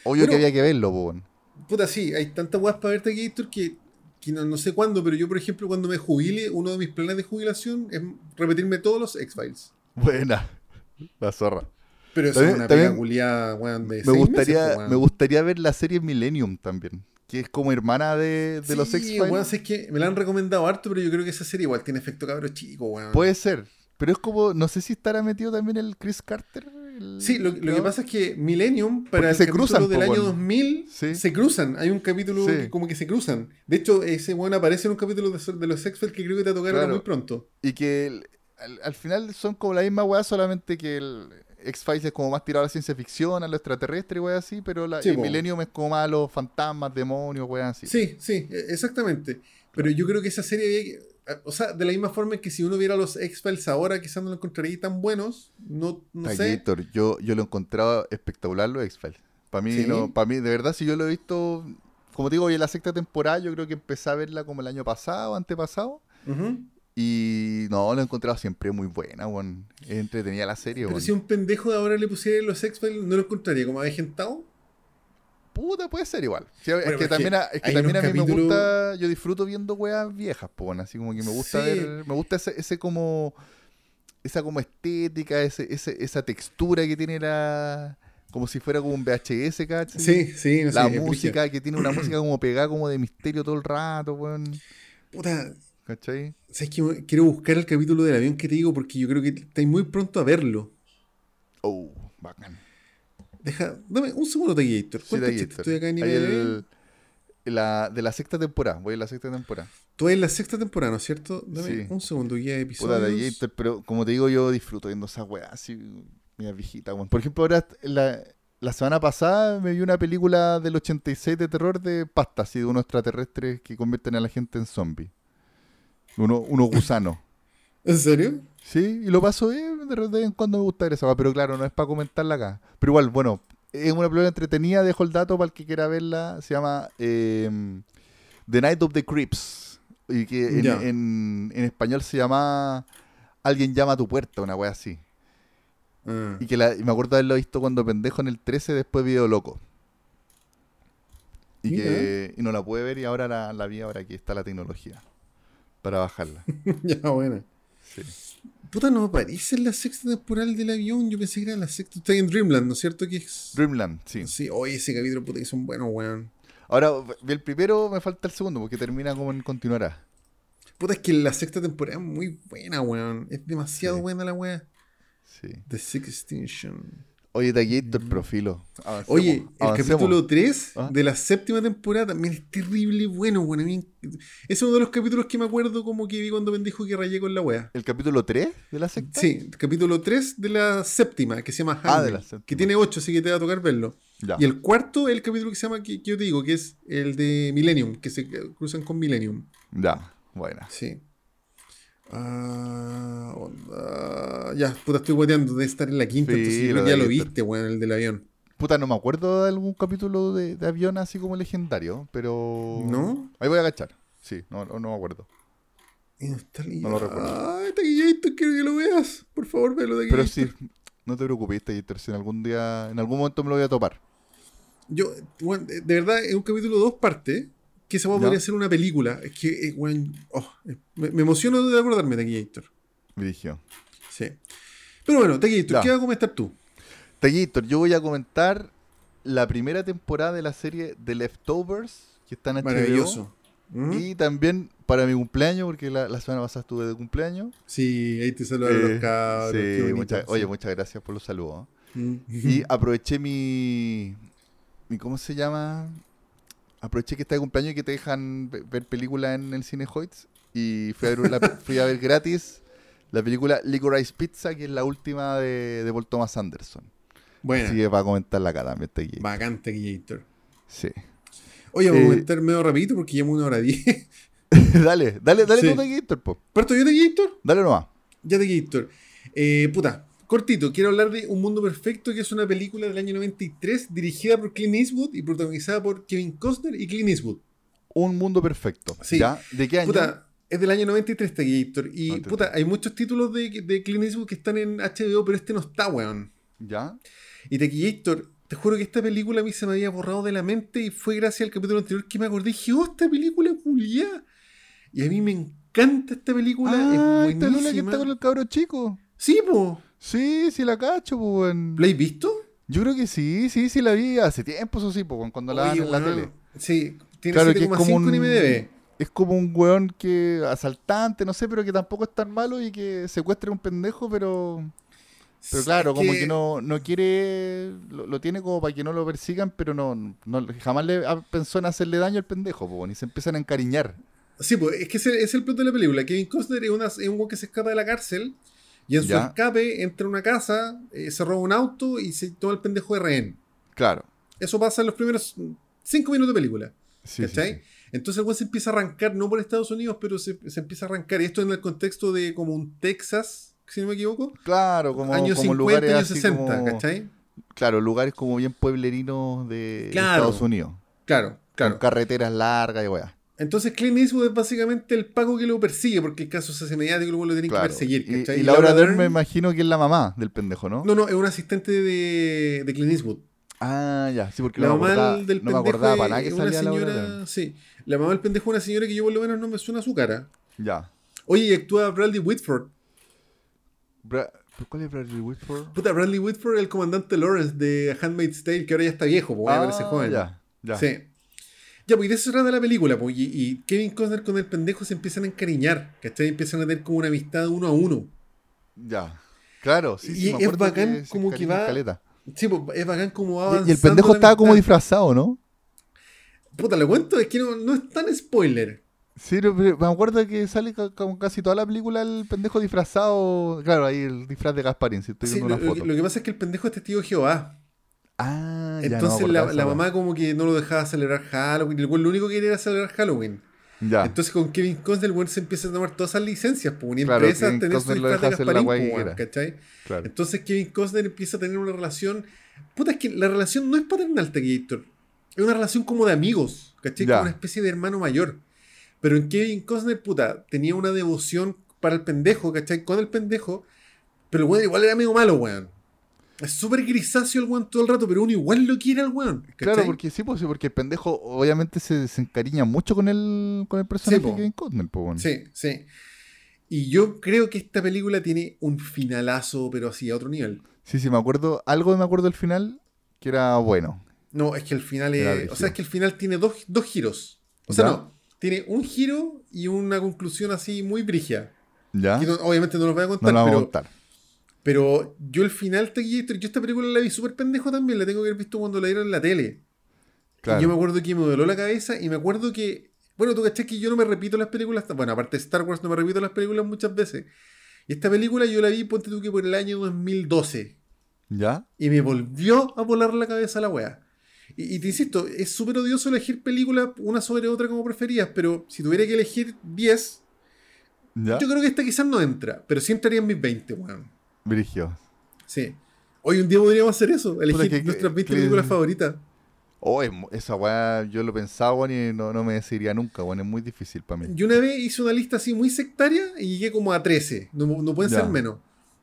[SPEAKER 1] Obvio
[SPEAKER 2] Pero-
[SPEAKER 1] que había que verlo, weón.
[SPEAKER 2] Puta, sí, hay tantas weas para verte aquí, Héctor, que, que no, no sé cuándo, pero yo, por ejemplo, cuando me jubile, uno de mis planes de jubilación es repetirme todos los X-Files.
[SPEAKER 1] Buena, la zorra.
[SPEAKER 2] Pero eso
[SPEAKER 1] También-
[SPEAKER 2] es una culiada, weón, de
[SPEAKER 1] Me
[SPEAKER 2] seis
[SPEAKER 1] gustaría,
[SPEAKER 2] meses, weón.
[SPEAKER 1] me gustaría ver la serie Millennium también, que es como hermana de, de los X-Files.
[SPEAKER 2] weón, si es que me la han recomendado harto, pero yo creo que esa serie igual tiene efecto cabro chico, weón.
[SPEAKER 1] Puede ser, pero es como, no sé si estará metido también el Chris Carter. El
[SPEAKER 2] Sí, lo, lo que pasa es que Millennium, para
[SPEAKER 1] Porque
[SPEAKER 2] el
[SPEAKER 1] se cruzan,
[SPEAKER 2] del
[SPEAKER 1] po,
[SPEAKER 2] año
[SPEAKER 1] weón.
[SPEAKER 2] 2000,
[SPEAKER 1] Sí.
[SPEAKER 2] se cruzan. Hay un capítulo
[SPEAKER 1] Sí.
[SPEAKER 2] que como que se cruzan. De hecho, ese weón aparece en un capítulo de, de los X-Files que creo que te va a tocar ahora
[SPEAKER 1] Claro.
[SPEAKER 2] muy pronto.
[SPEAKER 1] Y que el- al, al final son como la misma weá, solamente que el X-Files es como más tirado a la ciencia ficción, a lo extraterrestre y weá así, pero la,
[SPEAKER 2] Sí,
[SPEAKER 1] y
[SPEAKER 2] po.
[SPEAKER 1] Millennium es como más a los fantasmas, demonios, weá así.
[SPEAKER 2] Sí, sí, e- exactamente. Pero yo creo que esa serie había que- O sea, de la misma forma que si uno viera los X-Files ahora, quizás no lo encontraría tan buenos. No, no sé.
[SPEAKER 1] Gator, yo, yo lo encontraba espectacular los X-Files. Para mí,
[SPEAKER 2] ¿Sí?
[SPEAKER 1] no, para mí, de verdad, si yo lo he visto, como te digo, hoy en la sexta temporada, yo creo que empecé a verla como el año pasado, antepasado.
[SPEAKER 2] Ujú.
[SPEAKER 1] Y no, lo he encontrado siempre muy buena, weón. Es entretenida la serie,
[SPEAKER 2] Pero
[SPEAKER 1] weón.
[SPEAKER 2] si un pendejo de ahora le pusiera los X-Files, ¿no lo encontraría como avejentado?
[SPEAKER 1] Puta, puede ser igual. Sí, es
[SPEAKER 2] Bueno,
[SPEAKER 1] que
[SPEAKER 2] es
[SPEAKER 1] también,
[SPEAKER 2] que
[SPEAKER 1] a, es que
[SPEAKER 2] hay
[SPEAKER 1] también a
[SPEAKER 2] unos
[SPEAKER 1] mí me gusta, yo disfruto viendo weas viejas, po, weón, así como que me gusta
[SPEAKER 2] Sí.
[SPEAKER 1] ver, me gusta ese, ese como, esa como estética, ese, ese, esa textura que tiene la, como si fuera como un VHS, ¿cachai?
[SPEAKER 2] Sí, sí, no sé.
[SPEAKER 1] La música, que tiene una música como pegada como de misterio todo el rato, weón,
[SPEAKER 2] Puta,
[SPEAKER 1] ¿cachai?
[SPEAKER 2] ¿sabes que Quiero buscar el capítulo del avión que te digo porque yo creo que estáis muy pronto a verlo.
[SPEAKER 1] Oh, bacán.
[SPEAKER 2] Deja, dame un segundo.
[SPEAKER 1] Sí,
[SPEAKER 2] ¿Cuántos
[SPEAKER 1] de ahí,
[SPEAKER 2] chistes?
[SPEAKER 1] Héctor.
[SPEAKER 2] Estoy acá en
[SPEAKER 1] el- la, de la sexta temporada, voy a la sexta temporada.
[SPEAKER 2] Tú en la sexta temporada, ¿no es cierto? Dame
[SPEAKER 1] Sí.
[SPEAKER 2] un segundo, guía de
[SPEAKER 1] Puta de
[SPEAKER 2] episodios.
[SPEAKER 1] Gator, pero como te digo, yo disfruto viendo esas weas así, mira viejita, weón. Por ejemplo, ahora la, la semana pasada me vi una película del 86 de terror de pasta, así de unos extraterrestres que convierten a la gente en zombies. Uno, unos gusanos.
[SPEAKER 2] ¿En serio?
[SPEAKER 1] Sí, y lo paso bien, de vez en cuando me gusta ver esa pero claro, no es para comentarla acá. Pero igual, bueno, es una película entretenida, dejo el dato para el que quiera verla, se llama eh, The Night of the Creeps, y que en,
[SPEAKER 2] Ya.
[SPEAKER 1] en- en español se llama Alguien llama a tu puerta, una wea así.
[SPEAKER 2] Ah.
[SPEAKER 1] Y que la- y me acuerdo de haberlo visto cuando pendejo en el 13, después Video Loco. Y, que, y no la pude ver y ahora la, la vi ahora que está la tecnología para bajarla.
[SPEAKER 2] ya, bueno.
[SPEAKER 1] Sí.
[SPEAKER 2] Puta, no aparece en la sexta temporada del avión. Yo pensé que era la sexta. Está en Dreamland, ¿no es cierto? Que es...
[SPEAKER 1] Dreamland, sí.
[SPEAKER 2] Sí, oye, ese capítulo, puta, que son buenos, weón.
[SPEAKER 1] Ahora, el primero, me falta el segundo, porque termina como en continuará.
[SPEAKER 2] Puta, es que la sexta temporada es muy buena, weón. Es demasiado
[SPEAKER 1] Sí.
[SPEAKER 2] buena la weá.
[SPEAKER 1] Sí.
[SPEAKER 2] The Sixth Extinction.
[SPEAKER 1] Oye, Taquillator, profilo. Avancemos,
[SPEAKER 2] Oye, el
[SPEAKER 1] avancemos.
[SPEAKER 2] capítulo 3
[SPEAKER 1] ¿Ah?
[SPEAKER 2] de la séptima temporada también es terrible bueno, mí- Es uno de los capítulos que me acuerdo como que vi cuando pendejo que rayé con la wea.
[SPEAKER 1] ¿El capítulo 3 de la secta?
[SPEAKER 2] Sí, el capítulo 3 de la séptima, que se llama
[SPEAKER 1] Ah,
[SPEAKER 2] Hangman,
[SPEAKER 1] de la séptima.
[SPEAKER 2] que tiene 8, así que te va a tocar verlo.
[SPEAKER 1] Ya.
[SPEAKER 2] Y el cuarto es el capítulo que se llama, que, que yo te digo, que es el de Millennium, que se cruzan con Millennium.
[SPEAKER 1] Ya, buena.
[SPEAKER 2] Sí. Ah, onda. Ya, puta, estoy guateando, debe estar en la quinta,
[SPEAKER 1] Sí,
[SPEAKER 2] entonces ya
[SPEAKER 1] de
[SPEAKER 2] lo viste, weón, el del avión.
[SPEAKER 1] Puta, no me acuerdo de algún capítulo de, de avión así como legendario, pero...
[SPEAKER 2] ¿No?
[SPEAKER 1] Ahí voy a agachar. Sí, no, no, no me acuerdo.
[SPEAKER 2] Y no está
[SPEAKER 1] No lo recuerdo.
[SPEAKER 2] Ay, taquillito, quiero que lo veas. Por favor, velo de aquí.
[SPEAKER 1] Pero sí, No te preocupes, Taquillator, si en algún día, en algún momento me lo voy a topar.
[SPEAKER 2] Yo, bueno, de verdad, es un capítulo de dos partes que se va a
[SPEAKER 1] Ya.
[SPEAKER 2] poder hacer una película. Es que, eh, bueno, oh, eh, me, me emociono de acordarme de Taquillator.
[SPEAKER 1] Virigio.
[SPEAKER 2] Sí. Pero bueno,
[SPEAKER 1] Ya.
[SPEAKER 2] ¿qué vas a comentar tú?
[SPEAKER 1] Taquillator, yo voy a comentar la primera temporada de la serie The Leftovers, que está en HBO.
[SPEAKER 2] Maravilloso. ¿Mm?
[SPEAKER 1] Y también para mi cumpleaños, porque la, la semana pasada estuve de cumpleaños.
[SPEAKER 2] Sí, ahí te saludan los
[SPEAKER 1] Eh,
[SPEAKER 2] cabros.
[SPEAKER 1] sí,
[SPEAKER 2] bonito,
[SPEAKER 1] muchas-
[SPEAKER 2] sí.
[SPEAKER 1] oye, muchas gracias por los saludos. ¿eh?
[SPEAKER 2] Mm.
[SPEAKER 1] Y aproveché mi, mi. ¿Cómo se llama? Aproveché que está de cumpleaños y que te dejan ve- ver películas en el cine Hoyts. Y fui a ver, la- fui a ver gratis la película Licorice Pizza, que es la última de, de Paul Thomas Anderson.
[SPEAKER 2] Bueno,
[SPEAKER 1] Así que va a comentarla acá también. Está aquí.
[SPEAKER 2] bacán Taquillator.
[SPEAKER 1] Sí.
[SPEAKER 2] Oye, vamos a
[SPEAKER 1] Eh,
[SPEAKER 2] comentar medio rapidito porque llevamos una hora diez.
[SPEAKER 1] dale, dale, dale
[SPEAKER 2] Sí.
[SPEAKER 1] tú, Taquillator, po.
[SPEAKER 2] ¿Parto yo Taquillator?
[SPEAKER 1] Dale nomás.
[SPEAKER 2] Ya Taquillator. Eh, puta, cortito, quiero hablar de Un Mundo Perfecto, que es una película del año 93 dirigida por Clint Eastwood y protagonizada por Kevin Costner y Clint Eastwood.
[SPEAKER 1] Un mundo perfecto.
[SPEAKER 2] Sí.
[SPEAKER 1] ¿Ya? ¿De qué año?
[SPEAKER 2] Puta, es del año 93 Taquillator. Y
[SPEAKER 1] 93.
[SPEAKER 2] puta, hay muchos títulos de, de Clint Eastwood que están en HBO, pero este no está, weón.
[SPEAKER 1] ¿Ya?
[SPEAKER 2] Y Taquillator, te juro que esta película a mí se me había borrado de la mente y fue gracias al capítulo anterior que me acordé. Dije, oh, esta película es culiá. Y a mí me encanta esta película,
[SPEAKER 1] Ah,
[SPEAKER 2] es
[SPEAKER 1] esta Lola que está con el cabro chico.
[SPEAKER 2] Sí, po.
[SPEAKER 1] Sí, sí la cacho, pues.
[SPEAKER 2] ¿La has visto?
[SPEAKER 1] Yo creo que sí, sí, sí la vi hace tiempo, eso sí, pues, cuando la dan en la tele.
[SPEAKER 2] Sí, tiene
[SPEAKER 1] Claro, que es como
[SPEAKER 2] 7,5 en
[SPEAKER 1] un-
[SPEAKER 2] IMDb.
[SPEAKER 1] Es como un weón que asaltante, no sé, pero que tampoco es tan malo y que secuestra a un pendejo, pero pero claro,
[SPEAKER 2] es
[SPEAKER 1] como que, no, no quiere, lo, lo tiene como para que no lo persigan, pero no, no jamás le ha- pensó en hacerle daño al pendejo, pues, ni se empiezan a encariñar.
[SPEAKER 2] Sí, pues es que ese es el plot de la película. Kevin Costner es, una- es un weón que se escapa de la cárcel y en su escape entra a una casa, eh, se roba un auto y se toma el pendejo de rehén.
[SPEAKER 1] Claro.
[SPEAKER 2] Eso pasa en los primeros 5 minutos de película.
[SPEAKER 1] Sí,
[SPEAKER 2] ¿Cachai?
[SPEAKER 1] sí.
[SPEAKER 2] Entonces el weón se empieza a arrancar, no por Estados Unidos, pero se, se empieza a arrancar. Y esto en el contexto de como un Texas, si no me equivoco.
[SPEAKER 1] Claro, como,
[SPEAKER 2] años
[SPEAKER 1] como
[SPEAKER 2] 50,
[SPEAKER 1] lugares
[SPEAKER 2] años
[SPEAKER 1] así
[SPEAKER 2] 60,
[SPEAKER 1] como-
[SPEAKER 2] ¿cachai?
[SPEAKER 1] Claro, lugares como bien pueblerinos de
[SPEAKER 2] Claro.
[SPEAKER 1] Estados Unidos.
[SPEAKER 2] Claro, claro.
[SPEAKER 1] Con carreteras largas y weá.
[SPEAKER 2] Entonces Clint Eastwood es básicamente el pago que lo persigue, porque el caso se hace mediático y luego lo tienen
[SPEAKER 1] Claro.
[SPEAKER 2] que perseguir.
[SPEAKER 1] Y,
[SPEAKER 2] ¿cachai?
[SPEAKER 1] y Laura Dern
[SPEAKER 2] Dern-
[SPEAKER 1] me imagino que es la mamá del pendejo, ¿no?
[SPEAKER 2] No, no, es un asistente de, de Clint Eastwood.
[SPEAKER 1] Ah, ya, sí, porque
[SPEAKER 2] La
[SPEAKER 1] no
[SPEAKER 2] mamá
[SPEAKER 1] acordaba,
[SPEAKER 2] del
[SPEAKER 1] no me
[SPEAKER 2] pendejo
[SPEAKER 1] acordaba
[SPEAKER 2] es
[SPEAKER 1] para nada que
[SPEAKER 2] una
[SPEAKER 1] salía Laura
[SPEAKER 2] señora.
[SPEAKER 1] Dern.
[SPEAKER 2] Sí, la mamá del pendejo es una señora que yo por lo menos no me suena su cara.
[SPEAKER 1] Ya.
[SPEAKER 2] Oye, y actúa Bradley Whitford.
[SPEAKER 1] Bra- ¿pero ¿Cuál es Bradley Whitford?
[SPEAKER 2] Puta, Bradley Whitford, el comandante Lawrence de Handmaid's Tale, que ahora ya está viejo, pues,
[SPEAKER 1] Ah,
[SPEAKER 2] parece joven.
[SPEAKER 1] Ya, ya.
[SPEAKER 2] Sí. Ya, pues y de eso se trata la película, pues, y, y Kevin Costner con el pendejo se empiezan a encariñar, ¿cachai? Empiezan a tener como una amistad uno a uno.
[SPEAKER 1] Ya. Claro, sí,
[SPEAKER 2] Y
[SPEAKER 1] sí, me
[SPEAKER 2] es bacán
[SPEAKER 1] que
[SPEAKER 2] como que va-
[SPEAKER 1] caleta.
[SPEAKER 2] Sí, pues es bacán como va
[SPEAKER 1] Y- Y, el
[SPEAKER 2] avanzando
[SPEAKER 1] pendejo estaba como disfrazado, ¿no?
[SPEAKER 2] Puta, lo cuento, es que no, no es tan spoiler.
[SPEAKER 1] Sí, pero me acuerdo que sale como casi toda la película el pendejo disfrazado. Claro, ahí el disfraz de Gasparín, si estoy
[SPEAKER 2] Sí,
[SPEAKER 1] viendo una
[SPEAKER 2] lo-
[SPEAKER 1] foto.
[SPEAKER 2] lo que pasa es que el pendejo es testigo de Jehová.
[SPEAKER 1] Ah, ya,
[SPEAKER 2] Entonces la, mamá como que no lo dejaba celebrar Halloween. El lo único que quería era celebrar Halloween.
[SPEAKER 1] Ya.
[SPEAKER 2] Entonces con Kevin Costner el güey se empieza a tomar todas esas licencias. Pues, y
[SPEAKER 1] Claro,
[SPEAKER 2] empieza a
[SPEAKER 1] Kevin
[SPEAKER 2] tener su
[SPEAKER 1] Costner lo
[SPEAKER 2] disfraz de Gasparín. pues, weón. ¿cachai?
[SPEAKER 1] claro.
[SPEAKER 2] Entonces Kevin Costner empieza a tener una relación... Puta, es que la relación no es paternal, Taquillator. Es una relación como de amigos, ¿cachai?
[SPEAKER 1] Ya.
[SPEAKER 2] Como una especie de hermano mayor. Pero en Kevin Costner, puta, tenía una devoción para el pendejo, ¿cachai? Con el pendejo. Pero el weón igual era medio malo, weón. Es súper grisáceo el weón todo el rato, pero uno igual lo quiere al weón. ¿cachai?
[SPEAKER 1] Claro, porque sí, pues sí, porque el pendejo obviamente se, se encariña mucho con el, con el personaje de Kevin Costner, pues bueno.
[SPEAKER 2] Sí, sí. Y yo creo que esta película tiene un finalazo, pero así a otro nivel.
[SPEAKER 1] Sí, sí, me acuerdo, algo me acuerdo del final que era bueno.
[SPEAKER 2] No, es que el final es. O sea, es que el final tiene dos, dos giros. O sea,
[SPEAKER 1] ¿Ya?
[SPEAKER 2] no. Tiene un giro y una conclusión así muy brigia.
[SPEAKER 1] ¿Ya?
[SPEAKER 2] Que no- obviamente no los voy a
[SPEAKER 1] No
[SPEAKER 2] contar,
[SPEAKER 1] la vamos a
[SPEAKER 2] pero,
[SPEAKER 1] contar.
[SPEAKER 2] Pero yo el final, yo esta película la vi súper pendejo también, la tengo que haber visto cuando la dieron en la tele.
[SPEAKER 1] Claro.
[SPEAKER 2] Y yo me acuerdo que me doló la cabeza y me acuerdo que. Bueno, tú cachás que yo no me repito las películas. Bueno, aparte de Star Wars, no me repito las películas muchas veces. Y esta película yo la vi, ponte tú que por el año 2012.
[SPEAKER 1] ¿Ya?
[SPEAKER 2] Y me volvió a volar la cabeza la wea. Y, y te insisto, es súper odioso elegir películas una sobre otra como preferías, pero si tuviera que elegir 10,
[SPEAKER 1] ¿Ya?
[SPEAKER 2] yo creo que esta quizás no entra, pero sí entraría en mis 20, weón.
[SPEAKER 1] Brigio.
[SPEAKER 2] Sí. Hoy un día podríamos hacer eso, elegir
[SPEAKER 1] que-
[SPEAKER 2] nuestras 20
[SPEAKER 1] que-
[SPEAKER 2] películas favoritas.
[SPEAKER 1] Oh, esa weá yo lo pensaba, weón, y no, no me decidiría nunca, weón. Es muy difícil para mí.
[SPEAKER 2] Yo una vez hice una lista así muy sectaria y llegué como a 13. No, no pueden
[SPEAKER 1] Ya.
[SPEAKER 2] ser menos.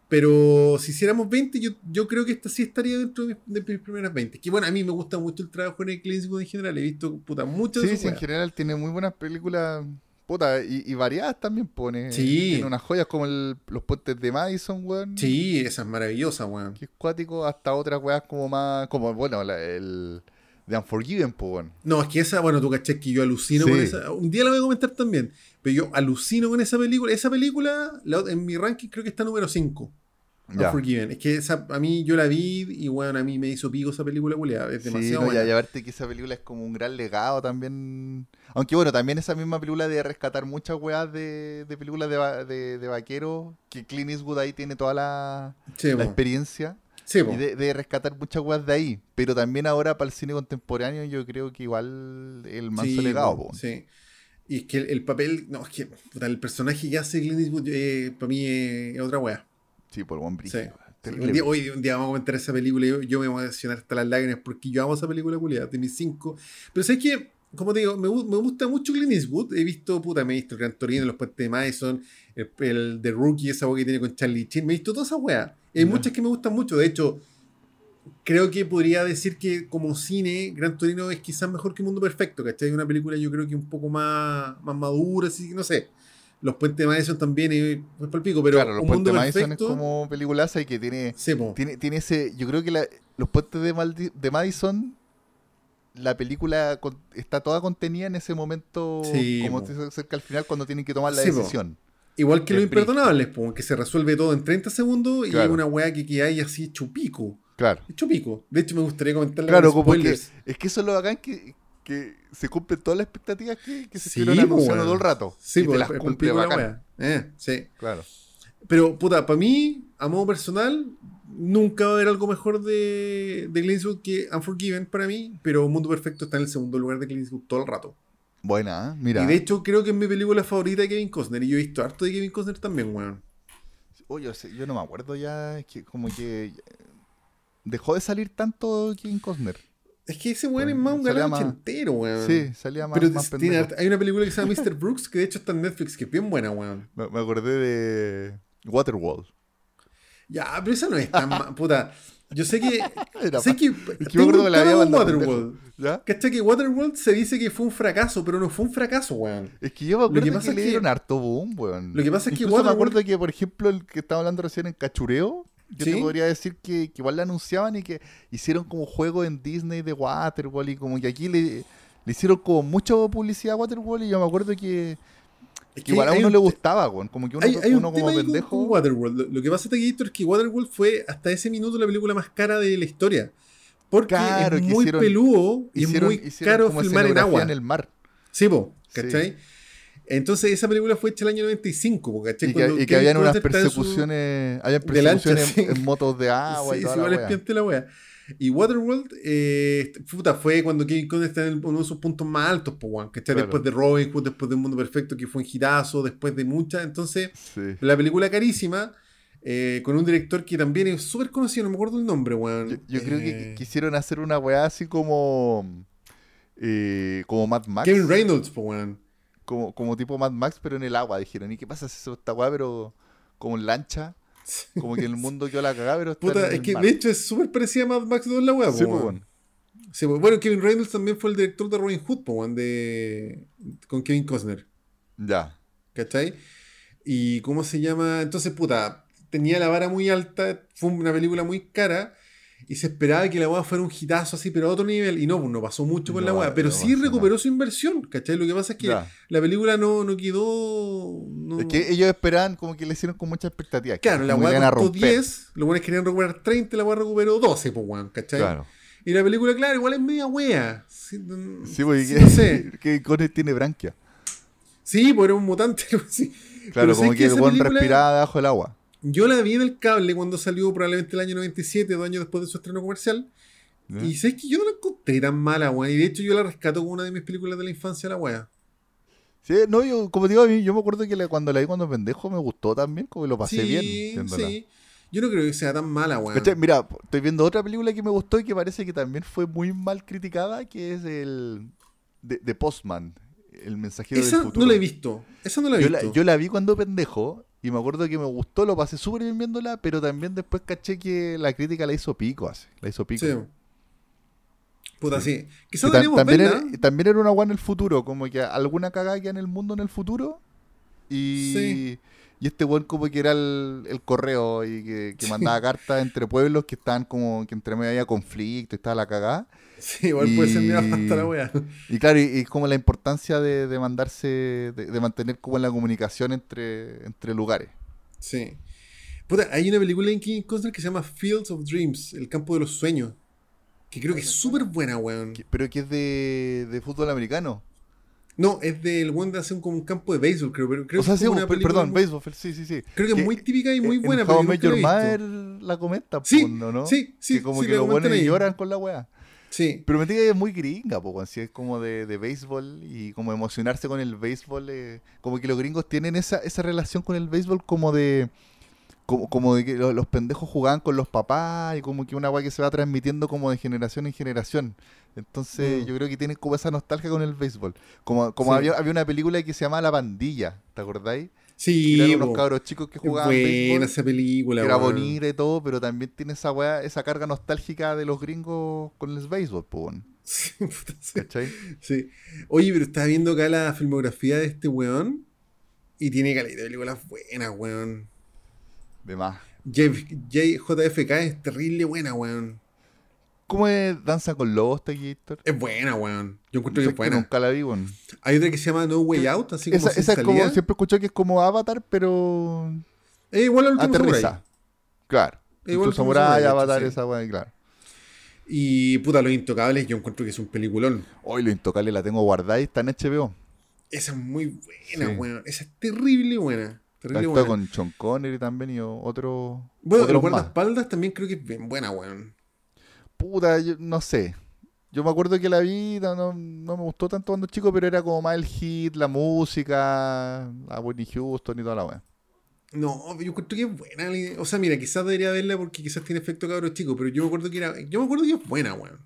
[SPEAKER 2] Pero si hiciéramos 20, yo, yo creo que esta sí estaría dentro de mis, de mis primeras 20. Que bueno, a mí me gusta mucho el trabajo en el Clint en general. He visto puta, muchas de
[SPEAKER 1] Sí,
[SPEAKER 2] sus
[SPEAKER 1] sí, en general tiene muy buenas películas. Puta, y, y variadas también pone.
[SPEAKER 2] Sí.
[SPEAKER 1] Tiene unas joyas como el- los puentes de Madison, weón.
[SPEAKER 2] Sí, esa es maravillosa, weón.
[SPEAKER 1] Que es cuático, hasta otras weas como más. Como, bueno, la- el. The Unforgiven, pues, weón.
[SPEAKER 2] No, es que esa, bueno, tú caché que yo alucino
[SPEAKER 1] Sí.
[SPEAKER 2] con esa. Un día la voy a comentar también. Pero yo alucino con esa película. Esa película, la- en mi ranking, creo que está número 5. Unforgiven. Es que esa, a mí yo la vi y bueno, a mí me hizo pico esa película, culiada. Es
[SPEAKER 1] Sí,
[SPEAKER 2] demasiado
[SPEAKER 1] no,
[SPEAKER 2] buena.
[SPEAKER 1] y aparte que esa película es como un gran legado también. Aunque bueno, también esa misma película de rescatar muchas weas de, de películas de, de, de vaqueros, que Clint Eastwood ahí tiene toda la,
[SPEAKER 2] Sí,
[SPEAKER 1] experiencia.
[SPEAKER 2] Sí.
[SPEAKER 1] Y de, de rescatar muchas weas de ahí. Pero también ahora para el cine contemporáneo yo creo que igual el manso
[SPEAKER 2] Sí,
[SPEAKER 1] legado,
[SPEAKER 2] po. Sí. Y es que el, el papel, no, es que el personaje que hace Clint Eastwood eh, para mí es, es otra wea.
[SPEAKER 1] Sí, por buen brillo.
[SPEAKER 2] Sí, un, día, hoy un día vamos a comentar esa película y yo, yo me voy a emocionar hasta las lágrimas porque yo amo esa película culiada, de mis cinco. Pero sabes que, como te digo, me, me gusta mucho Clint Eastwood. He visto, puta, me he visto el Gran Torino, Los Puentes de Madison, el, el The Rookie, esa wea que tiene con Charlie Chin. Me he visto todas esas weas. Y Hay muchas que me gustan mucho. De hecho, creo que podría decir que como cine, Gran Torino es quizás mejor que Mundo Perfecto, ¿cachai? Una película yo creo que un poco más, más madura, así que no sé. Los Puentes de Madison también es, es palpico, pero
[SPEAKER 1] claro, los
[SPEAKER 2] un
[SPEAKER 1] puentes
[SPEAKER 2] mundo
[SPEAKER 1] de Madison
[SPEAKER 2] perfecto.
[SPEAKER 1] es como peliculaza y que tiene,
[SPEAKER 2] Sí,
[SPEAKER 1] tiene, tiene ese. Yo creo que la- los puentes de, Maldi- de Madison. La película con- está toda contenida en ese momento,
[SPEAKER 2] Sí,
[SPEAKER 1] como
[SPEAKER 2] po.
[SPEAKER 1] se cerca al final, cuando tienen que tomar la
[SPEAKER 2] Sí, po.
[SPEAKER 1] decisión.
[SPEAKER 2] Igual que
[SPEAKER 1] El
[SPEAKER 2] los imperdonables, po, que se resuelve todo en 30 segundos y
[SPEAKER 1] Claro.
[SPEAKER 2] hay una weá que queda ahí así hecho pico.
[SPEAKER 1] Claro.
[SPEAKER 2] Hecho pico. De hecho, me gustaría comentarle
[SPEAKER 1] Claro, como que,
[SPEAKER 2] spoilers.
[SPEAKER 1] es que eso es lo bacán que, que se cumplen todas las expectativas que, que se
[SPEAKER 2] Sí,
[SPEAKER 1] estuvieron
[SPEAKER 2] po,
[SPEAKER 1] anunciando todo el rato.
[SPEAKER 2] Sí,
[SPEAKER 1] y
[SPEAKER 2] po,
[SPEAKER 1] te
[SPEAKER 2] es-
[SPEAKER 1] las cumple bacán.
[SPEAKER 2] Eh, sí.
[SPEAKER 1] Claro.
[SPEAKER 2] Pero, puta, para mí, a modo personal, nunca va a haber algo mejor de, de Clint Eastwood que Unforgiven para mí, pero Mundo Perfecto está en el segundo lugar de Clint Eastwood todo el rato.
[SPEAKER 1] Buena, ¿eh? mira.
[SPEAKER 2] Y de hecho, creo que es mi película favorita de Kevin Costner. Y yo he visto harto de Kevin Costner también, weón.
[SPEAKER 1] Oye, o sea, yo no me acuerdo ya, es que como que dejó de salir tanto King Costner.
[SPEAKER 2] Es que ese weón es más un galán ochentero, weón.
[SPEAKER 1] Sí, salía más,
[SPEAKER 2] Pero
[SPEAKER 1] más
[SPEAKER 2] tiene hay una película que se llama Mr. Brooks, que de hecho está en Netflix, que es bien buena, weón.
[SPEAKER 1] Me, me acordé de Waterworld.
[SPEAKER 2] Ya, pero esa no es tan puta. Yo sé que.
[SPEAKER 1] Era
[SPEAKER 2] sé que.
[SPEAKER 1] es que me acuerdo que la había
[SPEAKER 2] Waterworld.
[SPEAKER 1] ¿Ya?
[SPEAKER 2] ¿Cachai? Que Waterworld se dice que fue un fracaso, pero no fue un fracaso, weón.
[SPEAKER 1] Es que yo me acuerdo
[SPEAKER 2] que
[SPEAKER 1] que,
[SPEAKER 2] pasa es
[SPEAKER 1] le
[SPEAKER 2] que-
[SPEAKER 1] dieron harto boom, weón.
[SPEAKER 2] Lo que pasa es que
[SPEAKER 1] Incluso me
[SPEAKER 2] Waterworld-
[SPEAKER 1] acuerdo que, por ejemplo, el que estaba hablando recién en Cachureo, yo
[SPEAKER 2] ¿Sí?
[SPEAKER 1] te podría decir que, que igual le anunciaban y que hicieron como juego en Disney de Waterworld y como que aquí le, le hicieron como mucha publicidad a Waterworld y yo me acuerdo que,
[SPEAKER 2] Es
[SPEAKER 1] que igual a uno
[SPEAKER 2] un
[SPEAKER 1] le gustaba, weón. Como que uno,
[SPEAKER 2] Hay, hay un
[SPEAKER 1] uno
[SPEAKER 2] tema
[SPEAKER 1] como
[SPEAKER 2] con-
[SPEAKER 1] pendejo.
[SPEAKER 2] con Waterworld. Lo, que pasa, Taquillito, es que Waterworld fue hasta ese minuto la película más cara de la historia. Porque
[SPEAKER 1] Claro,
[SPEAKER 2] es muy
[SPEAKER 1] hicieron-
[SPEAKER 2] peludo y
[SPEAKER 1] hicieron-
[SPEAKER 2] es muy caro filmar en agua.
[SPEAKER 1] en el mar.
[SPEAKER 2] Sí, po,
[SPEAKER 1] Sí.
[SPEAKER 2] Entonces esa película fue hecha el año 95, po, ¿cachai?
[SPEAKER 1] Y que,
[SPEAKER 2] Cuando
[SPEAKER 1] y que habían unas
[SPEAKER 2] en su-
[SPEAKER 1] persecuciones, habían
[SPEAKER 2] lancha,
[SPEAKER 1] persecuciones en,
[SPEAKER 2] sí.
[SPEAKER 1] motos de agua y toda
[SPEAKER 2] sí,
[SPEAKER 1] la wea.
[SPEAKER 2] la wea. Y Waterworld, eh, puta, fue cuando Kevin Costner está en uno de sus puntos más altos, po, weón, ¿cachai?
[SPEAKER 1] Claro.
[SPEAKER 2] Después de Robin Hood, después de Un Mundo Perfecto, que fue un hitazo, después de muchas. Entonces,
[SPEAKER 1] Sí.
[SPEAKER 2] la película carísima, eh, con un director que también es súper conocido, no me acuerdo el nombre, weón.
[SPEAKER 1] Yo, yo creo que
[SPEAKER 2] Eh,
[SPEAKER 1] quisieron hacer una weá así como. como Mad Max.
[SPEAKER 2] Kevin Reynolds, po, weón.
[SPEAKER 1] Como, como tipo Mad Max, pero en el agua. Dijeron, ¿y qué pasa si eso esta weá, pero como en lancha? Como que en el mundo quedó la cagada, pero está
[SPEAKER 2] Puta,
[SPEAKER 1] en
[SPEAKER 2] es
[SPEAKER 1] el
[SPEAKER 2] que
[SPEAKER 1] mar.
[SPEAKER 2] de hecho es súper parecida a Mad Max 2 la weá, po,
[SPEAKER 1] Sí, bueno.
[SPEAKER 2] Sí, bueno, Kevin Reynolds también fue el director de Robin Hood, po, de... con Kevin Costner.
[SPEAKER 1] Ya.
[SPEAKER 2] ¿Cachai? Y cómo se llama. Entonces, puta, tenía la vara muy alta, fue una película muy cara. Y se esperaba que la weá fuera un hitazo así, pero a otro nivel. Y no, pues no pasó mucho con
[SPEAKER 1] No,
[SPEAKER 2] la weá. Pero
[SPEAKER 1] no
[SPEAKER 2] sí recuperó
[SPEAKER 1] nada.
[SPEAKER 2] su inversión, ¿cachai? Lo que pasa es que
[SPEAKER 1] Ya.
[SPEAKER 2] la película no, no quedó.
[SPEAKER 1] Es que ellos esperaban como que le hicieron con mucha expectativa. que
[SPEAKER 2] Claro, la
[SPEAKER 1] que
[SPEAKER 2] weá costó
[SPEAKER 1] romper.
[SPEAKER 2] 10, los buenos querían recuperar 30, la weá recuperó 12, pues weón, ¿cachai?
[SPEAKER 1] Claro.
[SPEAKER 2] Y la película, claro, igual es media wea. Sí,
[SPEAKER 1] Sí, porque
[SPEAKER 2] sí, no sé.
[SPEAKER 1] que tiene branquia.
[SPEAKER 2] Sí, pues era un mutante. sí.
[SPEAKER 1] Claro,
[SPEAKER 2] Pero
[SPEAKER 1] como
[SPEAKER 2] ¿sabes
[SPEAKER 1] que el weón
[SPEAKER 2] película-
[SPEAKER 1] respiraba debajo del agua.
[SPEAKER 2] Yo la vi en el cable cuando salió probablemente el año 97, dos años después de su estreno comercial.
[SPEAKER 1] ¿ya?
[SPEAKER 2] Y sabes que yo no la encontré tan mala, weón. Y de hecho yo la rescato como una de mis películas de la infancia, la wea.
[SPEAKER 1] Sí, no, yo, como digo, yo me acuerdo que la- cuando la vi cuando pendejo me gustó también, como que lo pasé
[SPEAKER 2] sí,
[SPEAKER 1] bien.
[SPEAKER 2] sí. Yo no creo que sea tan mala, weón.
[SPEAKER 1] Mira, estoy viendo otra película que me gustó y que parece que también fue muy mal criticada, que es el de, de Postman, el mensajero
[SPEAKER 2] Esa
[SPEAKER 1] del futuro.
[SPEAKER 2] no la he visto. Esa no la he
[SPEAKER 1] yo,
[SPEAKER 2] visto.
[SPEAKER 1] la, yo la vi cuando pendejo Y me acuerdo que me gustó, lo pasé súper bien viéndola, pero también después caché que la crítica la hizo pico, así. La hizo pico.
[SPEAKER 2] Sí. Puta, sí. Quizás
[SPEAKER 1] ta-
[SPEAKER 2] deberíamos
[SPEAKER 1] también, era, también era una weá en el futuro, como que alguna cagada que en el mundo en el futuro. Y,
[SPEAKER 2] Sí.
[SPEAKER 1] y este weón como que era el, el correo y que, que mandaba cartas entre pueblos que estaban como que entre medio había conflicto y estaba la cagada.
[SPEAKER 2] Sí, igual puede ser
[SPEAKER 1] Y-
[SPEAKER 2] nefasta la wea.
[SPEAKER 1] Y claro, y, y como la importancia de, de mandarse, de, de mantener como la comunicación entre, entre lugares.
[SPEAKER 2] Sí. Puta, hay una película en King Costner que se llama Fields of Dreams, El campo de los sueños. Que creo que es súper buena, weón.
[SPEAKER 1] Que- pero que es de, de fútbol americano.
[SPEAKER 2] No, es del weón de hacer como un campo de béisbol, creo. Pero creo
[SPEAKER 1] o sea,
[SPEAKER 2] que es
[SPEAKER 1] sí,
[SPEAKER 2] una
[SPEAKER 1] perdón,
[SPEAKER 2] muy-
[SPEAKER 1] béisbol, sí, sí, sí.
[SPEAKER 2] Creo que es muy típica y muy
[SPEAKER 1] en
[SPEAKER 2] buena, pero nunca
[SPEAKER 1] Your
[SPEAKER 2] la
[SPEAKER 1] comenta,
[SPEAKER 2] Sí, sí, sí,
[SPEAKER 1] Que como
[SPEAKER 2] sí,
[SPEAKER 1] que los buenos lloran con la weá.
[SPEAKER 2] Sí,
[SPEAKER 1] Pero me que es muy gringa, po, si es como de, de béisbol y como emocionarse con el béisbol. eh, como que los gringos tienen esa, esa relación con el béisbol como de. Como, como de que lo- los pendejos jugaban con los papás y como que una weá que se va transmitiendo como de generación en generación. Entonces
[SPEAKER 2] Mm.
[SPEAKER 1] yo creo que tienen como esa nostalgia con el béisbol. Como, como
[SPEAKER 2] Sí.
[SPEAKER 1] había, había una película que se llamaba La Pandilla, ¿te acordáis?
[SPEAKER 2] Sí,
[SPEAKER 1] eran unos cabros chicos que jugaban
[SPEAKER 2] buena
[SPEAKER 1] béisbol
[SPEAKER 2] esa película,
[SPEAKER 1] que era bonita y todo, pero también tiene esa weá, esa carga nostálgica de los gringos con el béisbol, weón.
[SPEAKER 2] Sí, puta, sí.
[SPEAKER 1] ¿cachai?
[SPEAKER 2] Sí. Oye, pero estaba viendo acá la filmografía de este weón y tiene calidad de películas buenas, weón.
[SPEAKER 1] De más.
[SPEAKER 2] J- JFK es terrible buena, weón.
[SPEAKER 1] ¿Cómo es Danza con Lobos, Taquillator?
[SPEAKER 2] Es buena, weón. Yo encuentro que es
[SPEAKER 1] que
[SPEAKER 2] buena.
[SPEAKER 1] nunca la vi, weón.
[SPEAKER 2] Hay otra que se llama No Way Out, así como
[SPEAKER 1] Esa,
[SPEAKER 2] sin
[SPEAKER 1] esa es como, siempre escuché que es como Avatar, pero
[SPEAKER 2] Es igual al último
[SPEAKER 1] aterriza.
[SPEAKER 2] Samurai.
[SPEAKER 1] Claro.
[SPEAKER 2] Igual
[SPEAKER 1] Igual Samurai,
[SPEAKER 2] de hecho,
[SPEAKER 1] Avatar,
[SPEAKER 2] sí.
[SPEAKER 1] esa weá, claro.
[SPEAKER 2] Y puta, Los Intocables, yo encuentro que es un peliculón.
[SPEAKER 1] Hoy lo intocable la tengo guardada y está en HBO.
[SPEAKER 2] Esa es muy buena,
[SPEAKER 1] Sí.
[SPEAKER 2] weón. Esa es terrible buena. Terrible buena.
[SPEAKER 1] con Sean Connery también y otro.
[SPEAKER 2] Bueno, Los. Guardaespaldas también creo que es bien buena, weón.
[SPEAKER 1] Puta, yo no sé. Yo me acuerdo que la vi, no, no, me gustó tanto cuando chico, pero era como más el hit, la música, a Whitney Houston y toda la weá.
[SPEAKER 2] No, yo encuentro que es buena. la- O sea, mira, quizás debería verla porque quizás tiene efecto cabro chico, pero yo me acuerdo que era. Yo me acuerdo que es buena, weón.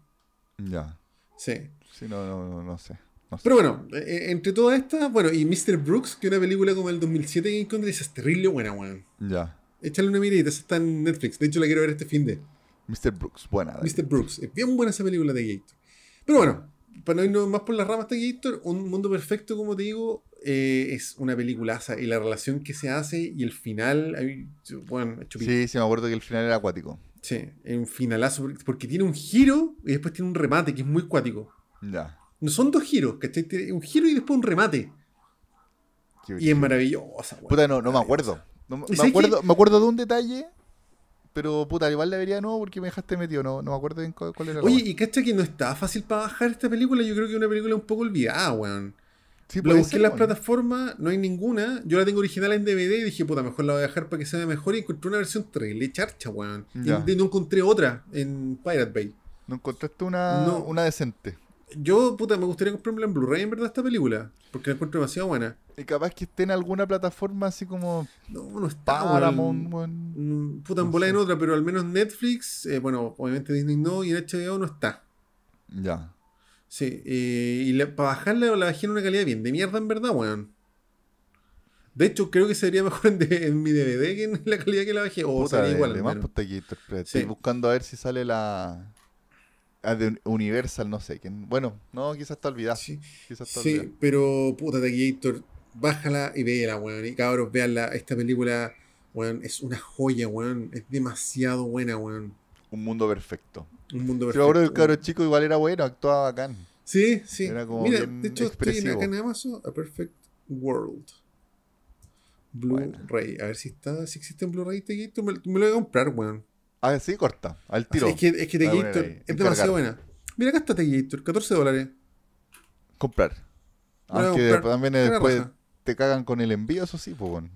[SPEAKER 1] Ya.
[SPEAKER 2] Sí.
[SPEAKER 1] Sí, no, no, no, sé. No sé.
[SPEAKER 2] Pero bueno, eh, eh, entre todas estas, bueno, y Mr. Brooks, que es una película como el 2007 que encontré, esa es terrible buena, weón.
[SPEAKER 1] Ya.
[SPEAKER 2] Échale una mirita, esa está en Netflix. De hecho, la quiero ver este fin de.
[SPEAKER 1] Mr. Brooks, buena.
[SPEAKER 2] Mr. Brooks. Es bien buena esa película de Gator. Pero bueno, para no irnos más por las ramas de Gator, Un Mundo Perfecto, como te digo, eh, es una peliculaza. Y la relación que se hace y el final, bueno.
[SPEAKER 1] Sí, sí, me acuerdo que el final era acuático.
[SPEAKER 2] Sí, es un finalazo, porque- tiene un giro y después tiene un remate que es muy cuático.
[SPEAKER 1] Ya.
[SPEAKER 2] No son dos giros, ¿cachai? Un giro y después un remate.
[SPEAKER 1] Qué
[SPEAKER 2] Y es maravillosa, weón.
[SPEAKER 1] Puta, no, no me acuerdo. No, me,
[SPEAKER 2] ¿Y sabes
[SPEAKER 1] acuerdo me acuerdo de un detalle, pero puta, igual la vería de nuevo porque me dejaste metido. No, no me acuerdo bien cuál, cuál era la
[SPEAKER 2] Oye,
[SPEAKER 1] weá.
[SPEAKER 2] y cacha que no está fácil para bajar esta película. Yo creo que es una película un poco olvidada, weón.
[SPEAKER 1] Sí,
[SPEAKER 2] La busqué en las plataformas, no hay ninguna. Yo la tengo original en DVD y dije, puta, mejor la voy a dejar para que se vea mejor. Y encontré una versión terrible charcha, weón. Y de- no encontré otra en Pirate Bay.
[SPEAKER 1] ¿No encontraste una,
[SPEAKER 2] No.
[SPEAKER 1] una decente?
[SPEAKER 2] Yo, puta, me gustaría comprarme en Blu-ray en verdad esta película. Porque la encuentro demasiado buena.
[SPEAKER 1] Y capaz que esté en alguna plataforma así como
[SPEAKER 2] No, no está,
[SPEAKER 1] Paramount,
[SPEAKER 2] weón. Mm, Puta, en
[SPEAKER 1] No
[SPEAKER 2] bola en otra, pero al menos Netflix, eh, bueno, obviamente Disney no, y en HBO no está.
[SPEAKER 1] Ya.
[SPEAKER 2] Sí, eh, y la- para bajarla la bajé en una calidad bien de mierda, en verdad, weón. De hecho, creo que sería mejor en, de- en mi DVD que en la calidad que la bajé. O
[SPEAKER 1] Puta,
[SPEAKER 2] sería igual,
[SPEAKER 1] de
[SPEAKER 2] al
[SPEAKER 1] más,
[SPEAKER 2] menos.
[SPEAKER 1] puta, espera,
[SPEAKER 2] Sí.
[SPEAKER 1] Estoy buscando a ver si sale la. Ah, de Universal, no sé. quién- Bueno, no, quizás está olvidada.
[SPEAKER 2] Sí,
[SPEAKER 1] Quizás está
[SPEAKER 2] sí,
[SPEAKER 1] olvidada.
[SPEAKER 2] pero puta, Taquillator, bájala y véala, weón. Y cabros, veanla. Esta película, weón, es una joya, weón. Es demasiado buena, weón.
[SPEAKER 1] Un mundo perfecto.
[SPEAKER 2] Un mundo
[SPEAKER 1] acuerdo que el
[SPEAKER 2] perfecto,
[SPEAKER 1] cabro chico igual era bueno, actuaba bacán.
[SPEAKER 2] Sí, sí.
[SPEAKER 1] Era como
[SPEAKER 2] Mira, de hecho, estoy en- acá en Amazon, A Perfect World. Blu-ray. A ver si está, si existe en Blu-ray Taquillator. Me, me lo voy a comprar, weón.
[SPEAKER 1] Ah, sí, corta. Al tiro.
[SPEAKER 2] Es que, es que
[SPEAKER 1] ahí,
[SPEAKER 2] es demasiado buena. Mira, acá está Taquillator, 14 dólares.
[SPEAKER 1] Comprar. Aunque
[SPEAKER 2] comprar.
[SPEAKER 1] también después
[SPEAKER 2] raja.
[SPEAKER 1] te cagan con el envío, eso sí, pues bueno.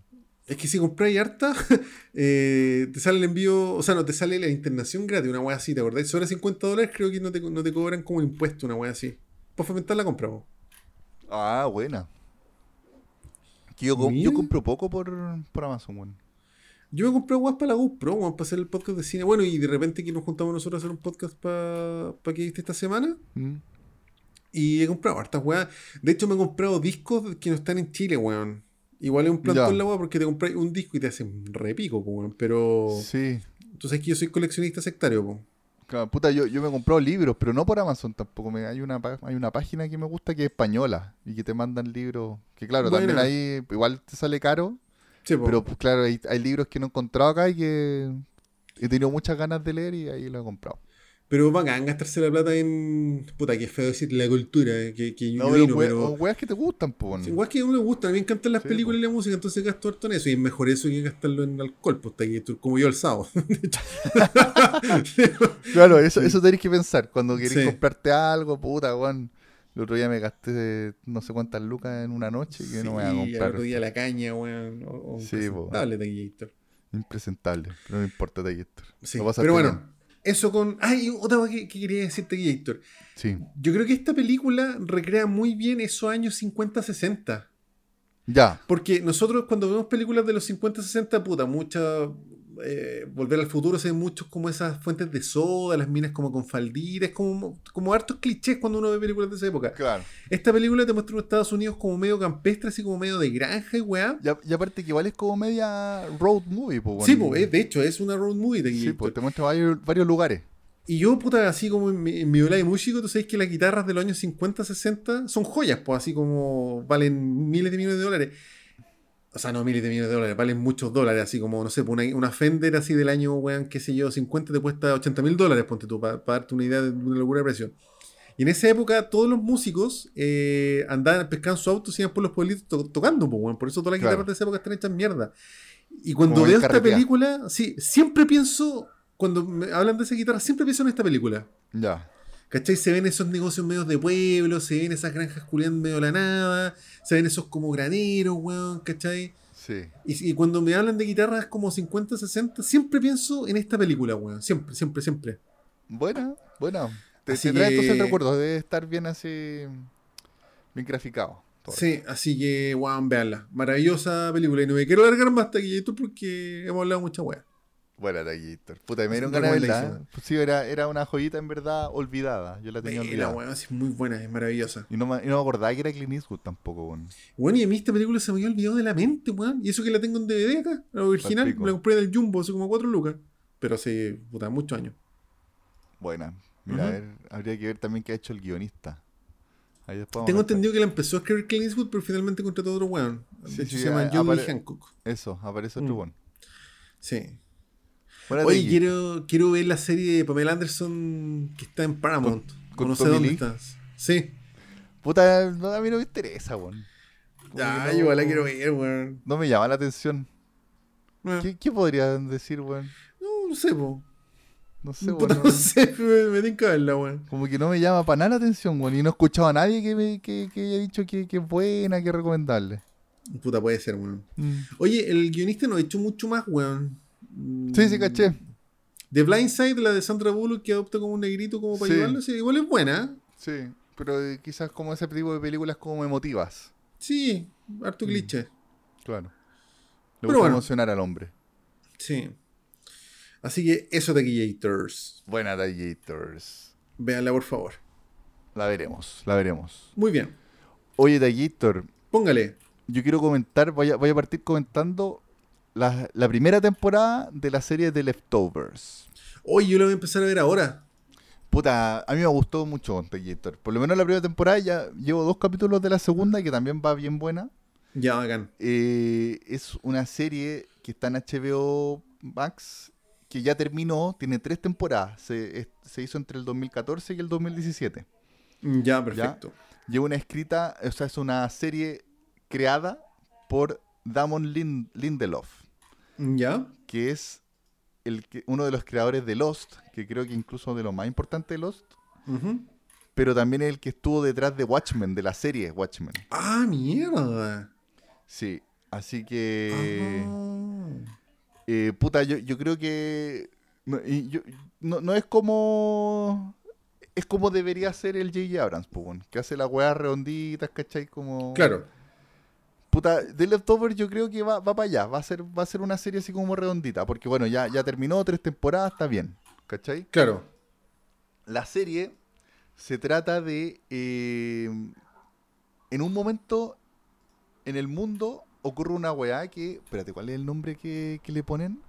[SPEAKER 2] Es que si compráis harta, eh, te sale el envío, o sea, no te sale la internación gratis, una wea así, ¿te acordás? Sobre 50 dólares creo que no te, no te cobran como impuesto, una wea así. Para fomentar la compra, po.
[SPEAKER 1] Ah, buena. Yo, yo compro poco por, por Amazon, weón.
[SPEAKER 2] Yo me compré weas para la GoPro, weón, para hacer el podcast de cine. Bueno, y de repente que nos juntamos nosotros a hacer un podcast para que viste esta semana.
[SPEAKER 1] Mm.
[SPEAKER 2] Y he comprado hartas weas. De hecho, me he comprado discos que no están en Chile, weón. Igual es un plantón la weá porque te compras un disco y te hacen repico, weón. Pero.
[SPEAKER 1] Sí.
[SPEAKER 2] Entonces es que yo soy coleccionista sectario, po.
[SPEAKER 1] Claro, puta, yo, yo me he comprado libros, pero no por Amazon tampoco. Me, hay, una, pa- hay una página que me gusta que es española y que te mandan libros. Que claro, también ahí igual te sale caro,
[SPEAKER 2] Sí,
[SPEAKER 1] pero pues, claro, hay, hay libros que no he encontrado acá y que he tenido muchas ganas de leer y ahí lo he comprado.
[SPEAKER 2] Pero bacán gastarse la plata en. Puta, que feo decir la cultura, eh, que, que
[SPEAKER 1] No,
[SPEAKER 2] yo
[SPEAKER 1] pero,
[SPEAKER 2] vino,
[SPEAKER 1] we-
[SPEAKER 2] pero.
[SPEAKER 1] weas que te gustan, pues.
[SPEAKER 2] Sí, Igual que a uno le gusta, a mí me encantan las
[SPEAKER 1] Sí,
[SPEAKER 2] películas
[SPEAKER 1] po.
[SPEAKER 2] y la música, entonces gasto harto en eso. Y es mejor eso que gastarlo en alcohol, pues, como yo el sábado.
[SPEAKER 1] Claro, eso, eso tenés que pensar. Cuando querés
[SPEAKER 2] Sí.
[SPEAKER 1] comprarte algo, puta, weón. El otro día me gasté no sé cuántas lucas en una noche y que no me voy a
[SPEAKER 2] Sí,
[SPEAKER 1] comprar.
[SPEAKER 2] otro día la caña, weón. O, o un
[SPEAKER 1] Sí, po.
[SPEAKER 2] presentable Taquillator.
[SPEAKER 1] Impresentable, pero no importa, Taquillator.
[SPEAKER 2] Sí, pero bueno,
[SPEAKER 1] bien.
[SPEAKER 2] eso con. Ay, otra cosa que, que quería decirte, Taquillator.
[SPEAKER 1] Sí.
[SPEAKER 2] Yo creo que esta película recrea muy bien esos años 50-60.
[SPEAKER 1] Ya.
[SPEAKER 2] Porque nosotros cuando vemos películas de los 50-60, puta, muchas... eh, Volver al futuro se ven muchos como esas fuentes de soda, las minas como con falditas, como, como hartos clichés cuando uno ve películas de esa época.
[SPEAKER 1] Claro.
[SPEAKER 2] Esta película te muestra un Estados Unidos como medio campestre, así como medio de granja y weá.
[SPEAKER 1] Y, aparte que igual es como media road movie, pues,
[SPEAKER 2] Sí, pues, eh, de hecho, es una road movie de
[SPEAKER 1] Sí,
[SPEAKER 2] Gator.
[SPEAKER 1] pues te muestra varios, varios lugares.
[SPEAKER 2] Y yo, puta, así como en mi, en mi de músico, tú sabes que las guitarras de los años 50, 60 son joyas, pues así como valen miles de millones de dólares. O sea, no miles de millones de dólares, valen muchos dólares, así como, no sé, pues, una, una Fender así del año, weón, qué sé yo, 50 te cuesta 80 mil dólares, ponte tú, para darte una idea de una locura de precio. Y en esa época todos los músicos eh, andaban, pescaban su auto y iban por los pueblitos to- tocando, pues, weón. Por eso todas las
[SPEAKER 1] Claro.
[SPEAKER 2] guitarras de esa época están hechas mierda. Y cuando
[SPEAKER 1] Como
[SPEAKER 2] veo esta
[SPEAKER 1] carretera.
[SPEAKER 2] película, sí, siempre pienso, cuando me hablan de esa guitarra, siempre pienso en esta película.
[SPEAKER 1] Ya.
[SPEAKER 2] ¿Cachai? Se ven esos negocios medios de pueblo, se ven esas granjas culiando medio de la nada, se ven esos como graneros, weón, ¿cachai?
[SPEAKER 1] Sí.
[SPEAKER 2] Y, y cuando me hablan de guitarras como 50, 60, siempre pienso en esta película, weón. Siempre, siempre, siempre.
[SPEAKER 1] Buena, buena. Te, te trae entonces el
[SPEAKER 2] que-
[SPEAKER 1] recuerdo. Debe estar bien así. Bien graficado. todo.
[SPEAKER 2] Sí, así que, weón, veanla. Maravillosa película. Y no me quiero largar más taquillito porque hemos hablado mucha weón.
[SPEAKER 1] Buena Taquillator. Puta, me dieron ganas de verla.
[SPEAKER 2] hizo.
[SPEAKER 1] Pues sí, era, era una joyita en verdad olvidada. Yo la tenía
[SPEAKER 2] La
[SPEAKER 1] olvidada.
[SPEAKER 2] weón es muy buena, es maravillosa.
[SPEAKER 1] Y no, me, y no me acordaba que era Clint Eastwood tampoco, weón.
[SPEAKER 2] Bueno, y a mí esta película se me había olvidado de la mente, weón. Y eso que la tengo en DVD acá, la original,
[SPEAKER 1] Palpico.
[SPEAKER 2] me la compré en el Jumbo hace como 4 lucas. Pero hace, puta, muchos años.
[SPEAKER 1] Buena. Mira, a ver, habría que ver también qué ha hecho el guionista.
[SPEAKER 2] Tengo entendido que la empezó a escribir Clint Eastwood, pero finalmente contrató a otro weón.
[SPEAKER 1] Sí, sí,
[SPEAKER 2] se llama
[SPEAKER 1] apare-
[SPEAKER 2] Hancock.
[SPEAKER 1] Eso, aparece otro
[SPEAKER 2] Mm.
[SPEAKER 1] weón.
[SPEAKER 2] Sí.
[SPEAKER 1] Buena
[SPEAKER 2] Oye, quiero, quiero ver la serie de Pamela Anderson que está en Paramount.
[SPEAKER 1] con
[SPEAKER 2] no sé
[SPEAKER 1] Tommy
[SPEAKER 2] dónde
[SPEAKER 1] Lee?
[SPEAKER 2] está. Sí.
[SPEAKER 1] Puta, no, a mí no me interesa, weón.
[SPEAKER 2] Ya,
[SPEAKER 1] que no-
[SPEAKER 2] igual la quiero ver, weón.
[SPEAKER 1] No me llama la atención.
[SPEAKER 2] Ah,
[SPEAKER 1] ¿Qué, qué podrían decir, weón?
[SPEAKER 2] No, no sé, po.
[SPEAKER 1] No sé, weón.
[SPEAKER 2] no sé, me, me tinca verla, weón.
[SPEAKER 1] Como que no me llama para nada la atención, weón. Y no he escuchado a nadie que, me, que, que haya dicho que, que es buena, que es recomendable.
[SPEAKER 2] Puta, puede ser, weón.
[SPEAKER 1] Mm.
[SPEAKER 2] Oye, el guionista no ha hecho mucho más, weón. Mm,
[SPEAKER 1] Sí, sí, caché.
[SPEAKER 2] The Blind Side, la de Sandra Bullock, que adopta como un negrito como para
[SPEAKER 1] Sí.
[SPEAKER 2] llevarlo, sí, igual es buena.
[SPEAKER 1] Sí, pero eh, quizás como ese tipo de películas como emotivas.
[SPEAKER 2] Sí, harto
[SPEAKER 1] Mm.
[SPEAKER 2] cliché.
[SPEAKER 1] Claro. Le
[SPEAKER 2] Pero
[SPEAKER 1] gusta
[SPEAKER 2] bueno.
[SPEAKER 1] emocionar al hombre.
[SPEAKER 2] Sí. Así que eso, Taquillators.
[SPEAKER 1] Buena Tagators.
[SPEAKER 2] Véanla, por favor.
[SPEAKER 1] La veremos, la veremos.
[SPEAKER 2] Muy bien.
[SPEAKER 1] Oye, Tagator,
[SPEAKER 2] Póngale.
[SPEAKER 1] yo quiero comentar, voy a, voy a partir comentando la, la primera temporada de la serie de Leftovers.
[SPEAKER 2] Hoy yo lo voy a empezar a ver ahora.
[SPEAKER 1] Puta, a mí me gustó mucho Tagator. Por lo menos la primera temporada ya llevo dos capítulos de la segunda que también va bien buena.
[SPEAKER 2] Ya, bacán.
[SPEAKER 1] Eh, es una serie que está en HBO Max que ya terminó, tiene tres temporadas. Se, es- se hizo entre el 2014 y el 2017.
[SPEAKER 2] Ya, perfecto.
[SPEAKER 1] Lleva una escrita, o sea, es una serie creada por Damon Lin- Lindelof,
[SPEAKER 2] Ya.
[SPEAKER 1] que es el que, uno de los creadores de Lost, que creo que incluso de lo más importante de Lost, pero también el que estuvo detrás de Watchmen, de la serie Watchmen.
[SPEAKER 2] Ah, mierda.
[SPEAKER 1] Sí, así que...
[SPEAKER 2] Ah.
[SPEAKER 1] Eh, puta, yo, yo creo que no, y yo- no, no es como es como debería ser el J.J. Abrams, weón, que hace las weas redonditas, ¿cachai? Como
[SPEAKER 2] Claro.
[SPEAKER 1] Puta, The Leftovers yo creo que va, va para allá, va a ser va a ser una serie así como redondita, porque bueno, ya, ya terminó tres temporadas, está bien, ¿cachai?
[SPEAKER 2] Claro.
[SPEAKER 1] La serie se trata de eh, en un momento en el mundo ocurre una weá que. Espérate, ¿cuál es el nombre que, que le ponen?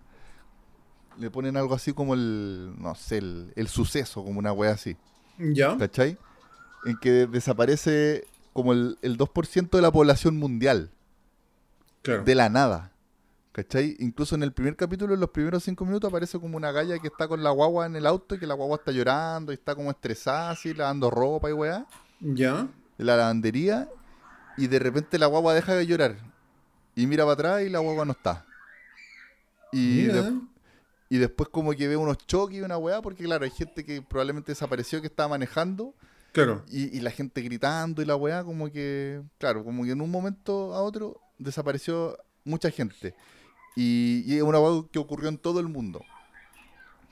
[SPEAKER 1] Le ponen algo así como el. No sé, el, el suceso, como una weá así.
[SPEAKER 2] ¿Ya?
[SPEAKER 1] ¿Cachai? En que desaparece como el, el 2% de la población mundial.
[SPEAKER 2] Claro.
[SPEAKER 1] De la nada. ¿Cachai? Incluso en el primer capítulo, en los primeros cinco minutos, aparece como una galla que está con la guagua en el auto y que la guagua está llorando y está como estresada, así, lavando ropa y weá,
[SPEAKER 2] ¿Ya?
[SPEAKER 1] de la lavandería. Y de repente la guagua deja de llorar. Y mira para atrás y la guagua no está. Y, de- y después como que ve unos choques y una weá, porque claro, hay gente que probablemente desapareció que estaba manejando
[SPEAKER 2] Claro.
[SPEAKER 1] y, y la gente gritando y la weá, como que, claro, como que en un momento a otro desapareció mucha gente. Y, y es una weá que ocurrió en todo el mundo.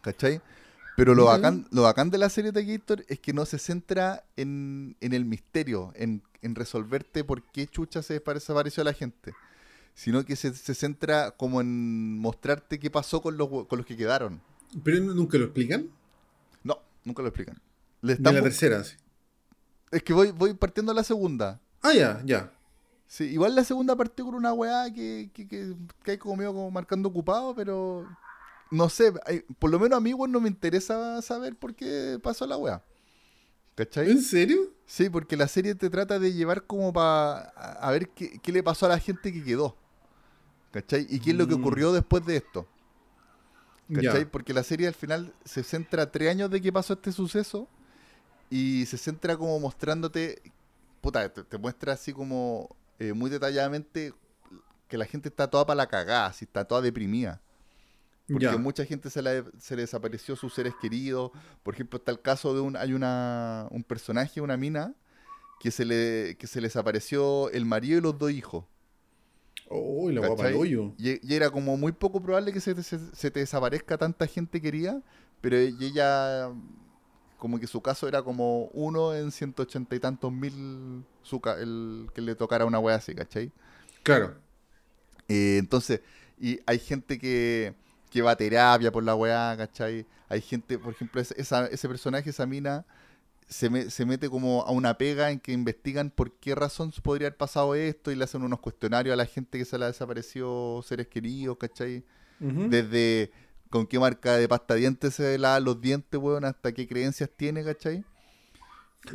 [SPEAKER 1] ¿Cachai? Pero lo bacán, lo bacán de la serie de Gator es que no se centra en, en el misterio, en, en resolverte por qué chucha se desapareció la gente. Sino que se, se centra como en mostrarte qué pasó con los, con los que quedaron.
[SPEAKER 2] Pero nunca lo explican.
[SPEAKER 1] No, nunca lo explican. Le
[SPEAKER 2] en la tercera, sí.
[SPEAKER 1] Es que voy, voy partiendo la segunda.
[SPEAKER 2] Ah, ya, ya.
[SPEAKER 1] Sí, igual la segunda partió con una weá que, que, que, que hay como medio como marcando ocupado, pero no sé, hay- por lo menos a mí igual no me interesa saber por qué pasó la weá. ¿Cachai?
[SPEAKER 2] ¿En serio?
[SPEAKER 1] Sí, porque la serie te trata de llevar como para a ver qué, qué le pasó a la gente que quedó. ¿Cachai? Y qué es lo que
[SPEAKER 2] Mm.
[SPEAKER 1] ocurrió después de esto. ¿Cachai? Porque la serie al final se centra tres años de que pasó este suceso y se centra como mostrándote, puta, te, te muestra así como eh, muy detalladamente que la gente está toda para la cagada, así está toda deprimida. Porque
[SPEAKER 2] Ya.
[SPEAKER 1] mucha gente se, la- se le desapareció sus seres queridos. Por ejemplo, está el caso de un, hay una, un personaje, una mina, que se le, que se le desapareció el marido y los dos hijos.
[SPEAKER 2] Oh, la guapa hoyo.
[SPEAKER 1] Y, y era como muy poco probable que se, te- se- se te desaparezca tanta gente querida, pero ella, como que su caso era como uno en 180 y tantos mil su el que le tocara una wea así, ¿cachai?
[SPEAKER 2] Claro.
[SPEAKER 1] Eh, entonces, y hay gente que, que va a terapia por la weá, ¿cachai? Hay gente, por ejemplo, ese, esa- ese personaje, esa mina, se, me- se mete como a una pega en que investigan por qué razón podría haber pasado esto y le hacen unos cuestionarios a la gente que se le ha desaparecido seres queridos, ¿cachai? Desde con qué marca de pasta dientes se lava los dientes, weón, hasta qué creencias tiene, ¿cachai?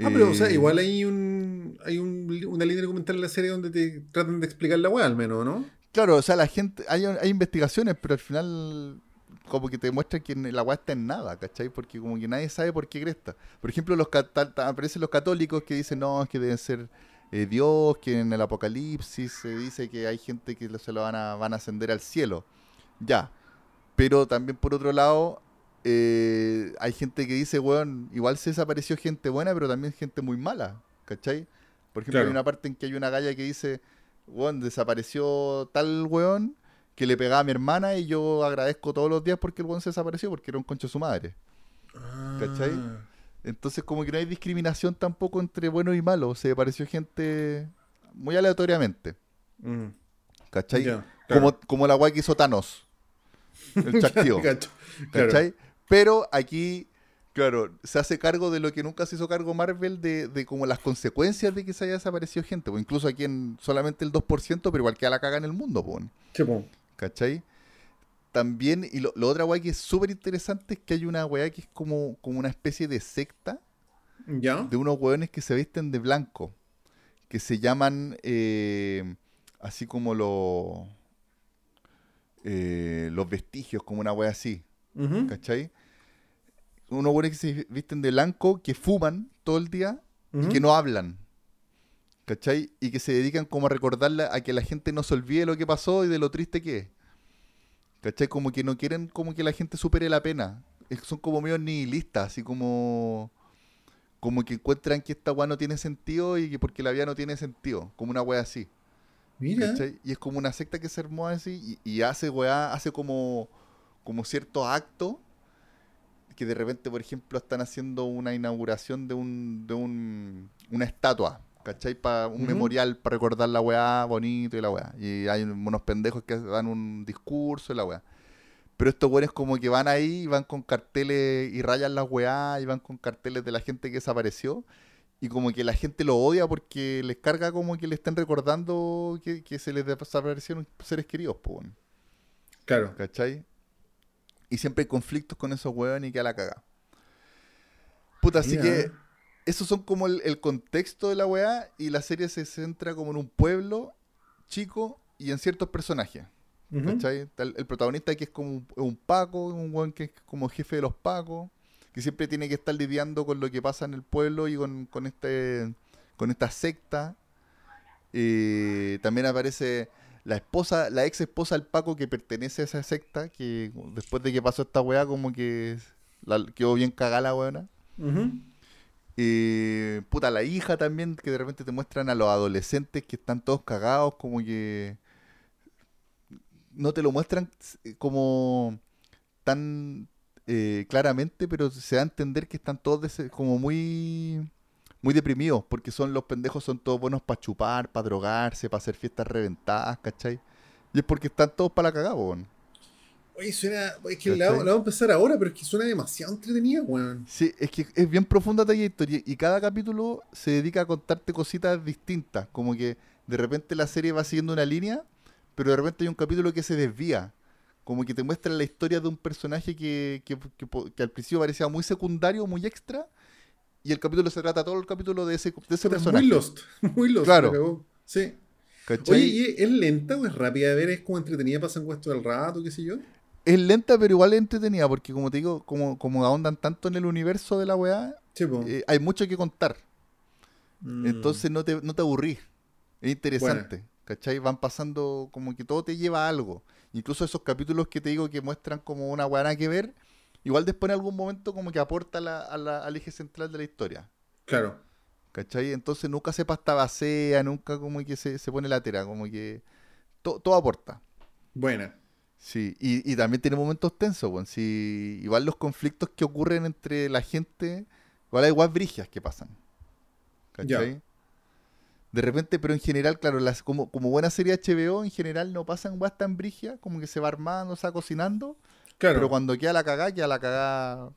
[SPEAKER 2] Ah, pero o sea,
[SPEAKER 1] Eh,
[SPEAKER 2] igual hay un hay un, una línea documental en la serie donde te tratan de explicar la weá al menos, ¿no?
[SPEAKER 1] Claro, o sea, la gente, hay, hay investigaciones, pero al final como que te muestra que la weá está en nada, ¿cachai? Porque como que nadie sabe por qué cresta. Por ejemplo, los aparecen los católicos que dicen, no, es que deben ser eh, Dios, que en el Apocalipsis se dice que hay gente que se lo van a, van a ascender al cielo. Ya. Pero también por otro lado, eh, hay gente que dice, weón, igual se desapareció gente buena, pero también gente muy mala, ¿cachai? Por ejemplo,
[SPEAKER 2] Claro.
[SPEAKER 1] hay una parte en que hay una galla que dice, weón, desapareció tal weón que le pegaba a mi hermana y yo agradezco todos los días porque el weón se desapareció, porque era un concho de su madre. ¿Cachai?
[SPEAKER 2] Ah,
[SPEAKER 1] Entonces como que no hay discriminación tampoco entre bueno y malo, se desapareció gente muy aleatoriamente,
[SPEAKER 2] mm,
[SPEAKER 1] ¿cachai? como, como la weá que hizo Thanos, el
[SPEAKER 2] claro.
[SPEAKER 1] ¿Cachai? Pero aquí, claro, se hace cargo de lo que nunca se hizo cargo Marvel, de, de como las consecuencias de que se haya desaparecido gente. O incluso aquí en solamente el 2%, pero igual queda la caga en el mundo, po,
[SPEAKER 2] Sí, po.
[SPEAKER 1] ¿cachai? También, y lo, lo otra weá que es súper interesante es que hay una weá que es como, como una especie de secta
[SPEAKER 2] ¿Ya?
[SPEAKER 1] de unos weones que se visten de blanco, que se llaman eh, así como los eh, los vestigios, como una weá así.
[SPEAKER 2] Ujú.
[SPEAKER 1] ¿cachai? Unos buenos que se visten de blanco, que fuman todo el día y que no hablan. ¿Cachai? Y que se dedican como a recordarle a que la gente no se olvide lo que pasó y de lo triste que es. ¿Cachai? Como que no quieren como que la gente supere la pena. Es- son como medio nihilistas, así como... Como que encuentran que esta weá no tiene sentido y que porque la vida no tiene sentido. Como una weá así.
[SPEAKER 2] Mira.
[SPEAKER 1] ¿cachai? Y es como una secta que se armó así y, y hace weá, hace como, como ciertos actos que de repente, por ejemplo, están haciendo una inauguración de un, de un una estatua, ¿cachai? Para un memorial para recordar la weá bonito y la weá. Y hay unos pendejos que dan un discurso y la weá. Pero estos weones como que van ahí y van con carteles y rayan las weá y van con carteles de la gente que desapareció. Y como que la gente lo odia porque les carga como que le estén recordando que, que se les desaparecieron seres queridos, weón.
[SPEAKER 2] Claro.
[SPEAKER 1] ¿Cachai? Y siempre hay conflictos con esos hueones y que a la caga. Puta, así que esos son como el, el contexto de la weá y la serie se centra como en un pueblo chico y en ciertos personajes.
[SPEAKER 2] Ujú.
[SPEAKER 1] ¿Cachai? El protagonista que es como un, un Paco, un weón que es como jefe de los Pacos, que siempre tiene que estar lidiando con lo que pasa en el pueblo y con, con este con esta secta. Eh, también aparece la esposa, la ex esposa del Paco que pertenece a esa secta, que después de que pasó esta weá como que la- quedó bien cagada la weona.
[SPEAKER 2] Ujú.
[SPEAKER 1] Eh, puta, la hija también, que de repente te muestran a los adolescentes que están todos cagados, como que no te lo muestran eh, como tan eh, claramente, pero se da a entender que están todos como muy muy deprimidos, porque son los pendejos son todos buenos para chupar, para drogarse, para hacer fiestas reventadas, ¿cachai? Y es porque están todos para la cagada, weón.
[SPEAKER 2] Oye, suena. Es que la vamos a empezar ahora, pero es que suena demasiado entretenida, weón.
[SPEAKER 1] Sí, es que es bien profunda la historia y cada capítulo se dedica a contarte cositas distintas, como que de repente la serie va siguiendo una línea, pero de repente hay un capítulo que se desvía, como que te muestra la historia de un personaje que, que, que al principio parecía muy secundario, muy extra, y el capítulo se trata todo el capítulo de ese, de ese personaje.
[SPEAKER 2] Muy lost. Muy lost.
[SPEAKER 1] Claro.
[SPEAKER 2] Sí.
[SPEAKER 1] ¿cachai?
[SPEAKER 2] Oye, ¿y ¿es lenta o es rápida de ver? ¿Es como entretenida? ¿Pasan con esto del rato? ¿Qué sé yo?
[SPEAKER 1] Es lenta, pero igual es entretenida, porque como te digo, como, como ahondan tanto en el universo de la weá,
[SPEAKER 2] Sí,
[SPEAKER 1] eh, hay mucho que contar.
[SPEAKER 2] Mm.
[SPEAKER 1] Entonces no te, no te aburrís. Es interesante. ¿Cachai? Van pasando como que todo te lleva a algo. Incluso esos capítulos que te digo que muestran como una guana que ver, igual después en algún momento como que aporta la- a la- al eje central de la historia.
[SPEAKER 2] Claro.
[SPEAKER 1] ¿Cachai? Entonces nunca se pasta vacía, nunca como que se, se pone latera, como que to- todo aporta.
[SPEAKER 2] Buena.
[SPEAKER 1] Sí, y, y también tiene momentos tensos, pues. Sí, igual los conflictos que ocurren entre la gente, igual hay igual brigias que pasan. ¿Cachai? De repente, pero en general, claro, las, como, como buena serie HBO, en general no pasan guas tan brigias, como que se va armando, se va cocinando,
[SPEAKER 2] Claro.
[SPEAKER 1] pero cuando queda la cagada, queda la cagada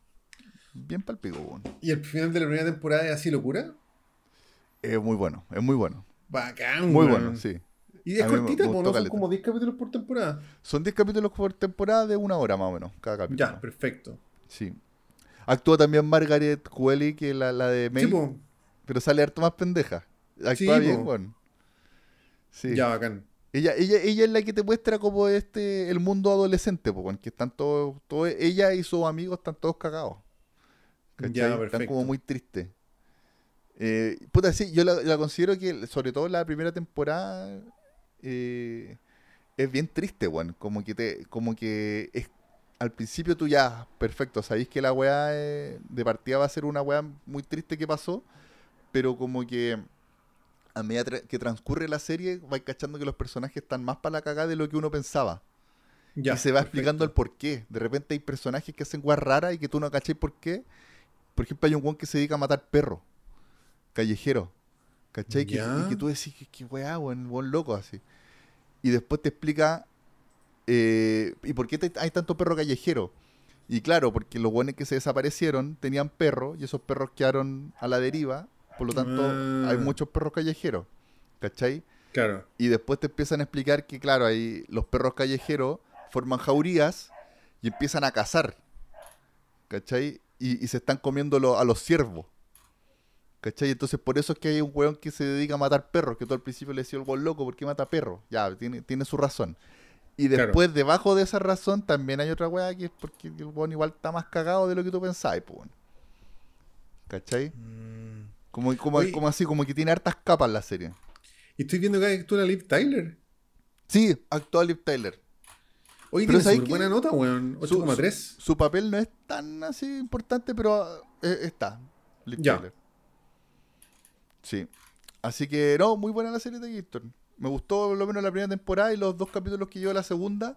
[SPEAKER 1] bien palpico, weón.
[SPEAKER 2] ¿Y el final de la primera temporada es así locura?
[SPEAKER 1] Es muy bueno, es muy bueno.
[SPEAKER 2] Bacán,
[SPEAKER 1] Muy bueno, sí.
[SPEAKER 2] Y es cortita,
[SPEAKER 1] gustó
[SPEAKER 2] ¿no? Son
[SPEAKER 1] caleta.
[SPEAKER 2] como 10 capítulos por temporada.
[SPEAKER 1] Son 10 capítulos por temporada de una hora más o menos, cada capítulo.
[SPEAKER 2] Ya, perfecto.
[SPEAKER 1] Sí. Actúa también Margaret Qualley, que es la, la de May,
[SPEAKER 2] Sí,
[SPEAKER 1] pero sale harto más pendeja. Actúa
[SPEAKER 2] Sí,
[SPEAKER 1] bien, weón. Sí.
[SPEAKER 2] Ya, bacán.
[SPEAKER 1] Ella, ella, ella es la que te muestra como este el mundo adolescente, po, weón, que están todos, todos, ella y sus amigos están todos cagados. ¿Cachai?
[SPEAKER 2] Ya,
[SPEAKER 1] Están
[SPEAKER 2] perfecto.
[SPEAKER 1] como muy tristes. Eh, puta, sí, yo la, la considero que, sobre todo la primera temporada, eh, es bien triste, weón. Como que te, como que es, al principio tú ya, perfecto, sabéis que la weá eh, de partida va a ser una weá muy triste que pasó, pero como que a medida tra- que transcurre la serie, vais cachando que los personajes están más para la cagada de lo que uno pensaba.
[SPEAKER 2] Ya,
[SPEAKER 1] y se va
[SPEAKER 2] perfecto.
[SPEAKER 1] explicando el por qué. De repente hay personajes que hacen weas raras y que tú no cacháis por qué. Por ejemplo, hay un weón que se dedica a matar perros. Callejero. ¿Cachai? Que, y que tú decís, que qué weá, weón, weón loco así. Y después te explica. eh, ¿Y por qué te- hay tanto perro callejero? Y claro, porque los buenos que se desaparecieron tenían perros y esos perros quedaron a la deriva. Por lo tanto,
[SPEAKER 2] Ah.
[SPEAKER 1] hay muchos perros callejeros. ¿Cachai?
[SPEAKER 2] Claro.
[SPEAKER 1] Y después te empiezan a explicar que, claro, ahí los perros callejeros forman jaurías y empiezan a cazar. ¿Cachai? Y, y se están comiendo lo- a los ciervos. ¿Cachai? Entonces por eso es que hay un weón que se dedica a matar perros, que tú al principio le decía el weón loco, ¿por qué mata perros? Ya, tiene, tiene su razón. Y
[SPEAKER 2] Claro.
[SPEAKER 1] después, debajo de esa razón, también hay otra weá que es porque el weón igual está más cagado de lo que tú pensabas, pues. ¿Cachai? Como, como,
[SPEAKER 2] Oye.
[SPEAKER 1] como así, como que tiene hartas capas la serie.
[SPEAKER 2] Y estoy viendo que actúa Liv Tyler.
[SPEAKER 1] Sí, actual Liv Tyler.
[SPEAKER 2] Oye,
[SPEAKER 1] Pero
[SPEAKER 2] tiene buena nota, weón.
[SPEAKER 1] Su-
[SPEAKER 2] 8,3.
[SPEAKER 1] Su, su papel no es tan así importante, pero eh, está. Liv
[SPEAKER 2] Ya.
[SPEAKER 1] Tyler. Sí. Así que, no, muy buena la serie de Gator. Me gustó por lo menos la primera temporada y los dos capítulos que lleva la segunda.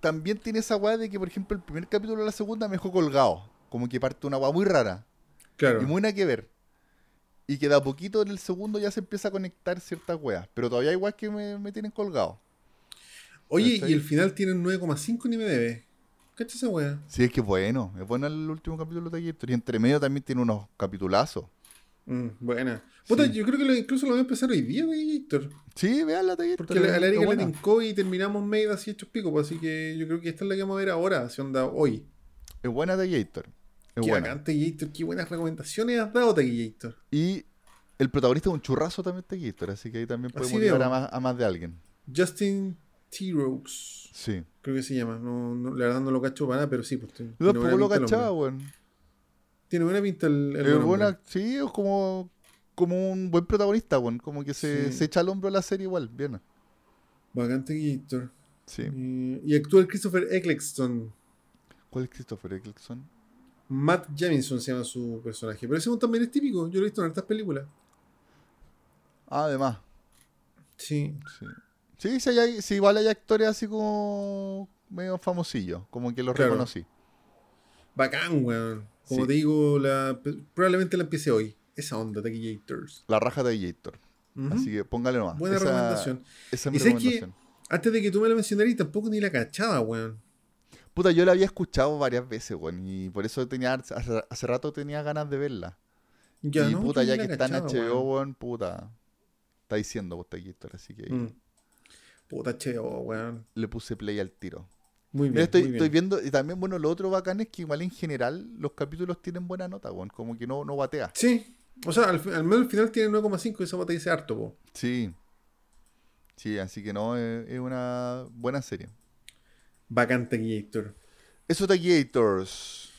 [SPEAKER 1] También tiene esa weá de que, por ejemplo, el primer capítulo de la segunda me dejó colgado. Como que parte una weá muy rara
[SPEAKER 2] Claro.
[SPEAKER 1] y muy nada que ver. Y que de a poquito en el segundo ya se empieza a conectar ciertas weas. Pero todavía igual que me, me tienen colgado.
[SPEAKER 2] Oye,
[SPEAKER 1] ¿cachai?
[SPEAKER 2] y el final tiene un 9,5 ni me debe. ¿Cacha esa weá?
[SPEAKER 1] Sí, es que es bueno. Es bueno el último capítulo de Gator. Y entre medio también tiene unos capitulazos.
[SPEAKER 2] Mm, buena. Puta,
[SPEAKER 1] Sí.
[SPEAKER 2] yo creo que lo- incluso lo voy a empezar hoy día, Gator.
[SPEAKER 1] Sí, veanla, Taller.
[SPEAKER 2] Porque la, a la Erika le tincó y terminamos medio así hechos pico, pues, así que yo creo que esta es la que vamos a ver ahora, así onda hoy.
[SPEAKER 1] Es buena Tallator.
[SPEAKER 2] Qué
[SPEAKER 1] buena.
[SPEAKER 2] bacán, Gator, qué buenas recomendaciones has dado, Gator.
[SPEAKER 1] Y el protagonista es un churrazo también Tallator, así que ahí también podemos
[SPEAKER 2] veo.
[SPEAKER 1] a más, a más de alguien.
[SPEAKER 2] Justin T. Rokes,
[SPEAKER 1] Sí.
[SPEAKER 2] creo que se llama. No, no, la verdad no lo cacho para nada, pero sí, pues. tiene-
[SPEAKER 1] Yo
[SPEAKER 2] tiene
[SPEAKER 1] tampoco lo cachaba, weón.
[SPEAKER 2] Tiene buena pinta el, el buen
[SPEAKER 1] buena, sí, es como, como un buen protagonista, weón. Como que se,
[SPEAKER 2] Sí.
[SPEAKER 1] se echa al hombro la serie igual, bien.
[SPEAKER 2] Bacante Gator.
[SPEAKER 1] Sí.
[SPEAKER 2] Y, y actúa el Christopher Eccleston.
[SPEAKER 1] ¿Cuál es Christopher Eccleston?
[SPEAKER 2] Matt Jamison se llama su personaje. Pero ese también es típico. Yo lo he visto en hartas películas.
[SPEAKER 1] Ah, además.
[SPEAKER 2] Sí.
[SPEAKER 1] Sí. Sí, sí, hay- sí, igual hay actores así como medio famosillos, como que los
[SPEAKER 2] Claro.
[SPEAKER 1] reconocí.
[SPEAKER 2] Bacán, weón. Como
[SPEAKER 1] Sí.
[SPEAKER 2] te digo, la, probablemente la empiece hoy. Esa onda, Taquillators.
[SPEAKER 1] La raja de Gator.
[SPEAKER 2] Ujú.
[SPEAKER 1] Así que póngale nomás.
[SPEAKER 2] Buena
[SPEAKER 1] esa,
[SPEAKER 2] recomendación.
[SPEAKER 1] Esa es mi
[SPEAKER 2] Y sé que-
[SPEAKER 1] recomendación.
[SPEAKER 2] Antes de que tú me la mencionaras, tampoco ni la cachaba, weón.
[SPEAKER 1] Puta, yo la había escuchado varias veces, weón, y por eso tenía hace, hace rato tenía ganas de verla.
[SPEAKER 2] Ya,
[SPEAKER 1] y
[SPEAKER 2] no,
[SPEAKER 1] puta, ya que está en HBO,
[SPEAKER 2] weón.
[SPEAKER 1] puta. Está diciendo puta Gator, así que
[SPEAKER 2] Mm. Puta cheo, weón.
[SPEAKER 1] le puse play al tiro.
[SPEAKER 2] Muy bien.
[SPEAKER 1] Mira, estoy,
[SPEAKER 2] muy bien.
[SPEAKER 1] estoy viendo, y también, bueno, lo otro bacán es que igual en general los capítulos tienen buena nota, weón, como que no, no batea.
[SPEAKER 2] Sí. O sea, al, menos al final tiene 9,5 y esa bota dice harto, po.
[SPEAKER 1] Sí. Sí, así que no, es, es una buena serie.
[SPEAKER 2] Bacán Taquillator.
[SPEAKER 1] Eso Gators.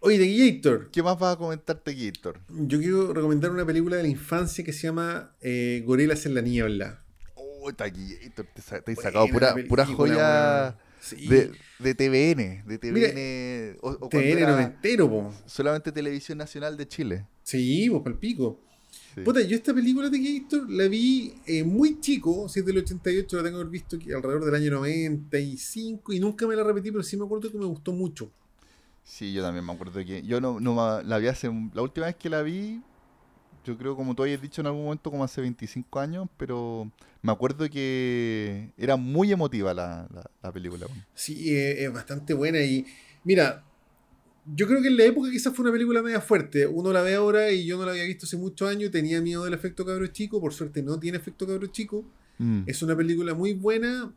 [SPEAKER 2] Oye, Taquillator.
[SPEAKER 1] ¿Qué más vas a comentar Gator?
[SPEAKER 2] Yo quiero recomendar una película de la infancia que se llama eh, Gorilas en la Niebla.
[SPEAKER 1] Oh, te, sa- te he sacado pura, pura joya.
[SPEAKER 2] Sí.
[SPEAKER 1] de, de TVN, de TVN,
[SPEAKER 2] Mira,
[SPEAKER 1] o, o
[SPEAKER 2] TN
[SPEAKER 1] era
[SPEAKER 2] noventero, po.
[SPEAKER 1] solamente Televisión Nacional de Chile.
[SPEAKER 2] Sí, pues pal pico.
[SPEAKER 1] Sí.
[SPEAKER 2] Puta, yo esta película de Gator la vi eh, muy chico, si es del 88, la tengo que haber visto alrededor del año 95 y nunca me la repetí, pero sí me acuerdo que me gustó mucho.
[SPEAKER 1] Sí, yo también me acuerdo que yo no, no la vi hace la última vez que la vi, yo creo como tú habías dicho en algún momento como hace 25 años, pero me acuerdo que era muy emotiva la, la, la película.
[SPEAKER 2] Sí, eh, es bastante buena y mira, yo creo que en la época quizás fue una película media fuerte. Uno la ve ahora y yo no la había visto hace muchos años, tenía miedo del efecto cabro chico, por suerte no tiene efecto cabro chico.
[SPEAKER 1] Mm.
[SPEAKER 2] Es una película muy buena.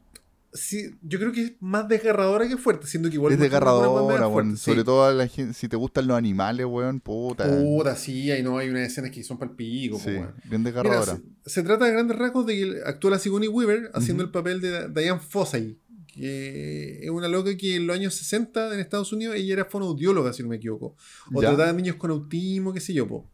[SPEAKER 2] Sí, yo creo que es más desgarradora que fuerte, siendo que igual
[SPEAKER 1] Es desgarradora,
[SPEAKER 2] fuerte,
[SPEAKER 1] Sobre
[SPEAKER 2] sí.
[SPEAKER 1] todo a la gente, si te gustan los animales, weón, puta.
[SPEAKER 2] Puta, sí, ahí no hay unas escenas que son palpico,
[SPEAKER 1] sí,
[SPEAKER 2] weón.
[SPEAKER 1] bien
[SPEAKER 2] Mira,
[SPEAKER 1] desgarradora.
[SPEAKER 2] se, se trata de grandes rasgos de que actúa la Sigourney Weaver haciendo el papel de Diane Fossey, que es una loca que en los años 60 en Estados Unidos ella era fonoaudióloga, si no me equivoco. O
[SPEAKER 1] Ya.
[SPEAKER 2] trataba a niños con autismo, qué sé yo, po.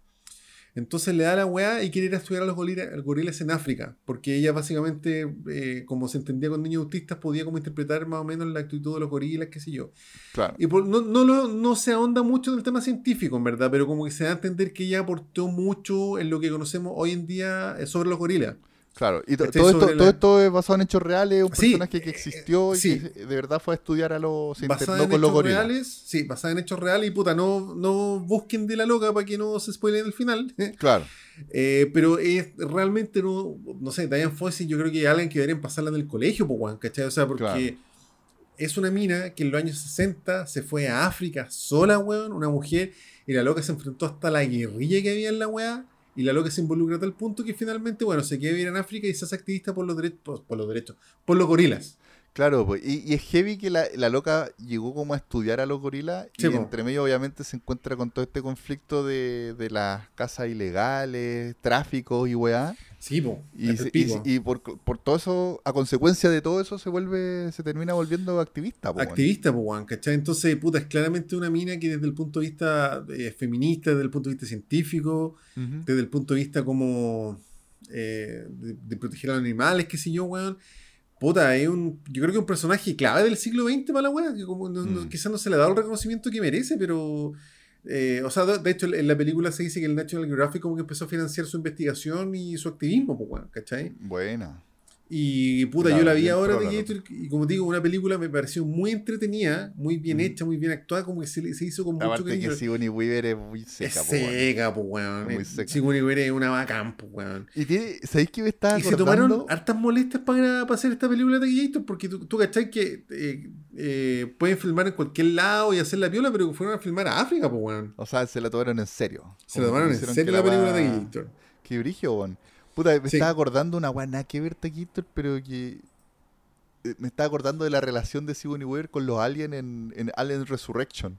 [SPEAKER 2] Entonces le da la weá y quiere ir a estudiar a los gorila- gorilas en África, porque ella básicamente, eh, como se entendía con niños autistas, podía como interpretar más o menos la actitud de los gorilas, qué sé yo.
[SPEAKER 1] Claro.
[SPEAKER 2] Y por- no, no, lo- no se ahonda mucho en el tema científico, en verdad, pero como que se da a entender que ella aportó mucho en lo que conocemos hoy en día eh, sobre los gorilas.
[SPEAKER 1] Claro, y
[SPEAKER 2] Este
[SPEAKER 1] todo, esto, todo esto es basado en hechos reales, un
[SPEAKER 2] Sí,
[SPEAKER 1] personaje que
[SPEAKER 2] eh,
[SPEAKER 1] existió y
[SPEAKER 2] sí.
[SPEAKER 1] que de verdad fue a estudiar a los... se
[SPEAKER 2] en
[SPEAKER 1] con los
[SPEAKER 2] hechos
[SPEAKER 1] gorilas.
[SPEAKER 2] reales, sí, basada en hechos reales y puta, no, no busquen de la loca para que no se spoilen el final.
[SPEAKER 1] Claro,
[SPEAKER 2] Eh, pero es realmente no, no sé, Diane Fossey yo creo que es alguien que deberían pasarla del colegio, po, weón, ¿cachai? O sea, porque
[SPEAKER 1] Claro.
[SPEAKER 2] es una mina que en los años 60 se fue a África sola, weón, una mujer, y la loca se enfrentó hasta la guerrilla que había en la weá, y la loca se involucra a tal punto que finalmente, bueno, se queda a vivir en África y se hace activista por los derechos, por, por los derechos, por los gorilas.
[SPEAKER 1] claro. pues, y, y es heavy que la, la loca llegó como a estudiar a los gorilas
[SPEAKER 2] Sí,
[SPEAKER 1] y
[SPEAKER 2] po.
[SPEAKER 1] entre medio obviamente se encuentra con todo este conflicto de, de las casas ilegales, tráfico y weá.
[SPEAKER 2] Sí, po,
[SPEAKER 1] Y, se- por, por todo eso, a consecuencia de todo eso, se vuelve, se termina volviendo activista. po,
[SPEAKER 2] activista, pues, weón, ¿cachai? Entonces, puta, es claramente una mina que desde el punto de vista eh, feminista, desde el punto de vista científico, desde el punto de vista como eh, de, de proteger a los animales, qué sé yo, weón. Puta, es un, yo creo que es un personaje clave del siglo XX para la weá, que como no- no-
[SPEAKER 1] Mm.
[SPEAKER 2] quizás no se le ha dado el reconocimiento que merece, pero... eh, o sea, de, hecho, en la película se dice que el National Geographic como que empezó a financiar su investigación y su activismo, pues, weón, ¿cachai?
[SPEAKER 1] Buena.
[SPEAKER 2] Y puta,
[SPEAKER 1] Claro,
[SPEAKER 2] yo la vi ahora de Gator y como digo, una película me pareció muy entretenida, muy bien
[SPEAKER 1] Mm.
[SPEAKER 2] hecha, muy bien actuada, como que se, se hizo con mucho
[SPEAKER 1] Aparte
[SPEAKER 2] cariño.
[SPEAKER 1] que Sigourney Weaver es muy
[SPEAKER 2] Es
[SPEAKER 1] seca, po, weón.
[SPEAKER 2] seca, weón.
[SPEAKER 1] Muy seca.
[SPEAKER 2] Sigourney Weaver es una bacán, pues, weón.
[SPEAKER 1] Y tiene, ¿sabéis que me estaba
[SPEAKER 2] Y se tomaron hartas molestias para, para hacer esta película de Gator, porque tú, tú cachai que eh, eh, pueden filmar en cualquier lado y hacer la piola, pero fueron a filmar a África, pues, weón.
[SPEAKER 1] O sea, se la tomaron en serio.
[SPEAKER 2] Se la tomaron en serio la película de
[SPEAKER 1] weá-
[SPEAKER 2] Gator.
[SPEAKER 1] Qué brillo, weón. Puta, me
[SPEAKER 2] Sí.
[SPEAKER 1] estaba acordando una nada que ver Taquitos, pero que. eh, Me estaba acordando de la relación de Sigourney Weaver con los aliens en, en Alien Resurrection.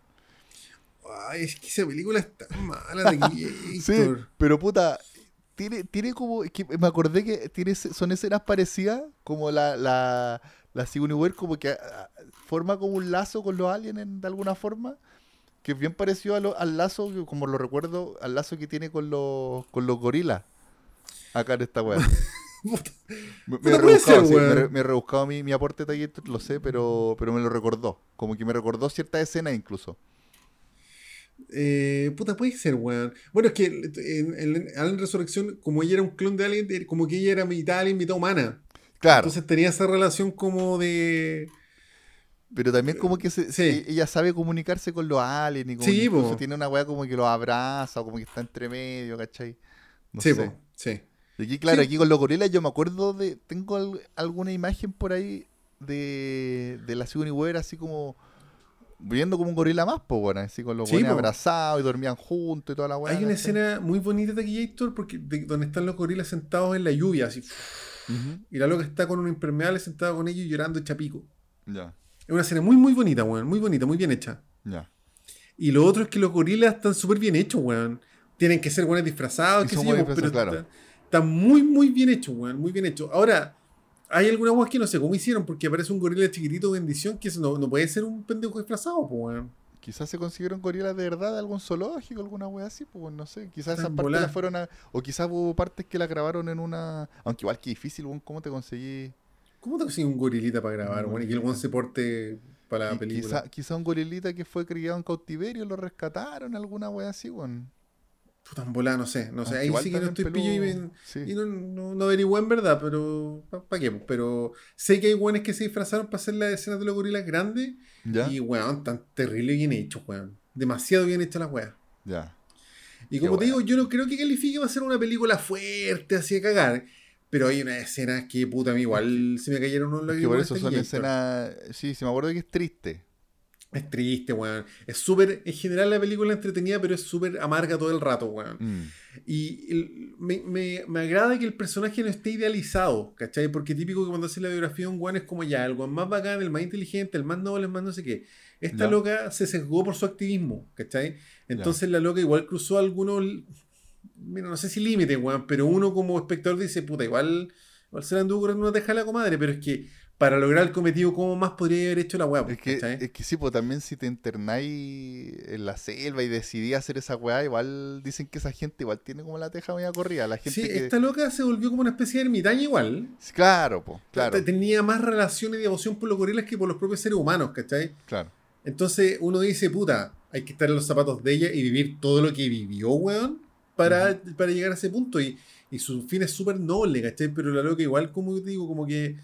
[SPEAKER 2] Ay, es que esa película es tan mala de
[SPEAKER 1] Sí, pero puta, tiene, tiene como. es que me acordé que tiene, son escenas parecidas, como la, la, la Sigourney Weaver, como que ah, forma como un lazo con los aliens en- de alguna forma. Que es bien parecido a lo- al lazo, como lo recuerdo, al lazo que tiene con los, con los gorilas. Acá en esta weá. Me, me he rebuscado,
[SPEAKER 2] ser,
[SPEAKER 1] sí, me,
[SPEAKER 2] weón.
[SPEAKER 1] re- me he rebuscado mi, mi aporte de Taller, lo sé, pero, pero me lo recordó. Como que me recordó ciertas escenas incluso.
[SPEAKER 2] Eh, puta, puede ser, weón. Bueno, es que en, en Alien Resurrección, como ella era un clon de Alien, eh, como que ella era mitad alien, mitad humana.
[SPEAKER 1] Claro,
[SPEAKER 2] Entonces tenía esa relación como de.
[SPEAKER 1] pero también como que se-
[SPEAKER 2] Sí.
[SPEAKER 1] e- ella sabe comunicarse con los aliens y como
[SPEAKER 2] Sí,
[SPEAKER 1] que tiene una weá como que los abraza o como que está entre medio, ¿cachai? No
[SPEAKER 2] sí,
[SPEAKER 1] sé.
[SPEAKER 2] po, sí.
[SPEAKER 1] Aquí, claro,
[SPEAKER 2] Sí.
[SPEAKER 1] aquí con los gorilas yo me acuerdo de... Tengo al- alguna imagen por ahí de, de la Sigourney Weaver así como... Viendo como un gorila más, pues bueno, así con los
[SPEAKER 2] Sí,
[SPEAKER 1] abrazados y dormían juntos y toda la weá.
[SPEAKER 2] Hay una escena muy bonita de Gator porque de- donde están los gorilas sentados en la lluvia, así. Y la loca está con un impermeable sentado con ellos llorando hecha pico.
[SPEAKER 1] Ya,
[SPEAKER 2] Es una escena muy, muy bonita, weón. Muy bonita, muy bien hecha.
[SPEAKER 1] ya.
[SPEAKER 2] Y lo otro es que los gorilas están súper bien hechos, weón. Tienen que ser buenos disfrazados,
[SPEAKER 1] Y
[SPEAKER 2] qué sé yo, pero está, está muy, muy bien hecho, weón. Muy bien hecho. Ahora, hay algunas weas que no sé cómo hicieron, porque aparece un gorila chiquitito bendición que eso no, no puede ser un pendejo disfrazado, pues, weón.
[SPEAKER 1] Quizás se consiguieron gorilas de verdad de algún zoológico, alguna wea así, pues no sé. Quizás esas partes las fueron a. O quizás hubo partes que la grabaron en una. Aunque igual que difícil, weón, ¿cómo te conseguí?
[SPEAKER 2] ¿Cómo te consigues un gorilita para grabar, weón? Y que el weón se porte para la película.
[SPEAKER 1] Quizá, quizá un gorilita que fue criado en cautiverio lo rescataron, alguna wea así, weón.
[SPEAKER 2] Puta, en volá, no sé. No sé,
[SPEAKER 1] Aunque
[SPEAKER 2] ahí sí que no estoy pillo y, me-
[SPEAKER 1] sí.
[SPEAKER 2] y no, no, no averigué en verdad, pero ¿para qué? Pero sé que hay weones que se disfrazaron para hacer las escenas de los gorilas grandes
[SPEAKER 1] ¿Ya?
[SPEAKER 2] y weón, tan terrible bien hecho, weón. Demasiado bien hechas las weas.
[SPEAKER 1] Ya.
[SPEAKER 2] Y como te digo, yo no creo que califique va a ser una película fuerte, así de cagar. Pero hay unas escenas que puta, a mí igual se me cayeron unos
[SPEAKER 1] Que por eso son escenas. Sí, sí, me acuerdo que es triste.
[SPEAKER 2] Es triste, weón. Es súper, en general la película es entretenida, pero es súper amarga todo el rato, weón.
[SPEAKER 1] Mm.
[SPEAKER 2] Y el- me, me- me agrada que el personaje no esté idealizado, ¿cachai? Porque típico que cuando hace la biografía un weón es como ya, el weón más bacán, el más inteligente, el más noble, el más no sé qué. Esta
[SPEAKER 1] Ya.
[SPEAKER 2] loca se sesgó por su activismo, ¿cachai? Entonces la loca igual cruzó algunos, mira, no sé si límites, weón, pero uno como espectador dice, puta, igual, igual se la anduvo corriendo una teja a la comadre, pero es que para lograr el cometido, ¿cómo más podría haber hecho la weá?
[SPEAKER 1] Es que, es que sí, pues también si te internáis en la selva y decidí hacer esa weá, igual dicen que esa gente igual tiene como la teja media corrida. La gente
[SPEAKER 2] Sí,
[SPEAKER 1] que...
[SPEAKER 2] esta loca se volvió como una especie de ermitaña igual.
[SPEAKER 1] Claro, pues, claro,
[SPEAKER 2] Te- Tenía más relación y devoción por los gorilas que por los propios seres humanos, ¿cachai?
[SPEAKER 1] claro.
[SPEAKER 2] Entonces uno dice, puta, hay que estar en los zapatos de ella y vivir todo lo que vivió, weón, para, para llegar a ese punto. Y, y su fin es súper noble, ¿cachai? Pero la loca igual, como te digo, como que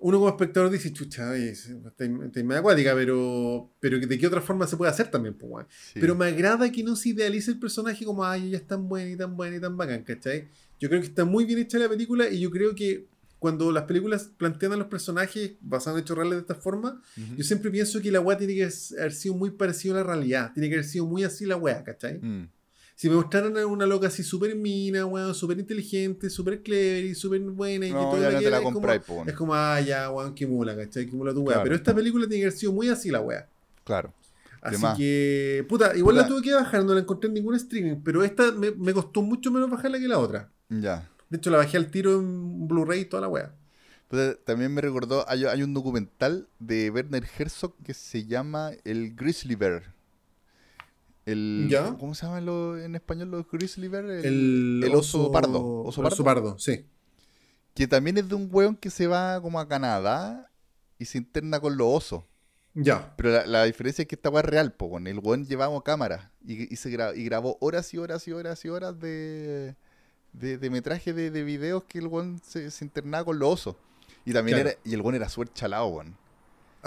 [SPEAKER 2] uno como espectador dice, chucha, oye, está está medio acuática, pero, pero de qué otra forma se puede hacer también, pues.
[SPEAKER 1] Sí.
[SPEAKER 2] Pero me agrada que no se idealice el personaje como, ay, ella es tan buena y tan buena y tan bacán, ¿cachai? Yo creo que está muy bien hecha la película y yo creo que cuando las películas plantean a los personajes basados en hechos reales de esta forma,
[SPEAKER 1] Ujú.
[SPEAKER 2] yo siempre pienso que la weá tiene que haber sido muy parecido a la realidad, tiene que haber sido muy así la weá, ¿cachai?
[SPEAKER 1] Mm,
[SPEAKER 2] Si me mostraran a una loca así súper mina, weón, súper inteligente, súper clever y súper buena y que
[SPEAKER 1] No,
[SPEAKER 2] todo
[SPEAKER 1] ya no te
[SPEAKER 2] quiera,
[SPEAKER 1] la
[SPEAKER 2] es como- Es como, ah, ya, weón, qué mula, ¿cachai? Qué mula tu weá.
[SPEAKER 1] Claro.
[SPEAKER 2] Pero esta película tiene que haber sido muy así la weá.
[SPEAKER 1] Claro.
[SPEAKER 2] Así que, puta, igual la tuve que bajar, no la encontré en ningún streaming, pero esta me, me costó mucho menos bajarla que la otra.
[SPEAKER 1] Ya.
[SPEAKER 2] De hecho, la bajé al tiro en Blu-ray y toda la weá.
[SPEAKER 1] Pues, también me recordó, hay, hay un documental de Werner Herzog que se llama El Grizzly Bear. El,
[SPEAKER 2] ¿Ya?
[SPEAKER 1] ¿Cómo se llama lo- en español los Grizzly Bear? El,
[SPEAKER 2] El,
[SPEAKER 1] el oso, pardo. Oso pardo.
[SPEAKER 2] oso pardo, sí.
[SPEAKER 1] Que también es de un weón que se va como a Canadá y se interna con los osos.
[SPEAKER 2] Ya.
[SPEAKER 1] Pero la, la diferencia es que esta weá es real, po, con el weón llevamos cámara y, y se gra- y grabó horas y horas y horas y horas de, de, de metraje de, de videos que el weón se, se internaba con los osos. Y también
[SPEAKER 2] Claro.
[SPEAKER 1] era, y el weón era súper chalado, weón.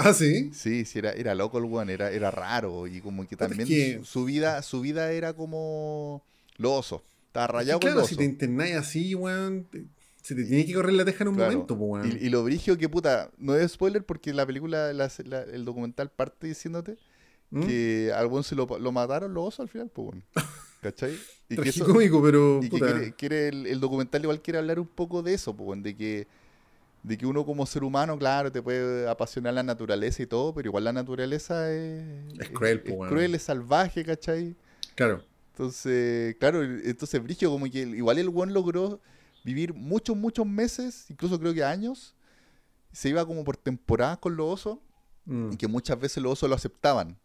[SPEAKER 2] Ah, sí.
[SPEAKER 1] Sí, sí, era, era loco el weón, era, era raro. Y como que también
[SPEAKER 2] que-
[SPEAKER 1] su, su vida, su vida era como lo oso. Estaba rayado con
[SPEAKER 2] claro,
[SPEAKER 1] lo
[SPEAKER 2] si te internáis así, weón, se te tiene que correr la teja en un
[SPEAKER 1] Claro.
[SPEAKER 2] momento, weón.
[SPEAKER 1] Y, y lo brigio que puta, no es spoiler porque la película, la- la- el documental parte diciéndote
[SPEAKER 2] ¿Mm?
[SPEAKER 1] que al weón se lo, lo mataron los osos al final, pues weón. ¿Cachai? Y que, eso-
[SPEAKER 2] Tragicómico, pero.
[SPEAKER 1] y que quiere, quiere el, el documental igual quiere hablar un poco de eso, pues de que de que uno como ser humano, claro, te puede apasionar la naturaleza y todo, pero igual la naturaleza es,
[SPEAKER 2] Es cruel,
[SPEAKER 1] es,
[SPEAKER 2] weón.
[SPEAKER 1] cruel, es salvaje, ¿cachai?
[SPEAKER 2] Claro.
[SPEAKER 1] Entonces, claro, entonces Brigio como que igual el buen logró vivir muchos, muchos meses, incluso creo que años, se iba como por temporadas con los osos,
[SPEAKER 2] Mm.
[SPEAKER 1] y que muchas veces los osos lo aceptaban,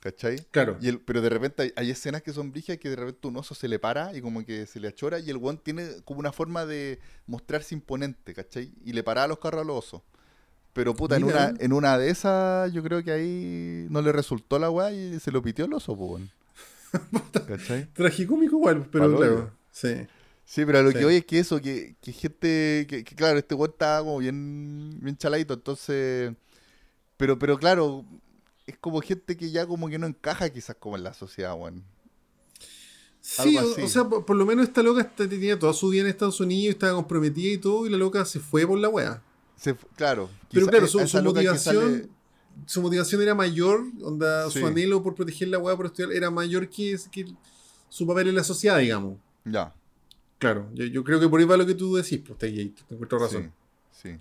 [SPEAKER 1] ¿cachai?
[SPEAKER 2] Claro.
[SPEAKER 1] Y el, pero de repente hay, hay escenas que son brigias que de repente un oso se le para y como que se le achora y el guan tiene como una forma de mostrarse imponente, ¿cachai? Y le para a los carros a los osos. Pero puta, en una, en una de esas yo creo que ahí no le resultó la weá y se lo pitió el oso, pues. ¿Cachai?
[SPEAKER 2] Tragicómico igual, pero
[SPEAKER 1] Pa'l
[SPEAKER 2] claro. Sí.
[SPEAKER 1] Sí, pero a lo
[SPEAKER 2] Sí.
[SPEAKER 1] que hoy es que eso, que, que gente, que, que claro, este weón está como bien, bien chaladito, entonces, pero, pero claro, es como gente que ya como que no encaja quizás como en la sociedad, weón.
[SPEAKER 2] Sí, o, sea, por, por lo menos esta loca está- tenía toda su vida en Estados Unidos, estaba comprometida y todo, y la loca se fue por la wea.
[SPEAKER 1] Se claro.
[SPEAKER 2] Pero
[SPEAKER 1] quizá-
[SPEAKER 2] claro,
[SPEAKER 1] a
[SPEAKER 2] su, motivación,
[SPEAKER 1] sale-
[SPEAKER 2] su motivación era mayor, onda,
[SPEAKER 1] Sí.
[SPEAKER 2] su anhelo por proteger la wea por estudiar era mayor que, que su papel en la sociedad, digamos.
[SPEAKER 1] Ya,
[SPEAKER 2] Claro, yo, yo creo que por ahí va lo que tú decís, pues te, te encuentro razón.
[SPEAKER 1] sí, sí.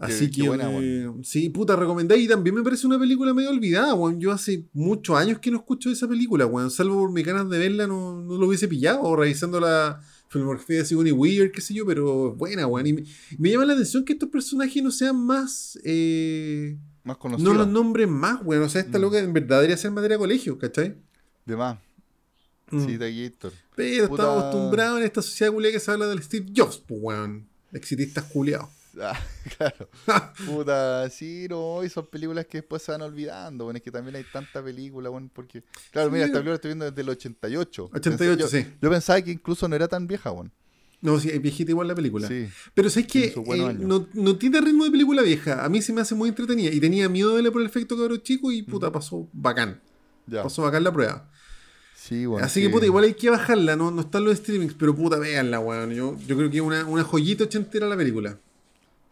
[SPEAKER 2] Así que,
[SPEAKER 1] buena,
[SPEAKER 2] eh, sí, puta, recomendé. Y también me parece una película medio olvidada, weón. Yo hace muchos años que no escucho esa película, weón. Salvo por mis ganas de verla, no, no lo hubiese pillado. O revisando la filmografía de Sigourney Weaver, qué sé yo, pero es buena, weón. Y me, me llama la atención que estos personajes no sean más. eh,
[SPEAKER 1] Más
[SPEAKER 2] no
[SPEAKER 1] conocido.
[SPEAKER 2] los nombren más, weón. O sea, esta
[SPEAKER 1] Mm.
[SPEAKER 2] loca en verdad debería ser materia de colegio, ¿cachai?
[SPEAKER 1] De más.
[SPEAKER 2] Mm.
[SPEAKER 1] Sí, de Gator.
[SPEAKER 2] Pero
[SPEAKER 1] Puta.
[SPEAKER 2] estamos acostumbrados en esta sociedad culiada que se habla del Steve Jobs, pues, weón. Exitistas culiados.
[SPEAKER 1] Ah, claro. Puta, sí, no, y son películas que después se van olvidando, bueno, es que también hay tanta película, bueno, porque... Claro,
[SPEAKER 2] Sí.
[SPEAKER 1] mira, esta película la estoy viendo desde el 88.
[SPEAKER 2] 88,
[SPEAKER 1] Pensé- yo,
[SPEAKER 2] sí.
[SPEAKER 1] Yo pensaba que incluso no era tan vieja, bueno.
[SPEAKER 2] No, sí, es viejita igual la película.
[SPEAKER 1] Sí,
[SPEAKER 2] Pero sabes que
[SPEAKER 1] años.
[SPEAKER 2] no, no tiene ritmo de película vieja. A mí se me hace muy entretenida. Y tenía miedo de verla por el efecto cabrón chico y puta, pasó bacán.
[SPEAKER 1] ya.
[SPEAKER 2] Pasó bacán la prueba.
[SPEAKER 1] Sí, bueno.
[SPEAKER 2] Así que puta, igual hay que bajarla, no, no están los streamings, pero puta, véanla, weón. Yo, yo creo que es una, una joyita ochentera la película.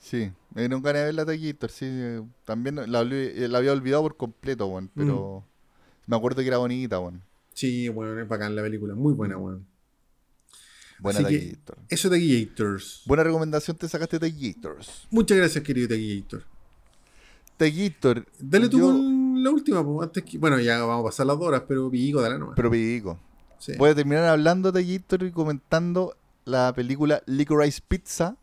[SPEAKER 1] Sí, me dieron ganas de ver la de Gator, sí. eh, También la, eh, la había olvidado por completo, bueno, pero...
[SPEAKER 2] Mm.
[SPEAKER 1] Me acuerdo que era bonita, bueno.
[SPEAKER 2] Sí, weón, es bacán la película. Muy buena, weón.
[SPEAKER 1] Buena Gator.
[SPEAKER 2] Eso de Gators.
[SPEAKER 1] Buena recomendación te sacaste de Gators.
[SPEAKER 2] Muchas gracias, querido.
[SPEAKER 1] De Gator.
[SPEAKER 2] Dale tú
[SPEAKER 1] yo-
[SPEAKER 2] con la última, pues, antes que. Bueno, ya vamos a pasar las dos horas, pero pico, dale nomás.
[SPEAKER 1] Pero pico.
[SPEAKER 2] Sí.
[SPEAKER 1] Voy a terminar hablando de Gator y comentando la película Licorice Pizza.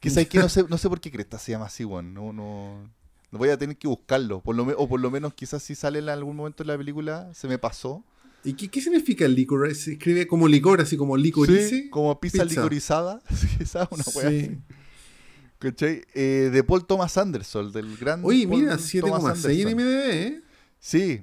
[SPEAKER 1] Que sabes que no sé, no sé por qué cresta se llama así, weón. No, no, no voy a tener que buscarlo. Por lo me- o por lo menos quizás si sale en algún momento de la película, se me pasó.
[SPEAKER 2] ¿Y qué, qué significa el licor? Se escribe como licor, así como licorice.
[SPEAKER 1] Sí, como pizza,
[SPEAKER 2] Pizza.
[SPEAKER 1] licorizada. ¿sabes? Una
[SPEAKER 2] Sí.
[SPEAKER 1] weá así. ¿Cachai? Eh, de Paul Thomas Anderson, del gran.
[SPEAKER 2] Oye,
[SPEAKER 1] Paul
[SPEAKER 2] mira,
[SPEAKER 1] Thomas
[SPEAKER 2] 7,6 en. MDB, ¿eh?
[SPEAKER 1] Sí.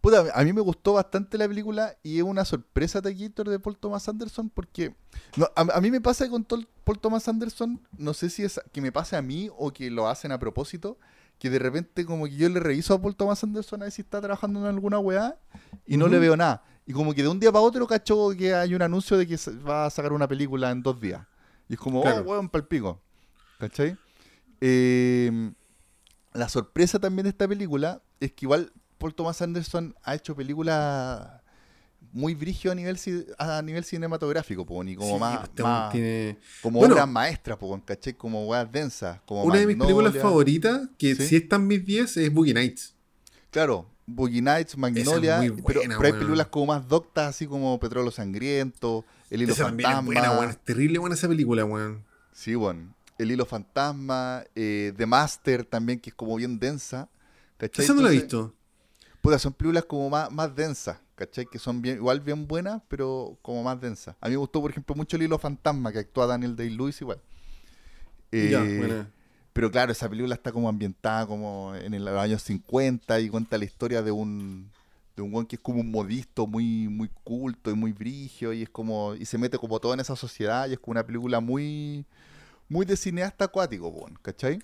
[SPEAKER 1] Puta, a mí me gustó bastante la película y es una sorpresa de Gator de Paul Thomas Anderson porque no, a, a mí me pasa con Tol- Paul Thomas Anderson, no sé si es que me pase a mí o que lo hacen a propósito, que de repente como que yo le reviso a Paul Thomas Anderson a ver si está trabajando en alguna weá y no le veo nada. Y como que de un día para otro cacho que hay un anuncio de que va a sacar una película en dos días. Y es como,
[SPEAKER 2] Claro.
[SPEAKER 1] oh, weón, palpico. ¿Cachai? Eh, la sorpresa también de esta película es que igual Paul Thomas Anderson ha hecho películas muy brigio a nivel a nivel cinematográfico, po, y como
[SPEAKER 2] Sí,
[SPEAKER 1] más,
[SPEAKER 2] este
[SPEAKER 1] más-
[SPEAKER 2] tiene...
[SPEAKER 1] como
[SPEAKER 2] Bueno.
[SPEAKER 1] obras maestras, po, ¿cachai? Como weas densas, como
[SPEAKER 2] Una de mis películas favoritas, que
[SPEAKER 1] Sí.
[SPEAKER 2] si está en mis 10, es Boogie Nights.
[SPEAKER 1] Claro, Boogie Nights, Magnolia, pero,
[SPEAKER 2] buena,
[SPEAKER 1] pero hay películas como más doctas, así como Petróleo Sangriento, El Hilo
[SPEAKER 2] Esa es
[SPEAKER 1] Fantasma.
[SPEAKER 2] buena, weón. Es terrible buena esa película, weón.
[SPEAKER 1] Sí, bueno. El Hilo Fantasma, eh, The Master también, que es como bien densa. ¿cachai?
[SPEAKER 2] Esa no la he visto.
[SPEAKER 1] Puta, son películas como más, más densas, ¿cachai? Que son bien, igual bien buenas, pero como más densas. A mí me gustó, por ejemplo, mucho El Hilo Fantasma, que actúa Daniel Day-Lewis igual. Eh,
[SPEAKER 2] ya, buena.
[SPEAKER 1] pero claro, esa película está como ambientada como en los años 50 y cuenta la historia de un de un weón que es como un modisto muy muy culto y muy brigio y es como y se mete como todo en esa sociedad y es como una película muy muy de cineasta acuático, ¿cachai?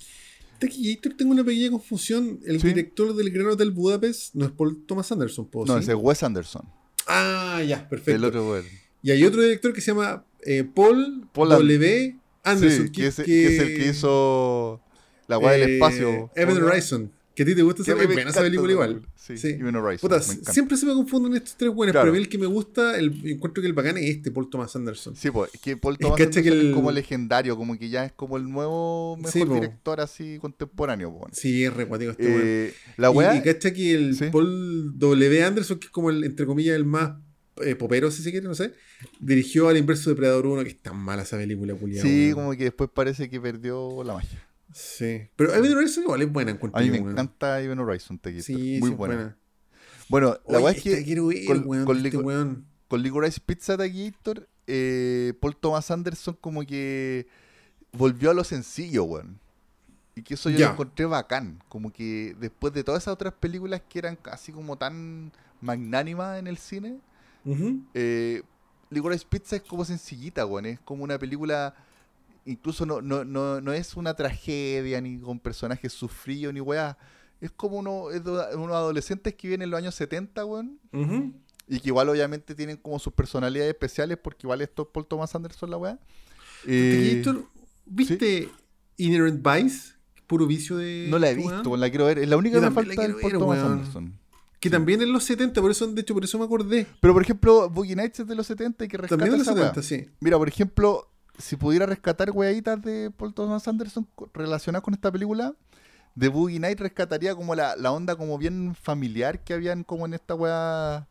[SPEAKER 2] Taquillator tengo una pequeña confusión. El
[SPEAKER 1] Sí.
[SPEAKER 2] director del Gran Hotel Budapest no es Paul Thomas Anderson, ¿puedo
[SPEAKER 1] No, es Wes Anderson.
[SPEAKER 2] Ah, ya,
[SPEAKER 1] El
[SPEAKER 2] perfecto.
[SPEAKER 1] otro, weón.
[SPEAKER 2] Y hay otro director que se llama eh, Paul,
[SPEAKER 1] Paul
[SPEAKER 2] W. Anderson.
[SPEAKER 1] Sí, que, es, que es el que hizo la weá del
[SPEAKER 2] eh,
[SPEAKER 1] espacio. ¿Cómo?
[SPEAKER 2] Horizon. Que a ti te gusta esa, es buena esa película igual.
[SPEAKER 1] película. Sí,
[SPEAKER 2] Sí.
[SPEAKER 1] Event Horizon.
[SPEAKER 2] Puta, siempre se me confunden estos tres buenos,
[SPEAKER 1] Claro.
[SPEAKER 2] pero a mí el que me gusta, el encuentro que el bacán es este, Paul Thomas Anderson.
[SPEAKER 1] Sí, pues, que Paul Thomas
[SPEAKER 2] que
[SPEAKER 1] Anderson es como legendario, como que ya es como el nuevo mejor
[SPEAKER 2] Sí, po.
[SPEAKER 1] director así contemporáneo, po.
[SPEAKER 2] Sí, es recuático este weón.
[SPEAKER 1] Eh, la
[SPEAKER 2] Y-
[SPEAKER 1] weá,
[SPEAKER 2] Y, cacha que el
[SPEAKER 1] Sí.
[SPEAKER 2] Paul W. Anderson, que es como el, entre comillas, el más eh, popero, si se quiere, no sé, dirigió al inverso de Predador 1, que es tan mala esa película, culiao,
[SPEAKER 1] sí, como que después parece que perdió la magia.
[SPEAKER 2] Sí. Pero Event Horizon igual es buena, encuentro
[SPEAKER 1] A mí me encanta Event Horizon, te
[SPEAKER 2] Sí,
[SPEAKER 1] muy
[SPEAKER 2] sí,
[SPEAKER 1] buena.
[SPEAKER 2] buena.
[SPEAKER 1] Bueno, la
[SPEAKER 2] Oye,
[SPEAKER 1] weá es que con-
[SPEAKER 2] weón,
[SPEAKER 1] con
[SPEAKER 2] este weón.
[SPEAKER 1] con Licorice Pizza Taquillator, eh, Paul Thomas Anderson como que volvió a lo sencillo, weón. Y que eso yo lo encontré bacán. Como que después de todas esas otras películas que eran casi como tan magnánimas en el cine,
[SPEAKER 2] Ujú.
[SPEAKER 1] eh, Licorice Pizza es como sencillita, weón. Es como una película, incluso no, no, no, no es una tragedia, ni con personajes sufridos, ni weá. Es como uno, es de unos adolescentes que viven en los años 70, weón. Y que igual obviamente tienen como sus personalidades especiales porque igual esto es Paul Thomas Anderson la weá. Eh,
[SPEAKER 2] ¿Viste Inherent Vice? Puro vicio de.
[SPEAKER 1] no la he visto,
[SPEAKER 2] weón?
[SPEAKER 1] la quiero ver. Es la única
[SPEAKER 2] Yo
[SPEAKER 1] que me falta del Paul
[SPEAKER 2] ver,
[SPEAKER 1] Thomas
[SPEAKER 2] weón.
[SPEAKER 1] Anderson.
[SPEAKER 2] Que también en los 70, por eso, de hecho, por eso me acordé.
[SPEAKER 1] Pero por ejemplo, Boogie Nights es de los 70 y que rescata
[SPEAKER 2] También en los
[SPEAKER 1] esa weá.
[SPEAKER 2] 70, sí.
[SPEAKER 1] Mira, por ejemplo, si pudiera rescatar weaditas de Paul Thomas Anderson relacionadas con esta película, de Boogie Night rescataría como la, la onda como bien familiar que habían como en esta weá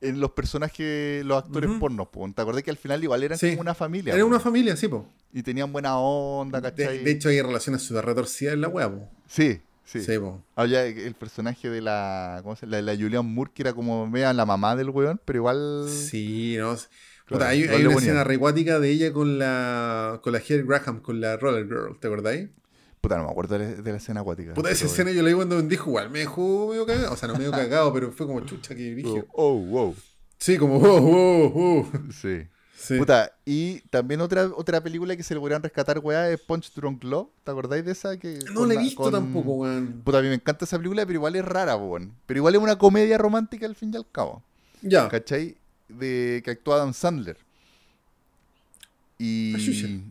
[SPEAKER 1] en los personajes, los actores pornos. po. ¿Te acordás que al final igual eran
[SPEAKER 2] Sí.
[SPEAKER 1] como una familia?
[SPEAKER 2] Era
[SPEAKER 1] po?
[SPEAKER 2] una familia, sí, po.
[SPEAKER 1] Y tenían buena onda,
[SPEAKER 2] De,
[SPEAKER 1] ¿cachai?
[SPEAKER 2] de hecho, hay relaciones súper retorcidas en la wea, po.
[SPEAKER 1] sí, sí.
[SPEAKER 2] Sí, po.
[SPEAKER 1] Había el personaje de la, ¿cómo se llama? La, la Julianne Moore, que era como vea la mamá del weón, pero igual...
[SPEAKER 2] Sí, no.
[SPEAKER 1] Claro,
[SPEAKER 2] Puta, hay, hay una escena recuática de ella con la con la Heather Graham, con la Roller Girl, ¿te acordáis?
[SPEAKER 1] Puta, no me acuerdo de la, escena acuática.
[SPEAKER 2] Puta, esa escena yo la vi cuando me dijo igual, me dejó medio cagado. O sea, no medio cagado, pero fue como chucha que dije.
[SPEAKER 1] Oh, wow.
[SPEAKER 2] Sí, como wow, wow, wow.
[SPEAKER 1] Sí.
[SPEAKER 2] Sí.
[SPEAKER 1] Puta, y también otra, otra película que se le podrían rescatar, weá, es Punch Drunk Love. ¿Te acordáis de esa? Que
[SPEAKER 2] no la he visto
[SPEAKER 1] con-
[SPEAKER 2] tampoco, weón.
[SPEAKER 1] Puta, a mí me encanta esa película, pero igual es rara, weón. Pero igual es una comedia romántica al fin y al cabo.
[SPEAKER 2] Ya.
[SPEAKER 1] ¿Cachai? De que actúa Adam Sandler. Y.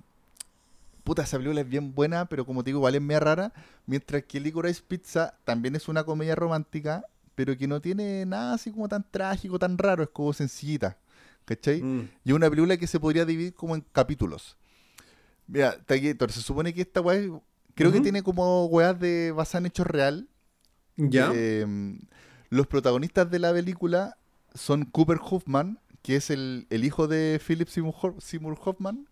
[SPEAKER 1] Puta, esa película es bien buena, pero como te digo, igual es media rara. Mientras que Licorice Pizza también es una comedia romántica, pero que no tiene nada así como tan trágico, tan raro, es como sencillita. ¿Cachai?
[SPEAKER 2] Mm.
[SPEAKER 1] Y es una película que se podría dividir como en capítulos. Mira, Taquillator, se supone que esta weá creo que tiene como weas de basada en hechos real.
[SPEAKER 2] Ya.
[SPEAKER 1] Eh, los protagonistas de la película son Cooper Hoffman, que es el, el hijo de Philip Seymour, Seymour Hoffman,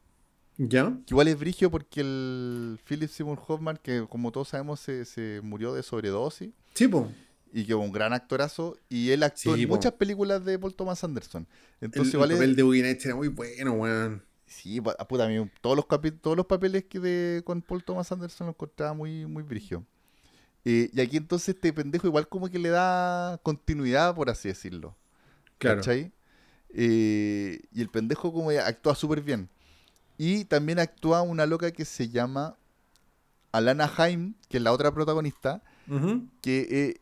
[SPEAKER 2] ya.
[SPEAKER 1] que igual es brigio porque el Philip Seymour Hoffman, que como todos sabemos se, se murió de sobredosis,
[SPEAKER 2] Sí, po.
[SPEAKER 1] y que un gran actorazo, y él actuó
[SPEAKER 2] Sí,
[SPEAKER 1] en
[SPEAKER 2] po.
[SPEAKER 1] muchas películas de Paul Thomas Anderson.
[SPEAKER 2] El,
[SPEAKER 1] Entonces
[SPEAKER 2] el
[SPEAKER 1] igual es-
[SPEAKER 2] papel de Nights era muy bueno, weón.
[SPEAKER 1] Sí, pa- puta, a mí todos los, todos los papeles que de, con Paul Thomas Anderson los encontraba muy, muy brigio. Eh, y aquí entonces este pendejo igual como que le da continuidad, por así decirlo.
[SPEAKER 2] Claro.
[SPEAKER 1] ¿Cachai? Eh, y el pendejo como actúa súper bien. Y también actúa una loca que se llama Alana Haim, que es la otra protagonista, que, eh,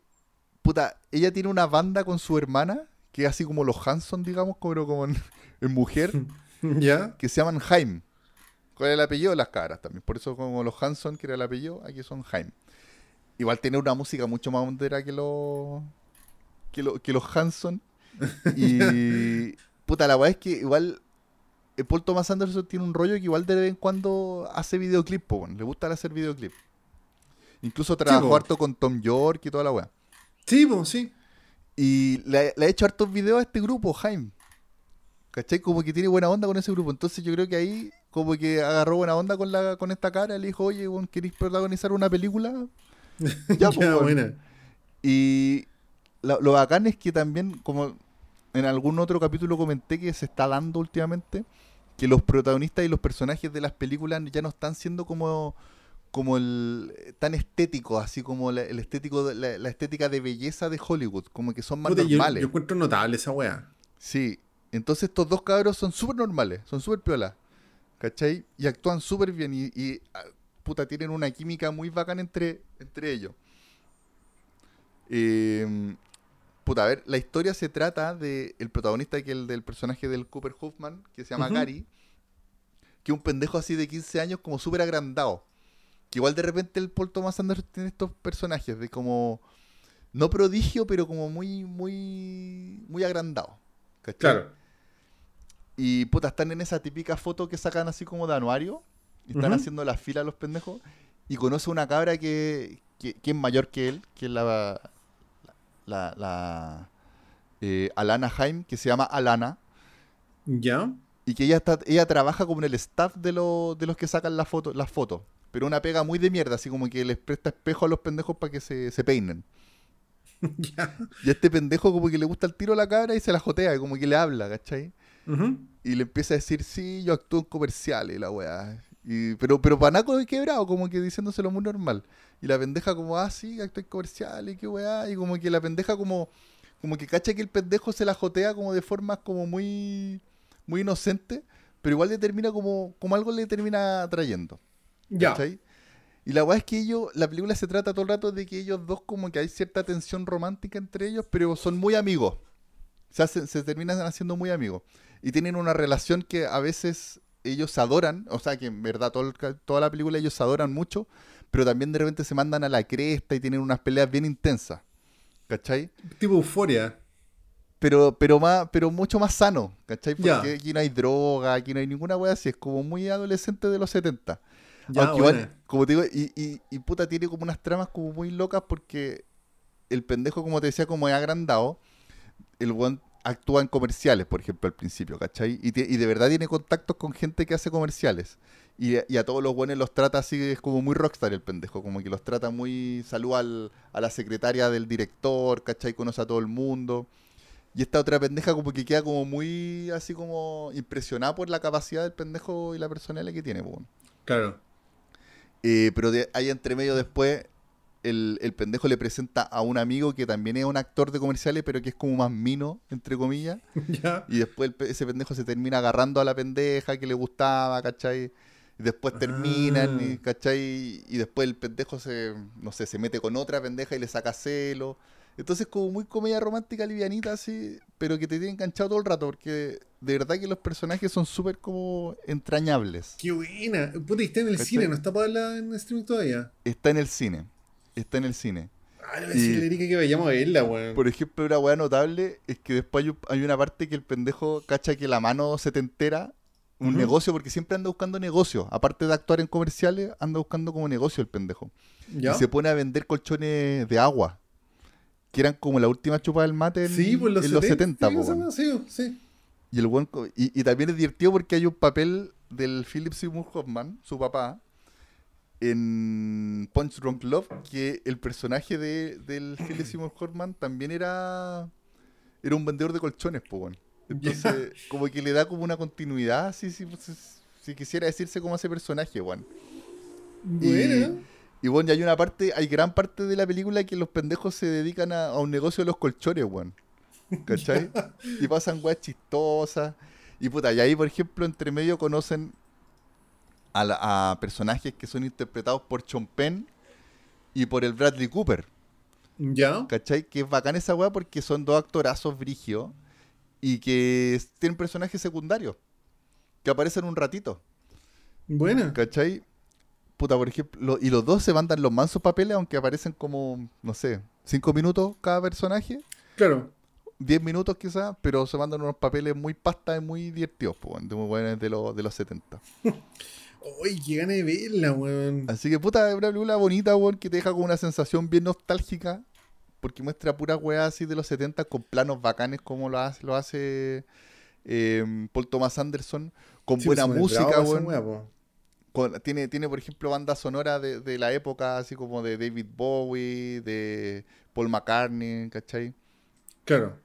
[SPEAKER 1] puta, ella tiene una banda con su hermana, que es así como los Hanson, digamos, pero como en, en mujer,
[SPEAKER 2] Ya.
[SPEAKER 1] que se llaman Haim. ¿Cuál es el apellido? Las caras también. Por eso como los Hanson, que era el apellido, aquí son Haim. Igual tiene una música mucho más hondera que los que, lo- que los Hanson. Y puta, la weá es que igual eh, Paul Thomas Anderson tiene un rollo que igual de vez en cuando hace videoclip, po, weón. le gusta hacer videoclip. Incluso trabajó harto con Tom York y toda la weá.
[SPEAKER 2] Sí, po, sí.
[SPEAKER 1] Y le, le ha hecho hartos videos a este grupo, Jaime. ¿Cachai? Como que tiene buena onda con ese grupo. Entonces yo creo que ahí como que agarró buena onda con la con esta cara. Le dijo, oye, ¿queréis protagonizar una película? Ya, pues,
[SPEAKER 2] buena.
[SPEAKER 1] Y la- lo bacán es que también, como en algún otro capítulo comenté que se está dando últimamente, que los protagonistas y los personajes de las películas ya no están siendo como como el tan estéticos, así como la, el estético de- la, la estética de belleza de Hollywood, como que son más
[SPEAKER 2] Puta,
[SPEAKER 1] normales.
[SPEAKER 2] yo encuentro notable esa weá.
[SPEAKER 1] Sí, entonces estos dos cabros son súper normales, son súper piolas. ¿cachai? Y actúan súper bien y, y, ah, puta, tienen una química muy bacana entre, entre ellos. Eh, puta, a ver, la historia se trata de el protagonista que el del personaje del Cooper Hoffman, que se llama
[SPEAKER 2] Ujú.
[SPEAKER 1] Gary, que es un pendejo así de 15 años como súper agrandado. Que igual de repente el Paul Thomas Anderson tiene estos personajes de como no prodigio, pero como muy muy muy agrandado. ¿cachai?
[SPEAKER 2] Claro.
[SPEAKER 1] Y puta, están en esa típica foto que sacan así como de anuario. Y están haciendo la fila los pendejos. Y conoce una cabra que, que, que es mayor que él, que es la. La. la eh, Alana Haim, que se llama Alana.
[SPEAKER 2] Ya.
[SPEAKER 1] Y que ella está, ella trabaja como en el staff de, lo- de los que sacan las fotos, las fotos. Pero una pega muy de mierda, así como que les presta espejo a los pendejos para que se, se peinen.
[SPEAKER 2] ya.
[SPEAKER 1] Y a este pendejo como que le gusta el tiro a la cabra y se la jotea, y como que le habla, ¿cachai? Y le empieza a decir, sí, yo actúo en comerciales, y la weá. Y, pero, pero panaco de quebrado, como que diciéndoselo muy normal. Y la pendeja como, ah, sí, actúo en comerciales, qué weá. Y como que la pendeja como, como que cacha que el pendejo se la jotea como de formas como muy, muy inocente, pero igual le termina como, como algo le termina atrayendo.
[SPEAKER 2] Ya.
[SPEAKER 1] ¿cachai? Y la weá es que ellos, la película se trata todo el rato de que ellos dos como que hay cierta tensión romántica entre ellos, pero son muy amigos. Se, hacen- se terminan haciendo muy amigos. Y tienen una relación que a veces ellos se adoran, o sea que en verdad todo el toda la película ellos se adoran mucho, pero también de repente se mandan a la cresta y tienen unas peleas bien intensas. ¿Cachai?
[SPEAKER 2] Tipo euforia.
[SPEAKER 1] Pero, pero más, pero mucho más sano, ¿cachai? Porque aquí no hay droga, aquí no hay ninguna wea así, es como muy adolescente de los 70.
[SPEAKER 2] Ya,
[SPEAKER 1] Aunque igual, como te digo, y, y, y puta, tiene como unas tramas como muy locas porque el pendejo, como te decía, como es agrandado, el weón actúa en comerciales, por ejemplo, al principio, ¿cachai? Y, de verdad tiene contactos con gente que hace comerciales. Y, y a todos los buenos los trata así, es como muy rockstar el pendejo, como que los trata muy... Saluda al- a la secretaria del director, ¿cachai? Conoce a todo el mundo. Y esta otra pendeja como que queda como muy así como impresionada por la capacidad del pendejo y la personalidad que tiene, pues. weón.
[SPEAKER 2] Claro.
[SPEAKER 1] Eh, pero de, ahí entre medio después el, el pendejo le presenta a un amigo que también es un actor de comerciales, pero que es como más mino, entre comillas. Y después el ese pendejo se termina agarrando a la pendeja que le gustaba, ¿cachai? Y después terminan, y,
[SPEAKER 2] Ah.
[SPEAKER 1] ¿cachai? Y después el pendejo se, no sé, se mete con otra pendeja y le saca celo. Entonces como muy comedia romántica livianita así, pero que te tiene enganchado todo el rato, porque de verdad que los personajes son súper como entrañables.
[SPEAKER 2] Qué buena. Puta, y está en el
[SPEAKER 1] ¿Cachai?
[SPEAKER 2] cine, no está para verla en streaming todavía.
[SPEAKER 1] Está en el cine. Está en el cine.
[SPEAKER 2] Ah, le voy a decirle a
[SPEAKER 1] Y-
[SPEAKER 2] que vayamos a verla, weón.
[SPEAKER 1] Por ejemplo, una weá notable es que después hay, un- hay una parte que el pendejo cacha que la mano se te entera un negocio, porque siempre anda buscando negocio. Aparte de actuar en comerciales, anda buscando como negocio el pendejo.
[SPEAKER 2] ¿Ya?
[SPEAKER 1] Y se pone a vender colchones de agua. Que eran como la última chupa del mate en,
[SPEAKER 2] Sí, pues los
[SPEAKER 1] en los 70,
[SPEAKER 2] sí,
[SPEAKER 1] po,
[SPEAKER 2] esa
[SPEAKER 1] weón.
[SPEAKER 2] weá, sí, sí.
[SPEAKER 1] y, el y, y también es divertido porque hay un papel del Philip Seymour Hoffman, su papá, en Punch Drunk Love, que el personaje de, del Philip Seymour Hoffman también era era un vendedor de colchones, po, weón. Entonces, como que le da como una continuidad, si, si, si, si quisiera decirse como ese personaje, weón.
[SPEAKER 2] Buena.
[SPEAKER 1] Y bueno, y hay una parte, hay gran parte de la película que los pendejos se dedican a, a un negocio de los colchones, weón. ¿Cachai? y pasan weas chistosas. Y puta, y ahí, por ejemplo, entre medio conocen a, personajes que son interpretados por Penn y por el Bradley Cooper.
[SPEAKER 2] ¿Ya?
[SPEAKER 1] ¿Cachai? Que es bacán esa wea porque son dos actorazos brigios y que tienen personajes secundarios que aparecen un ratito.
[SPEAKER 2] Buena.
[SPEAKER 1] ¿Cachai? Puta, por ejemplo, lo- y los dos se mandan los mansos papeles, aunque aparecen como, no sé, cinco minutos cada personaje,
[SPEAKER 2] Claro.
[SPEAKER 1] 10 minutos quizás, pero se mandan unos papeles muy pastas y muy divertidos, po, de muy buenos de, los de los 70.
[SPEAKER 2] Uy, qué gana de verla, weón.
[SPEAKER 1] Así que, puta, es una película bonita, weón, que te deja con una sensación bien nostálgica, porque muestra puras weas así de los 70 con planos bacanes como lo hace, lo hace eh, Paul Thomas Anderson, con
[SPEAKER 2] Sí,
[SPEAKER 1] buena
[SPEAKER 2] pues,
[SPEAKER 1] música, weón.
[SPEAKER 2] weá,
[SPEAKER 1] con- tiene, tiene, por ejemplo, banda sonora de, de la época, así como de David Bowie, de Paul McCartney, ¿cachai?
[SPEAKER 2] Claro.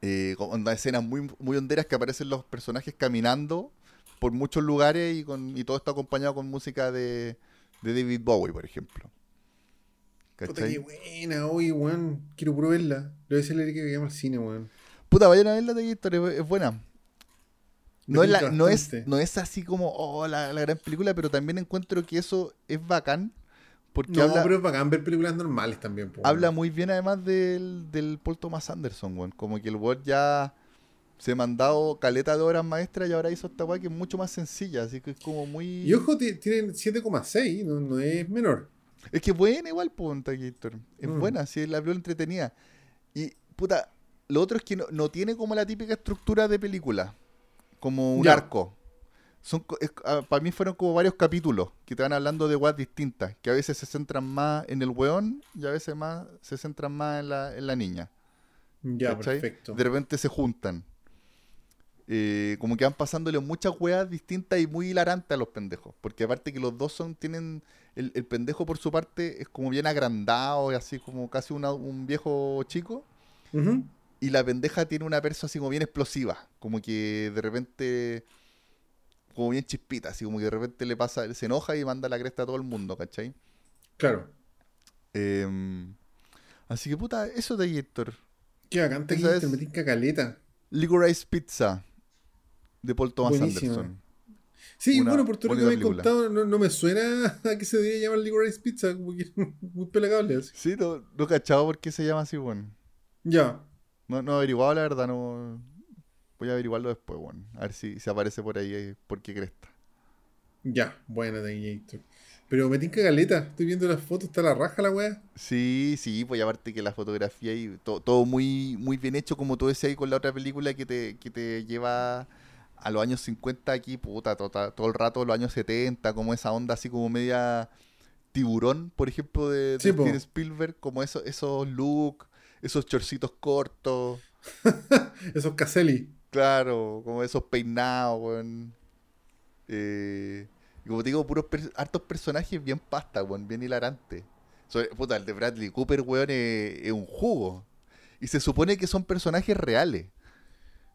[SPEAKER 1] Eh, con onda- escenas muy, muy honderas que aparecen los personajes caminando por muchos lugares y, con, y todo está acompañado con música de, de David Bowie, por ejemplo.
[SPEAKER 2] Puta, qué buena, uy, weón. Quiero puro verla. Le voy a decirle que vayamos al cine, weón.
[SPEAKER 1] Puta, vayan a verla de Gator, es, es buena. No es, la- no, es, no es así como oh, la, la gran película, pero también encuentro que eso es bacán. Porque
[SPEAKER 2] No,
[SPEAKER 1] habla,
[SPEAKER 2] pero es bacán ver películas normales también. po,
[SPEAKER 1] habla muy bien además del, del Paul Thomas Anderson, weón. Como que el weón ya se ha mandado caleta de obras maestras y ahora hizo esta weá que es mucho más sencilla. Así que es como muy.
[SPEAKER 2] Y ojo, ti- tienen 7,6, no, no es menor.
[SPEAKER 1] Es que es buena igual, pues, Gator. Es
[SPEAKER 2] Mm.
[SPEAKER 1] buena, si la veo entretenida. Y, puta, lo otro es que no, no tiene como la típica estructura de película. Como un
[SPEAKER 2] Ya.
[SPEAKER 1] arco. Son, para mí fueron como varios capítulos que te van hablando de weas distintas. Que a veces se centran más en el weón y a veces más se centran más en la, en la niña.
[SPEAKER 2] Ya,
[SPEAKER 1] ¿cachai?
[SPEAKER 2] perfecto.
[SPEAKER 1] De repente se juntan. Eh, como que van pasándole muchas weas distintas y muy hilarantes a los pendejos. Porque aparte que los dos son, tienen. El, el pendejo por su parte es como bien agrandado y así como casi una- un viejo chico. Y la pendeja tiene una perso así como bien explosiva. Como que de repente. Como bien chispita, así como que de repente le pasa, se enoja y manda la cresta a todo el mundo, ¿cachai?
[SPEAKER 2] Claro.
[SPEAKER 1] Em, así que puta, eso de Héctor.
[SPEAKER 2] Qué bacán, te caleta.
[SPEAKER 1] Licorice Pizza de Paul Thomas. Anderson.
[SPEAKER 2] Sí,
[SPEAKER 1] Una
[SPEAKER 2] bueno, por todo lo que me he
[SPEAKER 1] película.
[SPEAKER 2] contado, no, no me suena a que se debería llamar Licorice Pizza, como que muy pelagable así.
[SPEAKER 1] Sí, no, no cachado por qué se llama así, bueno.
[SPEAKER 2] Ya,
[SPEAKER 1] No, no averiguado, la verdad, no. Voy a averiguarlo después, bueno. A ver si, si aparece por ahí, eh, por qué cresta.
[SPEAKER 2] ya, buena Terminator. Pero me tinca caleta, estoy viendo las fotos, está la raja la weá.
[SPEAKER 1] Sí, sí, pues aparte que la fotografía y to- todo muy, muy bien hecho, como tú decías ahí con la otra película que te, que te lleva a los años 50 aquí, puta, todo, el rato los años 70, como esa onda así como media tiburón, por ejemplo, de,
[SPEAKER 2] Sí.
[SPEAKER 1] Steven Spielberg, como eso, esos looks, esos chorcitos cortos.
[SPEAKER 2] Esos Caselli.
[SPEAKER 1] Claro, como esos peinados, weón. Eh, como te digo, puros per- hartos personajes bien pasta, weón, bien hilarantes. Sobre- puta, el de Bradley Cooper, weón, es, es un jugo. Y se supone que son personajes reales.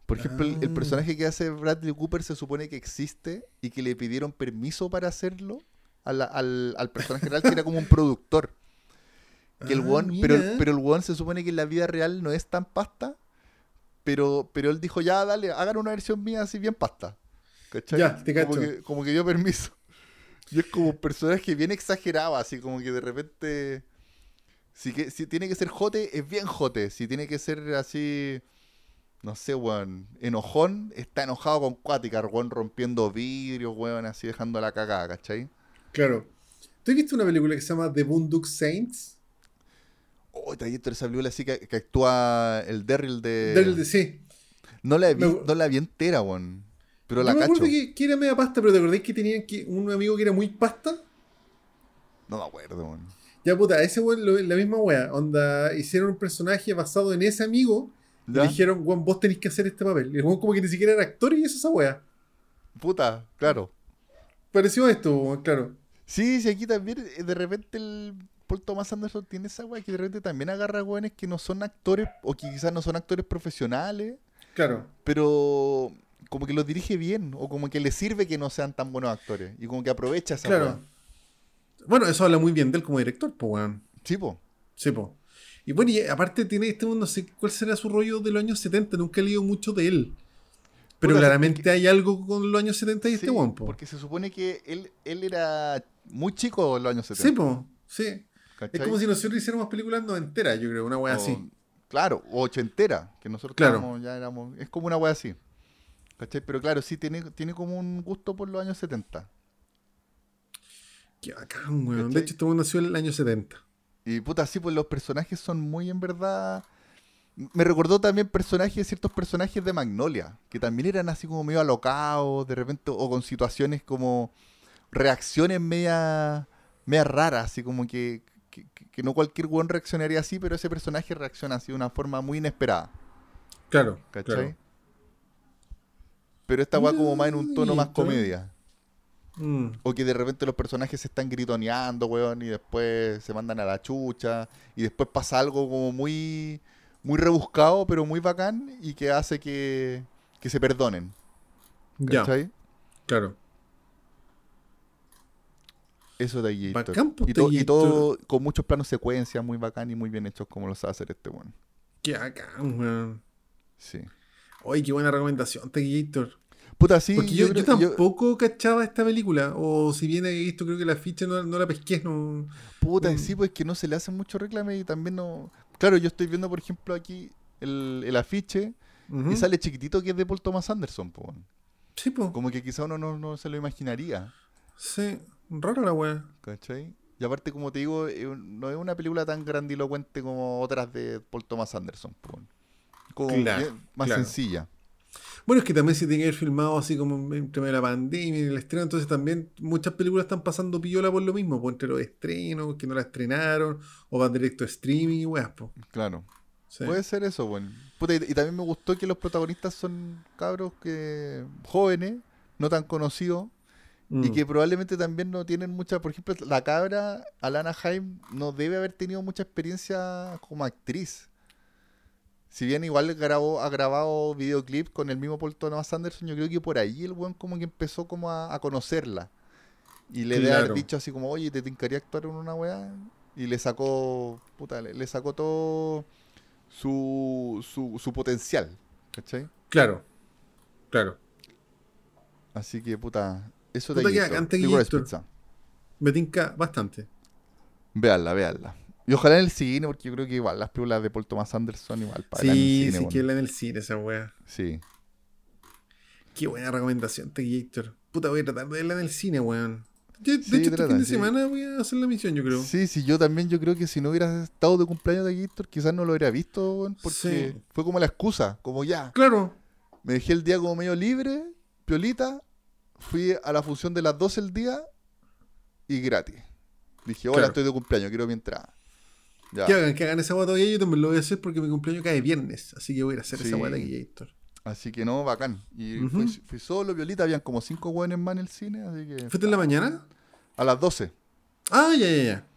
[SPEAKER 1] Por ejemplo, el, el
[SPEAKER 2] Ah.
[SPEAKER 1] personaje que hace Bradley Cooper se supone que existe y que le pidieron permiso para hacerlo a la- al, al personaje real, que era como un productor. Que el
[SPEAKER 2] Ah,
[SPEAKER 1] pero,
[SPEAKER 2] mira.
[SPEAKER 1] pero el weón se supone que en la vida real no es tan pasta, pero, pero él dijo, ya, dale, hagan una versión mía así bien pasta. ¿Cachai?
[SPEAKER 2] Ya, te
[SPEAKER 1] como,
[SPEAKER 2] cacho.
[SPEAKER 1] que, como que dio permiso. Y es como un personaje bien exagerado, así como que de repente... Si, que, si tiene que ser jote, es bien jote. Si tiene que ser así, no sé, weón, enojón, está enojado con Cuática, weón, rompiendo vidrio, weón, así dejando la cagada, ¿cachai?
[SPEAKER 2] Claro. ¿Tú has visto una película que se llama The Boondock Saints?
[SPEAKER 1] Oh, trayecto esa película así que, que actúa el Daryl de...
[SPEAKER 2] Del de sí.
[SPEAKER 1] No la, vi- no la vi entera, weón. Pero
[SPEAKER 2] Yo
[SPEAKER 1] la
[SPEAKER 2] me
[SPEAKER 1] cacho.
[SPEAKER 2] acuerdo que, que era media pasta, pero ¿te acordáis que tenían que, un amigo que era muy pasta?
[SPEAKER 1] No me acuerdo, weón.
[SPEAKER 2] Ya puta, ese weón, la misma wea. Onda, hicieron un personaje basado en ese amigo. Le dijeron, weón, vos tenés que hacer este papel. Y el weón como que ni siquiera era actor y hizo esa wea.
[SPEAKER 1] Puta, claro.
[SPEAKER 2] Pareció esto, claro.
[SPEAKER 1] Sí, sí, aquí también eh, de repente el Paul Thomas Anderson tiene esa weá que de repente también agarra weones que no son actores o que quizás no son actores profesionales,
[SPEAKER 2] Claro.
[SPEAKER 1] pero como que los dirige bien o como que le sirve que no sean tan buenos actores y como que aprovecha esa
[SPEAKER 2] Claro. Bueno, eso habla muy bien de él como director, pues weón.
[SPEAKER 1] Sí, po.
[SPEAKER 2] Sí, po. Y bueno, y aparte tiene este mundo, no sé cuál será su rollo de los años 70, nunca he leído mucho de él. Pero
[SPEAKER 1] Puta,
[SPEAKER 2] claramente hay algo con los años 70 y
[SPEAKER 1] Sí,
[SPEAKER 2] este weón, po.
[SPEAKER 1] porque se supone que él, él era muy chico en los años 70.
[SPEAKER 2] Sí, po. Sí. Es como si nosotros hiciéramos películas noventeras, yo creo, una wea
[SPEAKER 1] O-
[SPEAKER 2] así.
[SPEAKER 1] Claro, o ochentera, que nosotros
[SPEAKER 2] Claro.
[SPEAKER 1] estábamos- ya éramos. Es como una wea así. ¿Cachai? Pero claro, sí tiene, tiene como un gusto por los años 70.
[SPEAKER 2] Qué bacán, weón. De hecho, este weón nació en el año 70.
[SPEAKER 1] Y puta, sí, pues los personajes son muy en verdad. Me recordó también personajes, ciertos personajes de Magnolia, que también eran así como medio alocados, de repente, o con situaciones como reacciones media, media raras, así como que, que, que no cualquier weón reaccionaría así, pero ese personaje reacciona así de una forma muy inesperada,
[SPEAKER 2] Claro.
[SPEAKER 1] ¿cachai?
[SPEAKER 2] claro.
[SPEAKER 1] Pero esta weá como más en un tono más comedia.
[SPEAKER 2] Mm.
[SPEAKER 1] O que de repente los personajes se están gritoneando, weón, y después se mandan a la chucha, y después pasa algo como muy, muy rebuscado, pero muy bacán, y que hace que, que se perdonen.
[SPEAKER 2] Ya, claro.
[SPEAKER 1] Eso de allí.
[SPEAKER 2] Bacán, pues,
[SPEAKER 1] y, to- y todo con muchos planos secuencia, muy bacán y muy bien hechos como lo sabe hacer este weón.
[SPEAKER 2] Qué bacán, weón.
[SPEAKER 1] Sí.
[SPEAKER 2] Oye, qué buena recomendación, Tequillator.
[SPEAKER 1] Puta, sí.
[SPEAKER 2] Porque yo, yo
[SPEAKER 1] creo- yo-
[SPEAKER 2] tampoco cachaba esta película. O si bien he visto, creo que la ficha no, no la pesqué. No...
[SPEAKER 1] Puta, sí, pues que no se le hacen mucho reclame y también no. Claro, yo estoy viendo, por ejemplo, aquí el, el afiche y sale chiquitito que es de Paul Thomas Anderson, po.
[SPEAKER 2] Sí, po.
[SPEAKER 1] Como que quizá uno no, no se lo imaginaría,
[SPEAKER 2] Sí, rara la wea.
[SPEAKER 1] ¿cachai? Y aparte, como te digo, eh, no es una película tan grandilocuente como otras de Paul Thomas Anderson, po. Como
[SPEAKER 2] Claro,
[SPEAKER 1] más
[SPEAKER 2] claro.
[SPEAKER 1] sencilla.
[SPEAKER 2] Bueno, es que también se tiene que haber filmado así como entre la pandemia y el estreno, entonces también muchas películas están pasando piola por lo mismo, pues entre los estrenos, que no la estrenaron, o van directo a streaming y weas.
[SPEAKER 1] Claro.
[SPEAKER 2] Sí.
[SPEAKER 1] Puede ser eso, bueno. Puta, y, y también me gustó que los protagonistas son cabros que jóvenes, no tan conocidos, y
[SPEAKER 2] Mm.
[SPEAKER 1] que probablemente también no tienen mucha, por ejemplo, la cabra, Alana Haim, no debe haber tenido mucha experiencia como actriz. Si bien igual grabó, ha grabado videoclips con el mismo Paul Thomas Anderson, yo creo que por ahí el buen como que empezó como a, a conocerla. Y le debe haber
[SPEAKER 2] Claro.
[SPEAKER 1] dicho así como, oye, ¿te tincaría actuar en una weá? Y le sacó, puta, le, le sacó todo su, su, su potencial, ¿cachai?
[SPEAKER 2] Claro, claro.
[SPEAKER 1] Así que, puta, eso
[SPEAKER 2] Puta
[SPEAKER 1] te
[SPEAKER 2] que te guisto. Me tinca bastante.
[SPEAKER 1] Veanla, veanla. Y ojalá en el cine, porque yo creo que igual las películas de Paul Thomas Anderson igual para en el
[SPEAKER 2] Sí,
[SPEAKER 1] cine,
[SPEAKER 2] sí,
[SPEAKER 1] bueno.
[SPEAKER 2] que en el cine esa wea.
[SPEAKER 1] Sí.
[SPEAKER 2] Qué buena recomendación, Tequillator. Puta, voy a tratar de verla en el cine, weón. Yo, de
[SPEAKER 1] Sí,
[SPEAKER 2] hecho, este
[SPEAKER 1] trata,
[SPEAKER 2] fin de
[SPEAKER 1] sí.
[SPEAKER 2] semana voy a hacer la misión, yo creo.
[SPEAKER 1] Sí, sí, yo también yo creo que si no hubiera estado de cumpleaños de Gator, quizás no lo hubiera visto, weón, porque
[SPEAKER 2] Sí.
[SPEAKER 1] fue como la excusa, como ya.
[SPEAKER 2] Claro.
[SPEAKER 1] Me dejé el día como medio libre, piolita, fui a la función de las 12 el día y gratis. Dije, hola,
[SPEAKER 2] Claro.
[SPEAKER 1] estoy de cumpleaños, quiero mi entrada. Ya.
[SPEAKER 2] Que hagan, que hagan esa guata todavía, yo también lo voy a hacer porque mi cumpleaños cae viernes. Así que voy a ir a hacer
[SPEAKER 1] Sí.
[SPEAKER 2] esa guata Tequillator.
[SPEAKER 1] Así que no, bacán. Y
[SPEAKER 2] Ujú.
[SPEAKER 1] fui, fui solo, Violita, habían como cinco hueones más en el cine, así que...
[SPEAKER 2] ¿Fuiste en la mañana?
[SPEAKER 1] A las 12,
[SPEAKER 2] Ah, ya, ya, ya.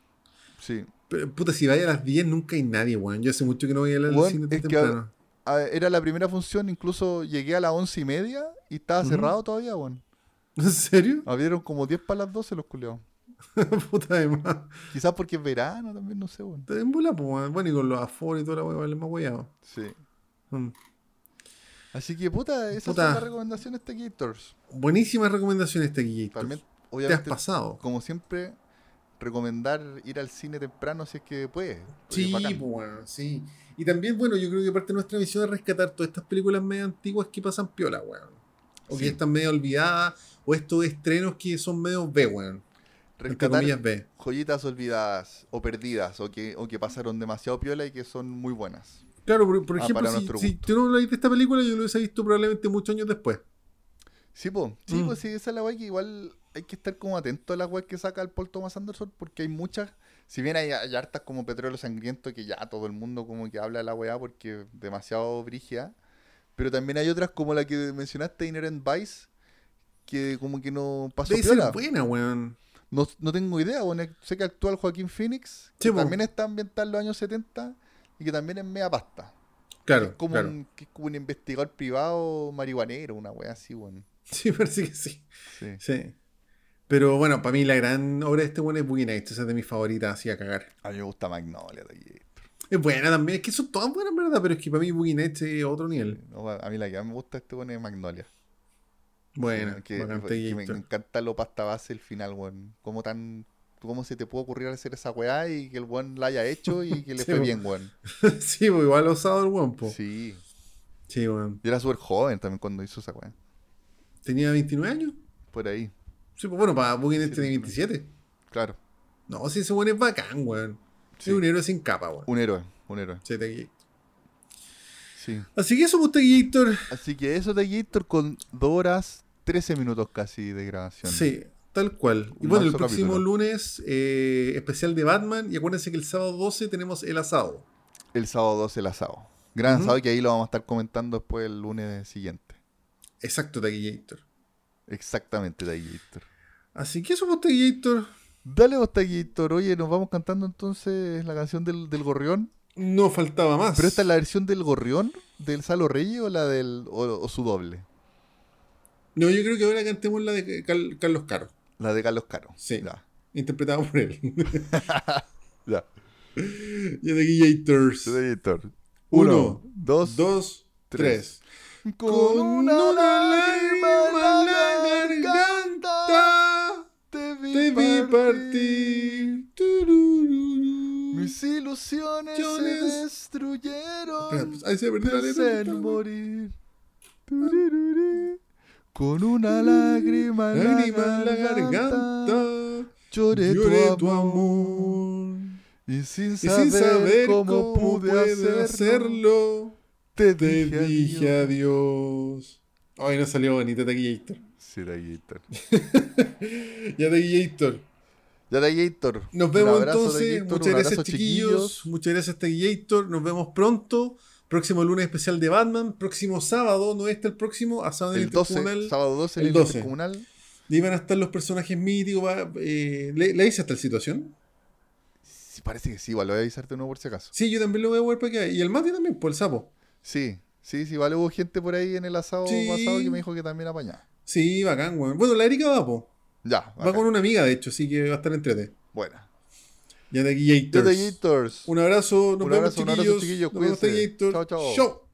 [SPEAKER 1] sí.
[SPEAKER 2] Pero, puta, si vaya a las 10 nunca hay nadie, weón. Yo hace mucho que no voy a ir al cine tan temprano.
[SPEAKER 1] Era la primera función, incluso llegué a las once y media y estaba cerrado todavía, weón.
[SPEAKER 2] ¿En serio?
[SPEAKER 1] Abrieron como 10 para las 12 los culeados.
[SPEAKER 2] puta de más.
[SPEAKER 1] Quizás porque es verano también, no sé, weón.
[SPEAKER 2] Te den bola, pues. Bueno, y con los aforos y toda la weá, vale más weyado.
[SPEAKER 1] Sí.
[SPEAKER 2] Mm.
[SPEAKER 1] Así que, puta, esas
[SPEAKER 2] Puta.
[SPEAKER 1] son las recomendaciones de Gators.
[SPEAKER 2] Buenísimas recomendaciones.
[SPEAKER 1] También,
[SPEAKER 2] Te has pasado.
[SPEAKER 1] como siempre, recomendar ir al cine temprano si es que puede.
[SPEAKER 2] Sí, pues, bueno, sí. Y también, bueno, yo creo que parte de nuestra misión es rescatar todas estas películas medio antiguas que pasan piola, weón. O que
[SPEAKER 1] Sí.
[SPEAKER 2] están medio olvidadas, o estos estrenos que son medio B, weón.
[SPEAKER 1] Rescatar
[SPEAKER 2] B.
[SPEAKER 1] joyitas olvidadas o perdidas o que, o que pasaron demasiado piola y que son muy buenas.
[SPEAKER 2] Claro, por, por
[SPEAKER 1] Ah,
[SPEAKER 2] ejemplo, si, si tú no lo viste esta película, yo lo hubiese visto probablemente muchos años después.
[SPEAKER 1] Sí,
[SPEAKER 2] Mm.
[SPEAKER 1] pues sí, esa es la weá que igual hay que estar como atento a las weas que saca el Paul Thomas Anderson porque hay muchas, si bien hay, hay hartas como Petróleo Sangriento que ya todo el mundo como que habla de la weá porque es demasiado brígida, pero también hay otras como la que mencionaste, Inherent Vice, que como que no pasó
[SPEAKER 2] Debe ser
[SPEAKER 1] piola.
[SPEAKER 2] buena, weón.
[SPEAKER 1] No, no tengo idea, bueno, sé que actúa el Joaquín Phoenix, que también está ambientado en los años 70 y que también es media pasta.
[SPEAKER 2] Claro,
[SPEAKER 1] es como,
[SPEAKER 2] claro.
[SPEAKER 1] un, que es como un investigador privado marihuanero, una wea así, bueno.
[SPEAKER 2] Sí, parece que sí.
[SPEAKER 1] Sí.
[SPEAKER 2] Sí. Pero bueno, para mí la gran obra de este weón es Boogie Nights. Esa es de mis favoritas, así a cagar.
[SPEAKER 1] A mí me gusta Magnolia aquí.
[SPEAKER 2] Es buena también. Es que son todas buenas, ¿verdad? Pero es que para mí Boogie Nights es otro nivel.
[SPEAKER 1] No, a mí la que más me gusta este bueno es Magnolia.
[SPEAKER 2] Buena.
[SPEAKER 1] Sí, que, me, encanta lo pasta base el final, weón. Cómo tan. ¿Cómo se te puede ocurrir hacer esa weá y que el weón la haya hecho y que le
[SPEAKER 2] Sí,
[SPEAKER 1] fue bien, weón?
[SPEAKER 2] sí, pues igual osado el weón, po.
[SPEAKER 1] Sí.
[SPEAKER 2] Sí, weón.
[SPEAKER 1] Yo era súper joven también cuando hizo esa weá.
[SPEAKER 2] ¿Tenía 29 años?
[SPEAKER 1] Por ahí.
[SPEAKER 2] Sí, pues bueno, para
[SPEAKER 1] Sí,
[SPEAKER 2] tiene
[SPEAKER 1] sí.
[SPEAKER 2] 27.
[SPEAKER 1] Claro.
[SPEAKER 2] No, sí, ese weón es bacán, weón.
[SPEAKER 1] Sí.
[SPEAKER 2] Es un héroe sin capa, weón.
[SPEAKER 1] Un héroe, un héroe.
[SPEAKER 2] Sí, Tequillator.
[SPEAKER 1] Sí.
[SPEAKER 2] Así que eso, pues, Tequillator.
[SPEAKER 1] Así que eso de Gator con 2 horas 13 minutos casi de grabación.
[SPEAKER 2] Sí, tal cual. Y
[SPEAKER 1] Un
[SPEAKER 2] bueno, el próximo
[SPEAKER 1] capítulo.
[SPEAKER 2] lunes, eh, especial de Batman. Y acuérdense que el sábado 12 tenemos el asado.
[SPEAKER 1] El sábado 12 el asado. Gran asado que ahí lo vamos a estar comentando después el lunes siguiente.
[SPEAKER 2] Exacto, Tequillator.
[SPEAKER 1] Exactamente, Gator.
[SPEAKER 2] Así que eso, pues, Tequillator.
[SPEAKER 1] Dale vos, Taquillator. Oye, nos vamos cantando entonces la canción del, del gorrión.
[SPEAKER 2] No faltaba más.
[SPEAKER 1] ¿Pero esta es la versión del gorrión del Salo Reyes o la del o, o su doble?
[SPEAKER 2] No, yo creo que ahora cantemos la de Cal- Carlos Caro,
[SPEAKER 1] La de Carlos Caro.
[SPEAKER 2] Sí.
[SPEAKER 1] Ya.
[SPEAKER 2] interpretada por él.
[SPEAKER 1] ya.
[SPEAKER 2] y Tequillators.
[SPEAKER 1] Taquillator.
[SPEAKER 2] Uno,
[SPEAKER 1] Uno, dos,
[SPEAKER 2] Dos,
[SPEAKER 1] tres.
[SPEAKER 2] tres.
[SPEAKER 1] Con una lágrima en la garganta te vi,
[SPEAKER 2] te vi
[SPEAKER 1] partir.
[SPEAKER 2] partir. Turururu.
[SPEAKER 1] Mis ilusiones se
[SPEAKER 2] Ilusiones.
[SPEAKER 1] destruyeron.
[SPEAKER 2] Espera, pues, ahí se perdió la letra.
[SPEAKER 1] morir. Turururu. Con una lágrima en
[SPEAKER 2] Lágrima
[SPEAKER 1] la
[SPEAKER 2] en la
[SPEAKER 1] garganta, lloré,
[SPEAKER 2] Lloré
[SPEAKER 1] tu amor. Y sin
[SPEAKER 2] Y
[SPEAKER 1] saber,
[SPEAKER 2] sin saber
[SPEAKER 1] cómo, pude hacerlo,
[SPEAKER 2] hacerlo,
[SPEAKER 1] te
[SPEAKER 2] te
[SPEAKER 1] dije,
[SPEAKER 2] dije
[SPEAKER 1] adiós.
[SPEAKER 2] adiós. Ay, no salió bonita Taquillator.
[SPEAKER 1] Sí, Taquillator.
[SPEAKER 2] Ya Taquillator.
[SPEAKER 1] Ya Taquillator.
[SPEAKER 2] Nos vemos
[SPEAKER 1] abrazo,
[SPEAKER 2] entonces. Muchas gracias, chiquillos. Muchas gracias, Taquillator. Nos vemos pronto. Próximo lunes especial de Batman. Próximo sábado, ¿no está el próximo? Asado el
[SPEAKER 1] El 12,
[SPEAKER 2] Intercomunal.
[SPEAKER 1] sábado 12,
[SPEAKER 2] el
[SPEAKER 1] el
[SPEAKER 2] 12.
[SPEAKER 1] comunal.
[SPEAKER 2] Y van a estar los personajes míticos. va, eh, ¿le, ¿Le hice hasta la situación?
[SPEAKER 1] Sí, parece que sí, igual lo voy a avisarte de nuevo por si acaso.
[SPEAKER 2] Sí, yo también lo voy a ver para que Y el Mati también, por el sapo.
[SPEAKER 1] Sí, sí, sí, vale, hubo gente por ahí en el asado
[SPEAKER 2] Sí.
[SPEAKER 1] pasado que me dijo que también apañaba.
[SPEAKER 2] Sí, bacán, weón. Bueno, la Erika va, po.
[SPEAKER 1] Ya,
[SPEAKER 2] Va con una amiga, de hecho, así que va a estar entrete.
[SPEAKER 1] Buena.
[SPEAKER 2] Ya
[SPEAKER 1] Ya
[SPEAKER 2] Taquillators.
[SPEAKER 1] Taquillators.
[SPEAKER 2] Un abrazo, nos
[SPEAKER 1] Un
[SPEAKER 2] vemos,
[SPEAKER 1] abrazo, un abrazo,
[SPEAKER 2] chiquillos.
[SPEAKER 1] chiquillos,
[SPEAKER 2] Nos vemos.
[SPEAKER 1] Chao, chao.
[SPEAKER 2] Chao.